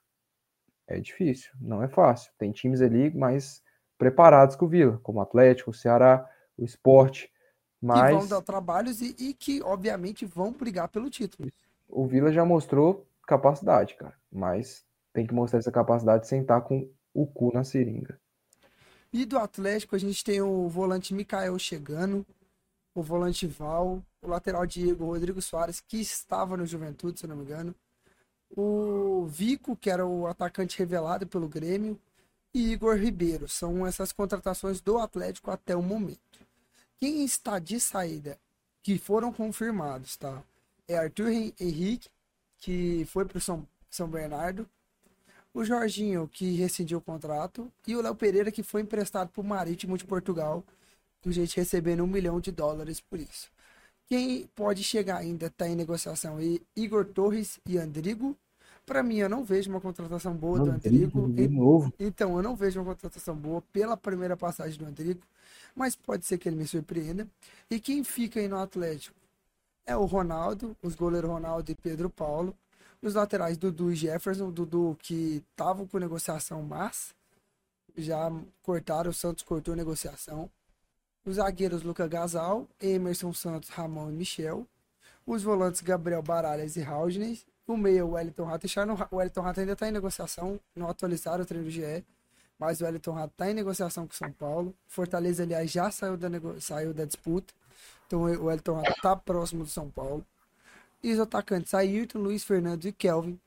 É difícil, não é fácil. Tem times ali mais preparados que o Vila, como o Atlético, o Ceará, o Esporte. Que vão Mas dar trabalhos e, e que, obviamente, vão brigar pelo título. o Vila já mostrou capacidade, cara. Mas tem que mostrar essa capacidade sem estar com o cu na seringa. E do Atlético, a gente tem o volante Mikael chegando, o volante Val, o lateral Diego Rodrigo Soares, que estava no Juventude, se eu não me engano, o Vico, que era o atacante revelado pelo Grêmio, e Igor Ribeiro. São essas contratações do Atlético até o momento. Quem está de saída, que foram confirmados, tá? É Arthur Hen- Henrique, que foi para o São, São Bernardo, o Jorginho, que rescindiu o contrato, e o Léo Pereira, que foi emprestado para o Marítimo de Portugal, com gente recebendo um milhão de dólares por isso. Quem pode chegar ainda está em negociação aí, Igor Torres e Andrigo. Para mim, eu não vejo uma contratação boa do Andrigo. de novo. Então, eu não vejo uma contratação boa pela primeira passagem do Andrigo, mas pode ser que ele me surpreenda. E quem fica aí no Atlético é o Ronaldo, os goleiros Ronaldo e Pedro Paulo. Os laterais Dudu e Jefferson, Dudu que estavam com negociação, mas já cortaram, o Santos cortou a negociação. Os zagueiros Luca Gasal, Emerson Santos, Ramon e Michel. Os volantes Gabriel Baralhas e Raudney. O meio Wellington Rato O Wellington Rato ainda está em negociação, não atualizaram o treino do GE. Mas o Wellington Rato está em negociação com o São Paulo. Fortaleza, aliás, já saiu da, saiu da disputa. Então o Wellington Rato está próximo do São Paulo. E os atacantes Ayrton, Luiz Fernando e Kelvin.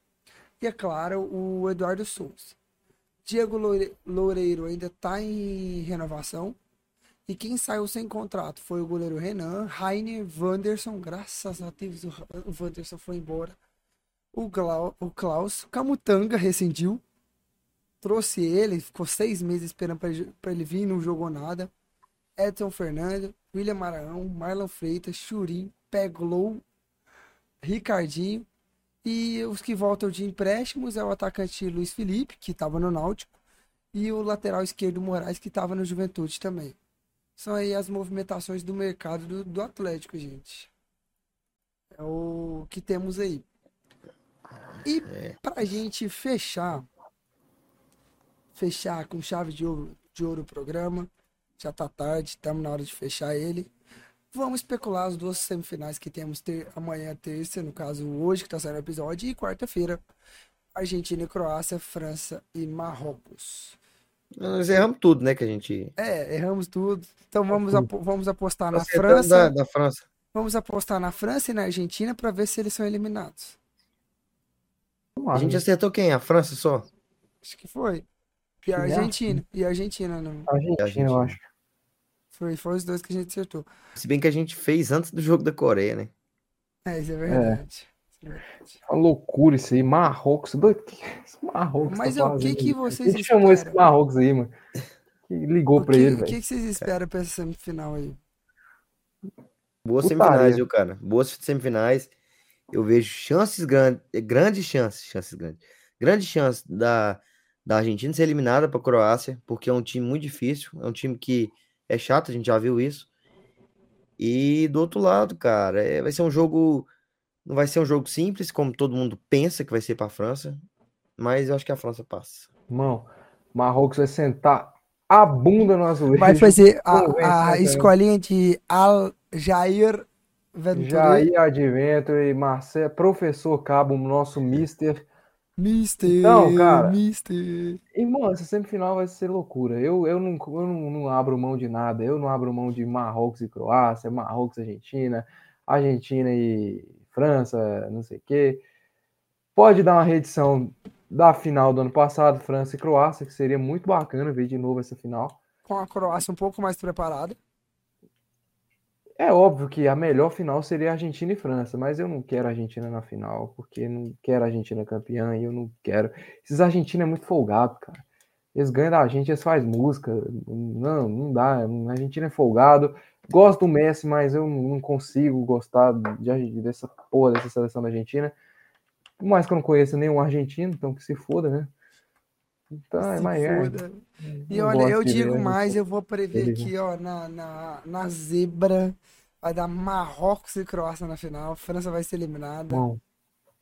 E é claro, o Eduardo Souza. Diego Loureiro ainda está em renovação. E quem saiu sem contrato foi o goleiro Renan, Rainer, Wanderson. Graças a Deus o Wanderson foi embora. O, Glau, o Klaus Camutanga rescindiu. Trouxe ele, ficou seis meses esperando para ele, vir, não jogou nada. Edson Fernando, William Maranhão, Marlon Freitas, Churim, Peglow Ricardinho. E os que voltam de empréstimos é o atacante Luiz Felipe, que estava no Náutico, e o lateral esquerdo Moraes, que estava no Juventude também. São aí as movimentações do mercado do, do Atlético, gente. É o que temos aí. E para a gente fechar, fechar com chave de ouro, de ouro o programa, já tá tarde, estamos na hora de fechar ele. Vamos especular as duas semifinais que temos ter, amanhã, terça, no caso hoje, que está saindo o episódio, e quarta-feira, Argentina e Croácia, França e Marrocos. Nós erramos tudo, né, que a gente... É, erramos tudo. Então vamos, ap vamos apostar na França. Da, da França. Vamos apostar na França e na Argentina para ver se eles são eliminados. A gente acertou quem? A França só? Acho que foi. E a Argentina. E a Argentina, não. Argentina, eu acho. Foi, foi os dois que a gente acertou. Se bem que a gente fez antes do jogo da Coreia, né? É, isso é verdade. É. Uma loucura isso aí. Marrocos. Marrocos. Mas tá o que, que vocês Quem chamou esse Marrocos aí, mano? Que ligou pra ele, O que, que vocês esperam pra essa semifinal aí? Boas semifinais, viu, cara? Boas semifinais. Eu vejo chances grandes, grandes chances, chances grandes. Grandes chances da, da Argentina ser eliminada para a Croácia, porque é um time muito difícil, é um time que é chato, a gente já viu isso. E do outro lado, cara, é, vai ser um jogo. Não vai ser um jogo simples, como todo mundo pensa que vai ser para a França, mas eu acho que a França passa. Irmão, Marrocos vai sentar a bunda no azulejo. Vai fazer a, a escolinha de Al Jair Ventura. Jair Adventure, Marcelo, professor Cabo, nosso mister Mister, então, cara, Mister. Irmão, essa semifinal vai ser loucura. Eu, eu, não, eu não, não, abro mão de nada. Eu não abro mão de Marrocos e Croácia, Marrocos e Argentina, Argentina e França, não sei o quê. Pode dar uma reedição da final do ano passado, França e Croácia, que seria muito bacana ver de novo essa final. Com a Croácia um pouco mais preparada. É óbvio que a melhor final seria Argentina e França, mas eu não quero Argentina na final, porque não quero Argentina campeã e eu não quero. Esses argentinos é muito folgado, cara. Eles ganham da gente, eles fazem música. Não, não dá. A Argentina é folgado. Gosto do Messi, mas eu não consigo gostar de, dessa porra dessa seleção da Argentina. Por mais que eu não conheça nenhum argentino, então que se foda, né? Então, é mais é. E olha, eu digo mais, eu vou prever aqui, ó, na, na, na zebra. Vai dar Marrocos e Croácia na final. França vai ser eliminada. Bom.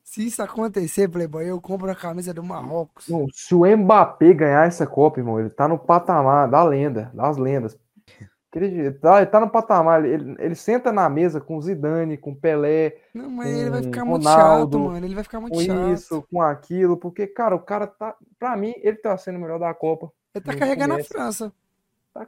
Se isso acontecer, Playboy, eu compro a camisa do Marrocos. Não, se o Mbappé ganhar essa Copa, irmão, ele tá no patamar da lenda, das lendas. Ele tá, ele tá no patamar, ele, ele senta na mesa com Zidane, com Pelé. Não, mas ele vai ficar muito chato, mano. Ele vai ficar muito com chato. isso, com aquilo, porque, cara, o cara tá. Pra mim, ele tá sendo o melhor da Copa. Ele tá carregando a França. Tá...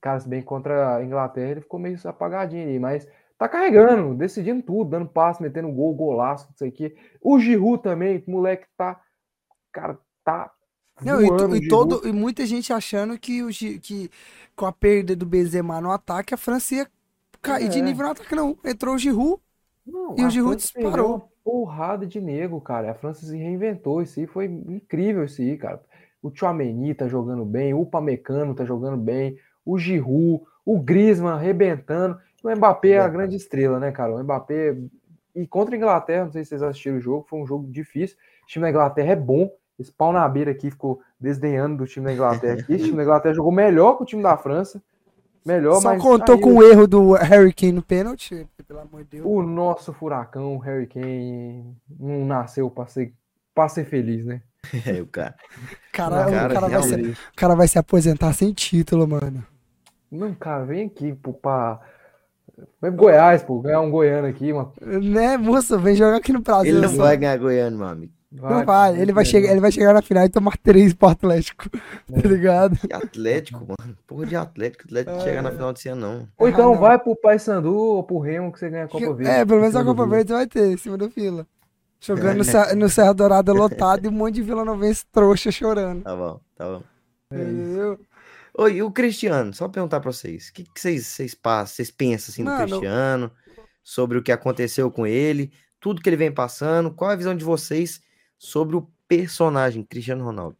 Cara, se bem contra a Inglaterra, ele ficou meio apagadinho aí, mas tá carregando, decidindo tudo, dando passe, metendo gol, golaço, não sei o quê. O Giroud também, moleque tá. Cara, tá não, e, e, todo, e muita gente achando que, o, que com a perda do Benzema no ataque, a França ia cair é. de nível no ataque. Não, entrou o Giroud, Não, E o Giroud disparou. uma porrada de nego, cara. A França se reinventou. Isso aí foi incrível, isso aí, cara. O Tchouaméni tá jogando bem, o Pamecano tá jogando bem, o Giroud, o Griezmann arrebentando. O Mbappé é a grande estrela, né, cara? O Mbappé... E contra a Inglaterra, não sei se vocês assistiram o jogo, foi um jogo difícil. O time da Inglaterra é bom. Esse pau na beira aqui ficou desdenhando do time da Inglaterra aqui. Esse time da Inglaterra jogou melhor que o time da França. Melhor, Só mas contou aí com o erro do Harry Kane no pênalti, pelo amor de Deus. o nosso furacão, o Harry Kane, não nasceu pra ser, pra ser feliz, né? É, o cara. Cara, cara, o, cara vai se, o cara vai se aposentar sem título, mano. Não, cara, vem aqui pô, pra. Vem pro Goiás, pô, ganhar um goiano aqui, uma. Né, moço, vem jogar aqui no Brasil. Ele não assim. vai ganhar Goiano, meu amigo. Não vai, ele vai, chegar, ele vai chegar na final e tomar três pro Atlético, tá ligado? Que Atlético, mano. Porra de Atlético. Atlético chegar na final desse ano, não. Ou então Ah, não. vai pro Paysandu ou pro Remo que você ganha a Copa Verde. É, pelo menos a do Copa. Verde vai ter, em cima do fila. Jogando no, Serra- no Serra Dourada lotado e um monte de Vila Novense trouxa chorando. Tá bom, tá bom. É isso. Entendeu? Oi, e o Cristiano? Só perguntar pra vocês. O que, que vocês, vocês passam, vocês pensam assim do Mano, Cristiano? Sobre o que aconteceu com ele? Tudo que ele vem passando? Qual a visão de vocês sobre o personagem Cristiano Ronaldo?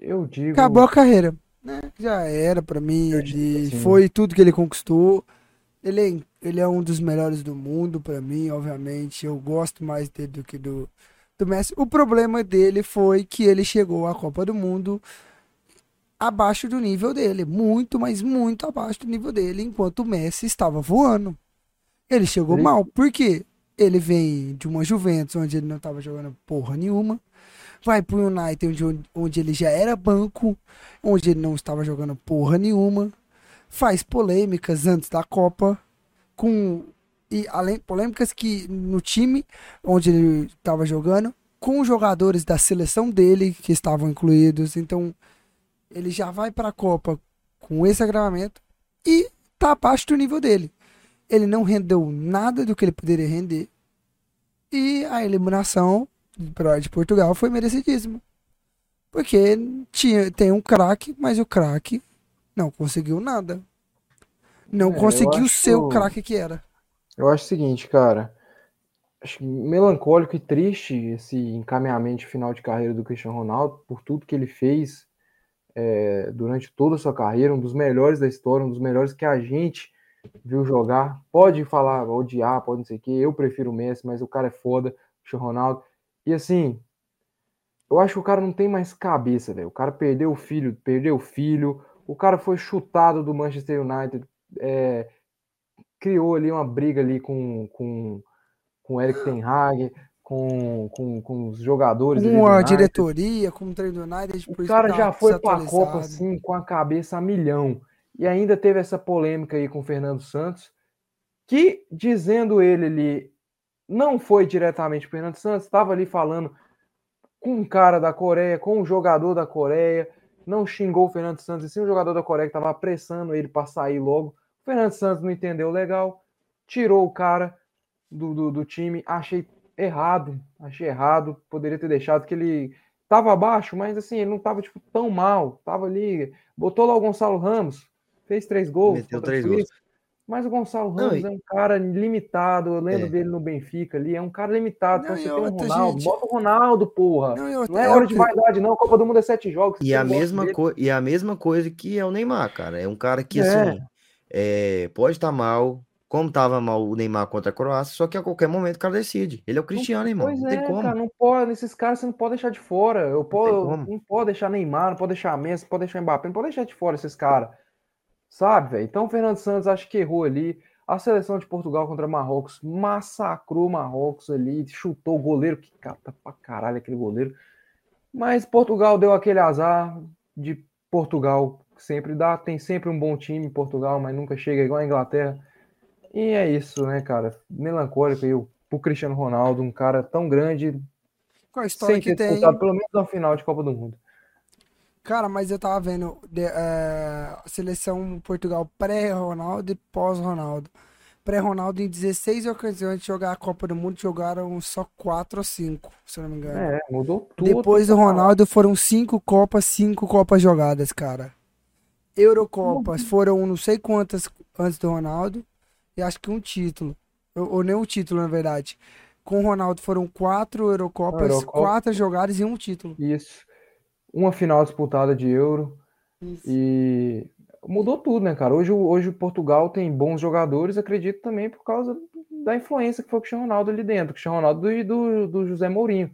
Eu digo. Acabou a carreira. Né? Já era pra mim. Ele assim. foi tudo que ele conquistou. Ele é, ele é um dos melhores do mundo pra mim, obviamente. Eu gosto mais dele do que do, do Messi. O problema dele foi que ele chegou à Copa do Mundo abaixo do nível dele. Muito, mas muito abaixo do nível dele, enquanto o Messi estava voando. Ele chegou Ele- mal. Por quê? Ele vem de uma Juventus onde ele não estava jogando porra nenhuma. Vai pro United onde, onde ele já era banco, onde ele não estava jogando porra nenhuma. Faz polêmicas antes da Copa, com e além polêmicas que no time onde ele estava jogando, com jogadores da seleção dele que estavam incluídos. Então ele já vai para a Copa com esse agravamento e tá abaixo do nível dele. Ele não rendeu nada do que ele poderia render. E a eliminação pra- de Portugal foi merecidíssima. Porque tinha, tem um craque, mas o craque não conseguiu nada. Não É, conseguiu ser o craque que era. Eu acho o seguinte, cara. Acho melancólico e triste esse encaminhamento de final de carreira do Cristiano Ronaldo, por tudo que ele fez é, durante toda a sua carreira, um dos melhores da história, um dos melhores que a gente viu jogar. Pode falar, odiar, pode não sei o quê. Eu prefiro o Messi, mas o cara é foda, o Ronaldo. E assim, eu acho que o cara não tem mais cabeça, velho. O cara perdeu o filho, perdeu o filho. O cara foi chutado do Manchester United. é, criou ali uma briga ali com, com, com o Eric Ten Hag, com, com, com os jogadores. Com a diretoria, com o treino do United. O cara tá já foi para a. Copa assim com a cabeça a milhão. E ainda teve essa polêmica aí com o Fernando Santos, que dizendo ele ali não foi diretamente o Fernando Santos, estava ali falando com um cara da Coreia, com um jogador da Coreia, não xingou o Fernando Santos, e sim o jogador da Coreia que estava apressando ele para sair logo. O Fernando Santos não entendeu legal, tirou o cara do, do, do time, achei errado, achei errado, poderia ter deixado que ele tava abaixo, mas assim, ele não tava tipo tão mal, tava ali, botou lá o Gonçalo Ramos, fez três gols, Meteu três Suíça, mas o Gonçalo Não, Ramos e- é um cara limitado, eu lembro É. dele no Benfica ali, é um cara limitado, Não, então você tem um Ronaldo, gente- bota o Ronaldo, porra. Não, eu, Não é hora de vaidade, não. A Copa do Mundo é sete jogos. E a, não mesma co e a mesma coisa que é o Neymar, cara. É um cara que, É. assim, é, pode estar mal, como tava mal o Neymar contra a Croácia, só que a qualquer momento o cara decide. Ele é o Cristiano, irmão. Pois Não é, tem como. cara, não pode, esses caras você não pode deixar de fora. Eu posso, como. não pode deixar Neymar, não pode deixar Messi, não pode deixar Mbappé, não pode deixar de fora esses caras. Sabe, velho? Então o Fernando Santos acho que errou ali. A seleção de Portugal contra Marrocos massacrou Marrocos ali, chutou o goleiro, que cata pra caralho aquele goleiro. Mas Portugal deu aquele azar de Portugal, que sempre dá, tem sempre um bom time em Portugal, mas nunca chega igual a Inglaterra. E é isso, né, cara? Melancólico aí o pro Cristiano Ronaldo, um cara tão grande, com a história sem que ter tem. disputado pelo menos uma final de Copa do Mundo. Cara, mas eu tava vendo de- é, a seleção Portugal pré-Ronaldo e pós-Ronaldo. Pré-Ronaldo, em 16 ocasiões de jogar a Copa do Mundo, jogaram só 4 ou 5, se eu não me engano. É, mudou tudo. Depois do Ronaldo foram 5 Copas, 5 Copas jogadas, cara. Eurocopas foram não sei quantas antes do Ronaldo e acho que um título. Ou, ou nem um título, na verdade. Com o Ronaldo foram quatro Eurocopas, Eurocopa. quatro jogadas e um título. Isso. Uma final disputada de Euro. Isso. E mudou tudo, né, cara? Hoje, hoje Portugal tem bons jogadores, acredito também por causa da influência que foi o Cristiano Ronaldo ali dentro, o Cristiano Ronaldo e do, do José Mourinho.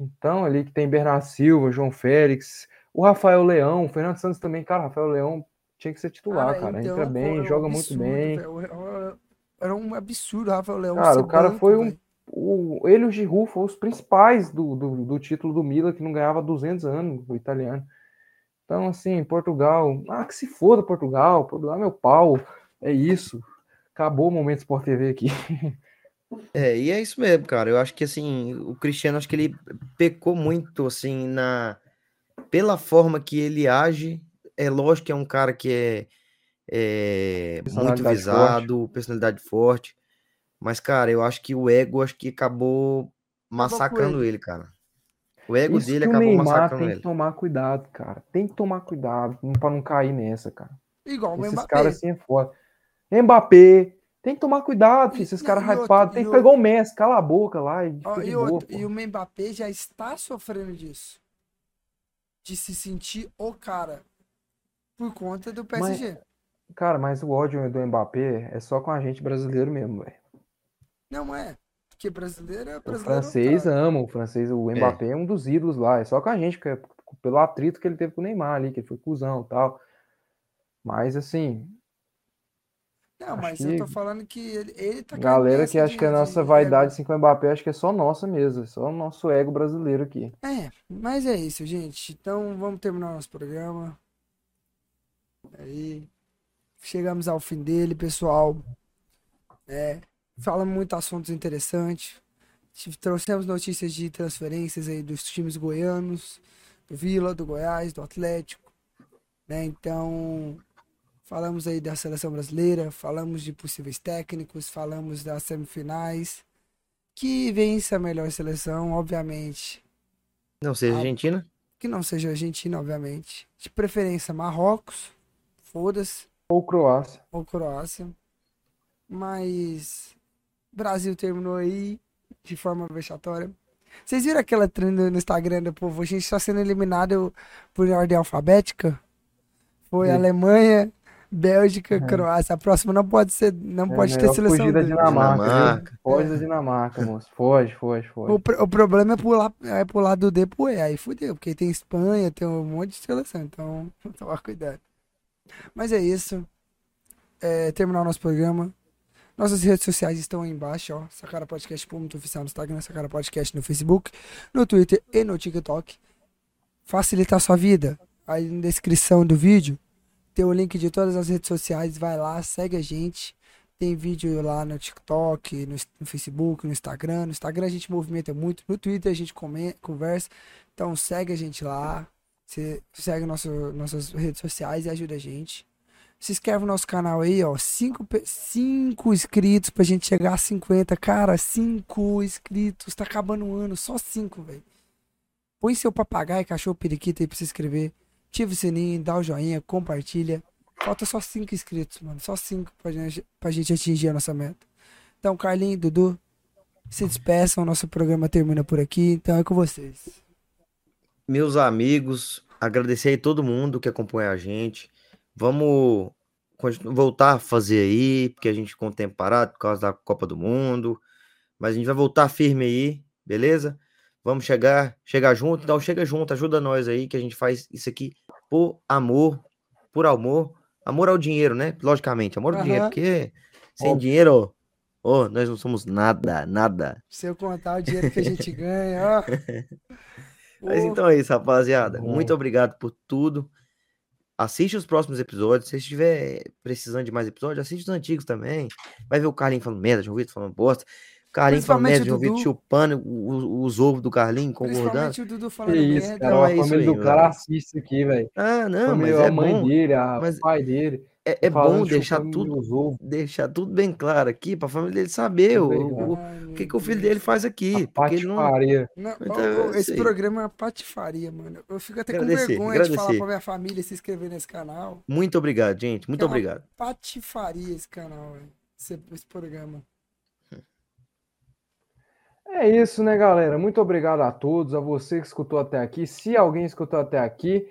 Então, ali que tem Bernardo Silva, João Félix, o Rafael Leão, o Fernando Santos também, cara, o Rafael Leão tinha que ser titular, cara. então, Entra pô, bem, um joga muito absurdo, bem. velho. Era- um absurdo, Rafael Leão. Cara, o cara banco, foi um- velho. O, ele e o Giroud foram os principais do, do, do título do Milan, que não ganhava há 200 anos, o italiano. Então, assim, Portugal, ah, que se foda Portugal, Portugal é meu pau, é isso. Acabou o Momento Sport TV aqui. É, e é isso mesmo, cara. Eu acho que assim, o Cristiano acho que ele pecou muito assim na pela forma que ele age. É lógico que é um cara que é, é muito visado, personalidade forte. Mas, cara, eu acho que o ego acho que acabou massacrando ele, cara. O ego Isso dele o acabou Neymar massacrando tem ele. que tomar cuidado, cara. Tem que tomar cuidado pra não cair nessa, cara. Igual o Esses Mbappé. caras assim é foda. Mbappé, tem que tomar cuidado, filho. Esses caras hypados. Tem que pegar o Messi, cala a boca lá e Ó, e, boa, outro, e o Mbappé já está sofrendo disso. De se sentir o cara. Por conta do PSG. Cara, mas o ódio do Mbappé é só com a gente brasileiro mesmo, velho. Não é. Porque brasileiro é O brasileiro. francês cara. ama, o francês, o Mbappé é. um dos ídolos lá, é só com a gente, porque é pelo atrito que ele teve com o Neymar ali, que ele foi cuzão e tal. Mas assim, Não, mas que eu tô falando que ele, ele tá galera que acha de- que a de nossa ego. vaidade assim, com o Mbappé, acho que é só nossa mesmo, é só o nosso ego brasileiro aqui. É, mas é isso, gente. Então vamos terminar nosso programa. Aí. Chegamos ao fim dele, pessoal. É, falamos muito assuntos interessantes. Trouxemos notícias de transferências aí dos times goianos, do Vila, do Goiás, do Atlético. Né? Então, falamos aí da seleção brasileira, falamos de possíveis técnicos, falamos das semifinais. Que vence a melhor seleção, obviamente Não seja Ah, Argentina? que não seja Argentina, obviamente. De preferência Marrocos, foda-se, Ou Croácia. ou Croácia. Mas Brasil terminou aí de forma vexatória. Vocês viram aquela trend no Instagram do povo? A gente está sendo eliminado por ordem alfabética? Foi Sim. Alemanha, Bélgica, É. Croácia. A próxima não pode ser, não É pode ter melhor seleção fugir da. Dinamarca. Dinamarca. Foge É. da Dinamarca, moço. Foge, foge, foge. O, pro- o problema é pular, é pular do D pro E, aí fudeu, porque tem Espanha, tem um monte de seleção, então tomar cuidado. Mas é isso. É, terminar o nosso programa. Nossas redes sociais estão aí embaixo, ó. Sacara Podcast ponto oficial no Instagram, Sacara Podcast no Facebook, no Twitter e no TikTok. Facilitar a sua vida. Aí na descrição do vídeo tem o link de todas as redes sociais. Vai lá, segue a gente. Tem vídeo lá no TikTok, no, no Facebook, no Instagram. No Instagram a gente movimenta muito. No Twitter a gente come- conversa. Então segue a gente lá. Você segue nosso, nossas redes sociais e ajuda a gente. Se inscreve no nosso canal aí, ó. 5 cinco inscritos pra gente chegar a 50. Cara, 5 inscritos. Tá acabando o ano. Só 5, velho. Põe seu papagaio, cachorro, periquita aí pra se inscrever. Ativa o sininho, dá o joinha, compartilha. Falta só 5 inscritos, mano. Só 5 pra gente, pra gente atingir a nossa meta. Então, Carlinhos, Dudu, se despeçam. Nosso programa termina por aqui. Então é com vocês. meus amigos, agradecer aí todo mundo que acompanha a gente. Vamos voltar a fazer aí, porque a gente ficou um tempo parado por causa da Copa do Mundo. Mas a gente vai voltar firme aí, beleza? Vamos chegar, chegar junto. Então chega junto, ajuda nós aí, que a gente faz isso aqui por amor, por amor. Amor ao dinheiro, né? Logicamente, amor ao dinheiro, porque sem Óbvio. dinheiro, ó, nós não somos nada, nada. Se eu contar o dinheiro que a gente ganha, ó. Mas então é isso, rapaziada. Bom. Muito obrigado por tudo. Assiste os próximos episódios. Se estiver precisando de mais episódios, assiste os antigos também. Vai ver o Carlinho falando merda, João Vitor falando bosta. Carlinho falando merda, o João Vitor chupando os ovos do Carlinho, concordando. Principalmente o Dudu falando Que isso, merda. cara. Não, a é isso família aí, do cara velho. assiste isso aqui, velho. Ah, não, Família- mas é a mãe bom. dele, a, mas o pai dele. É, é bom de deixar tudo, deixar tudo bem claro aqui pra família dele saber o, Legal. o- o meu que, que o filho dele faz aqui. A Porque ele não. patifaria. Não, ó, Então, ó, é esse programa é uma patifaria, mano. Eu fico até com Agradecer, vergonha de falar agradecer. pra minha família se inscrever nesse canal. Muito obrigado, gente. Muito é uma obrigado. Patifaria esse canal. Esse, esse programa. É isso, né, galera? Muito obrigado a todos, a você que escutou até aqui. Se alguém escutou até aqui,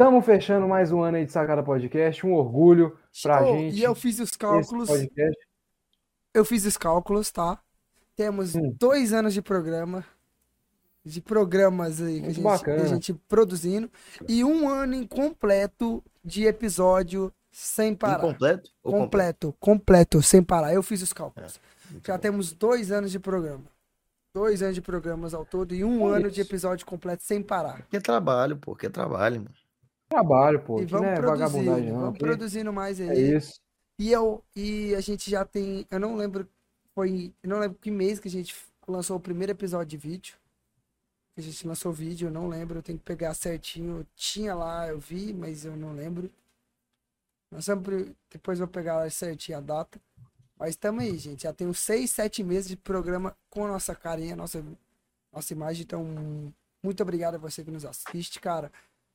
estamos fechando mais um ano aí de Sacada Podcast. Um orgulho pra Oh, gente. E eu fiz os cálculos. Eu fiz os cálculos, tá? Temos Hum. dois anos de programa. De programas aí que a, gente, que a gente produzindo. E um ano incompleto de episódio sem parar. Incompleto? Ou Completo, completo, sem parar. Eu fiz os cálculos. Muito Já bom. temos dois anos de programa. Dois anos de programas ao todo e um É ano de episódio completo sem parar. Que trabalho, pô, que trabalho, mano. Trabalho, pô. e que vamos não é produzindo, vagabundagem, não. vamos que produzindo mais aí. É isso. E eu e a gente já tem, eu não lembro foi, eu não lembro que mês que a gente lançou o primeiro episódio de vídeo. A gente lançou vídeo, eu não lembro, eu tenho que pegar certinho. Eu tinha lá, eu vi, mas eu não lembro. Nós sempre, depois eu vou pegar certinho a data. Mas estamos aí, gente. Já tem uns seis, sete meses de programa com a nossa carinha, nossa, nossa imagem. Então, muito obrigado a você que nos assiste, cara.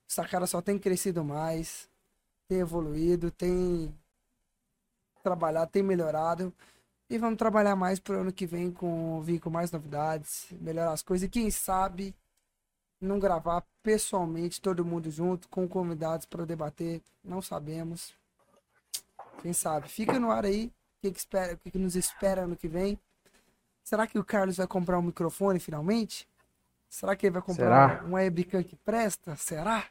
Essa cara só tem crescido mais, tem evoluído, tem trabalhado, tem melhorado. E vamos trabalhar mais pro ano que vem com vir com mais novidades, melhorar as coisas. E quem sabe não gravar pessoalmente, todo mundo junto, com convidados para debater. Não sabemos. Quem sabe? Fica no ar aí. O que, que espera, o que, que nos espera ano que vem? Será que o Carlos vai comprar um microfone finalmente? Será que ele vai comprar Será? uma webcam que presta? Será?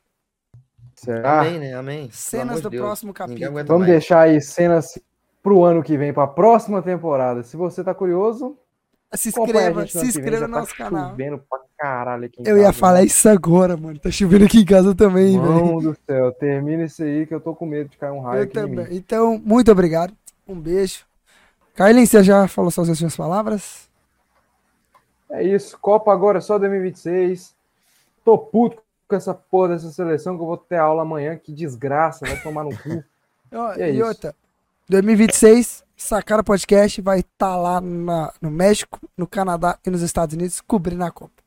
Será? Amém, né? Amém. Cenas do Deus. próximo capítulo. Vamos mais. deixar aí cenas pro ano que vem, pra próxima temporada. Se você tá curioso, Se a inscreva, se inscreva no tá nosso canal. chovendo pra caralho aqui em Eu ia casa, falar né? isso agora, mano. Tá chovendo aqui em casa também, velho. Mão do céu, termina isso aí que eu tô com medo de cair um raio Eu aqui em mim. também. Então, muito obrigado. Um beijo. Carlinhos, você já falou suas últimas palavras? É isso, Copa agora é só 2026. Tô puto com essa porra dessa seleção que eu vou ter aula amanhã. Que desgraça, vai tomar no cu. E é e isso. outra, 2026, Sacara Podcast vai estar lá na- no México, no Canadá e nos Estados Unidos cobrindo a Copa.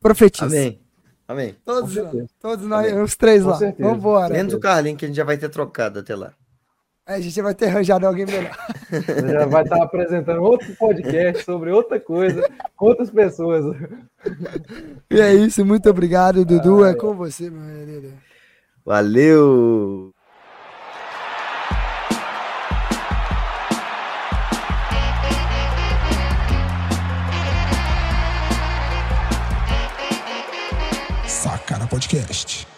Profetiza. Amém. Amém. Todos, todos nós, Amém. os três Com lá. certeza. Vambora. Menos o Carlinho, que a gente já vai ter trocado até lá. É, a gente vai ter arranjado alguém melhor. Já vai estar apresentando outro podcast sobre outra coisa, com outras pessoas. E é isso, muito obrigado, Dudu. É com você, meu querido. Valeu! Sacana Podcast.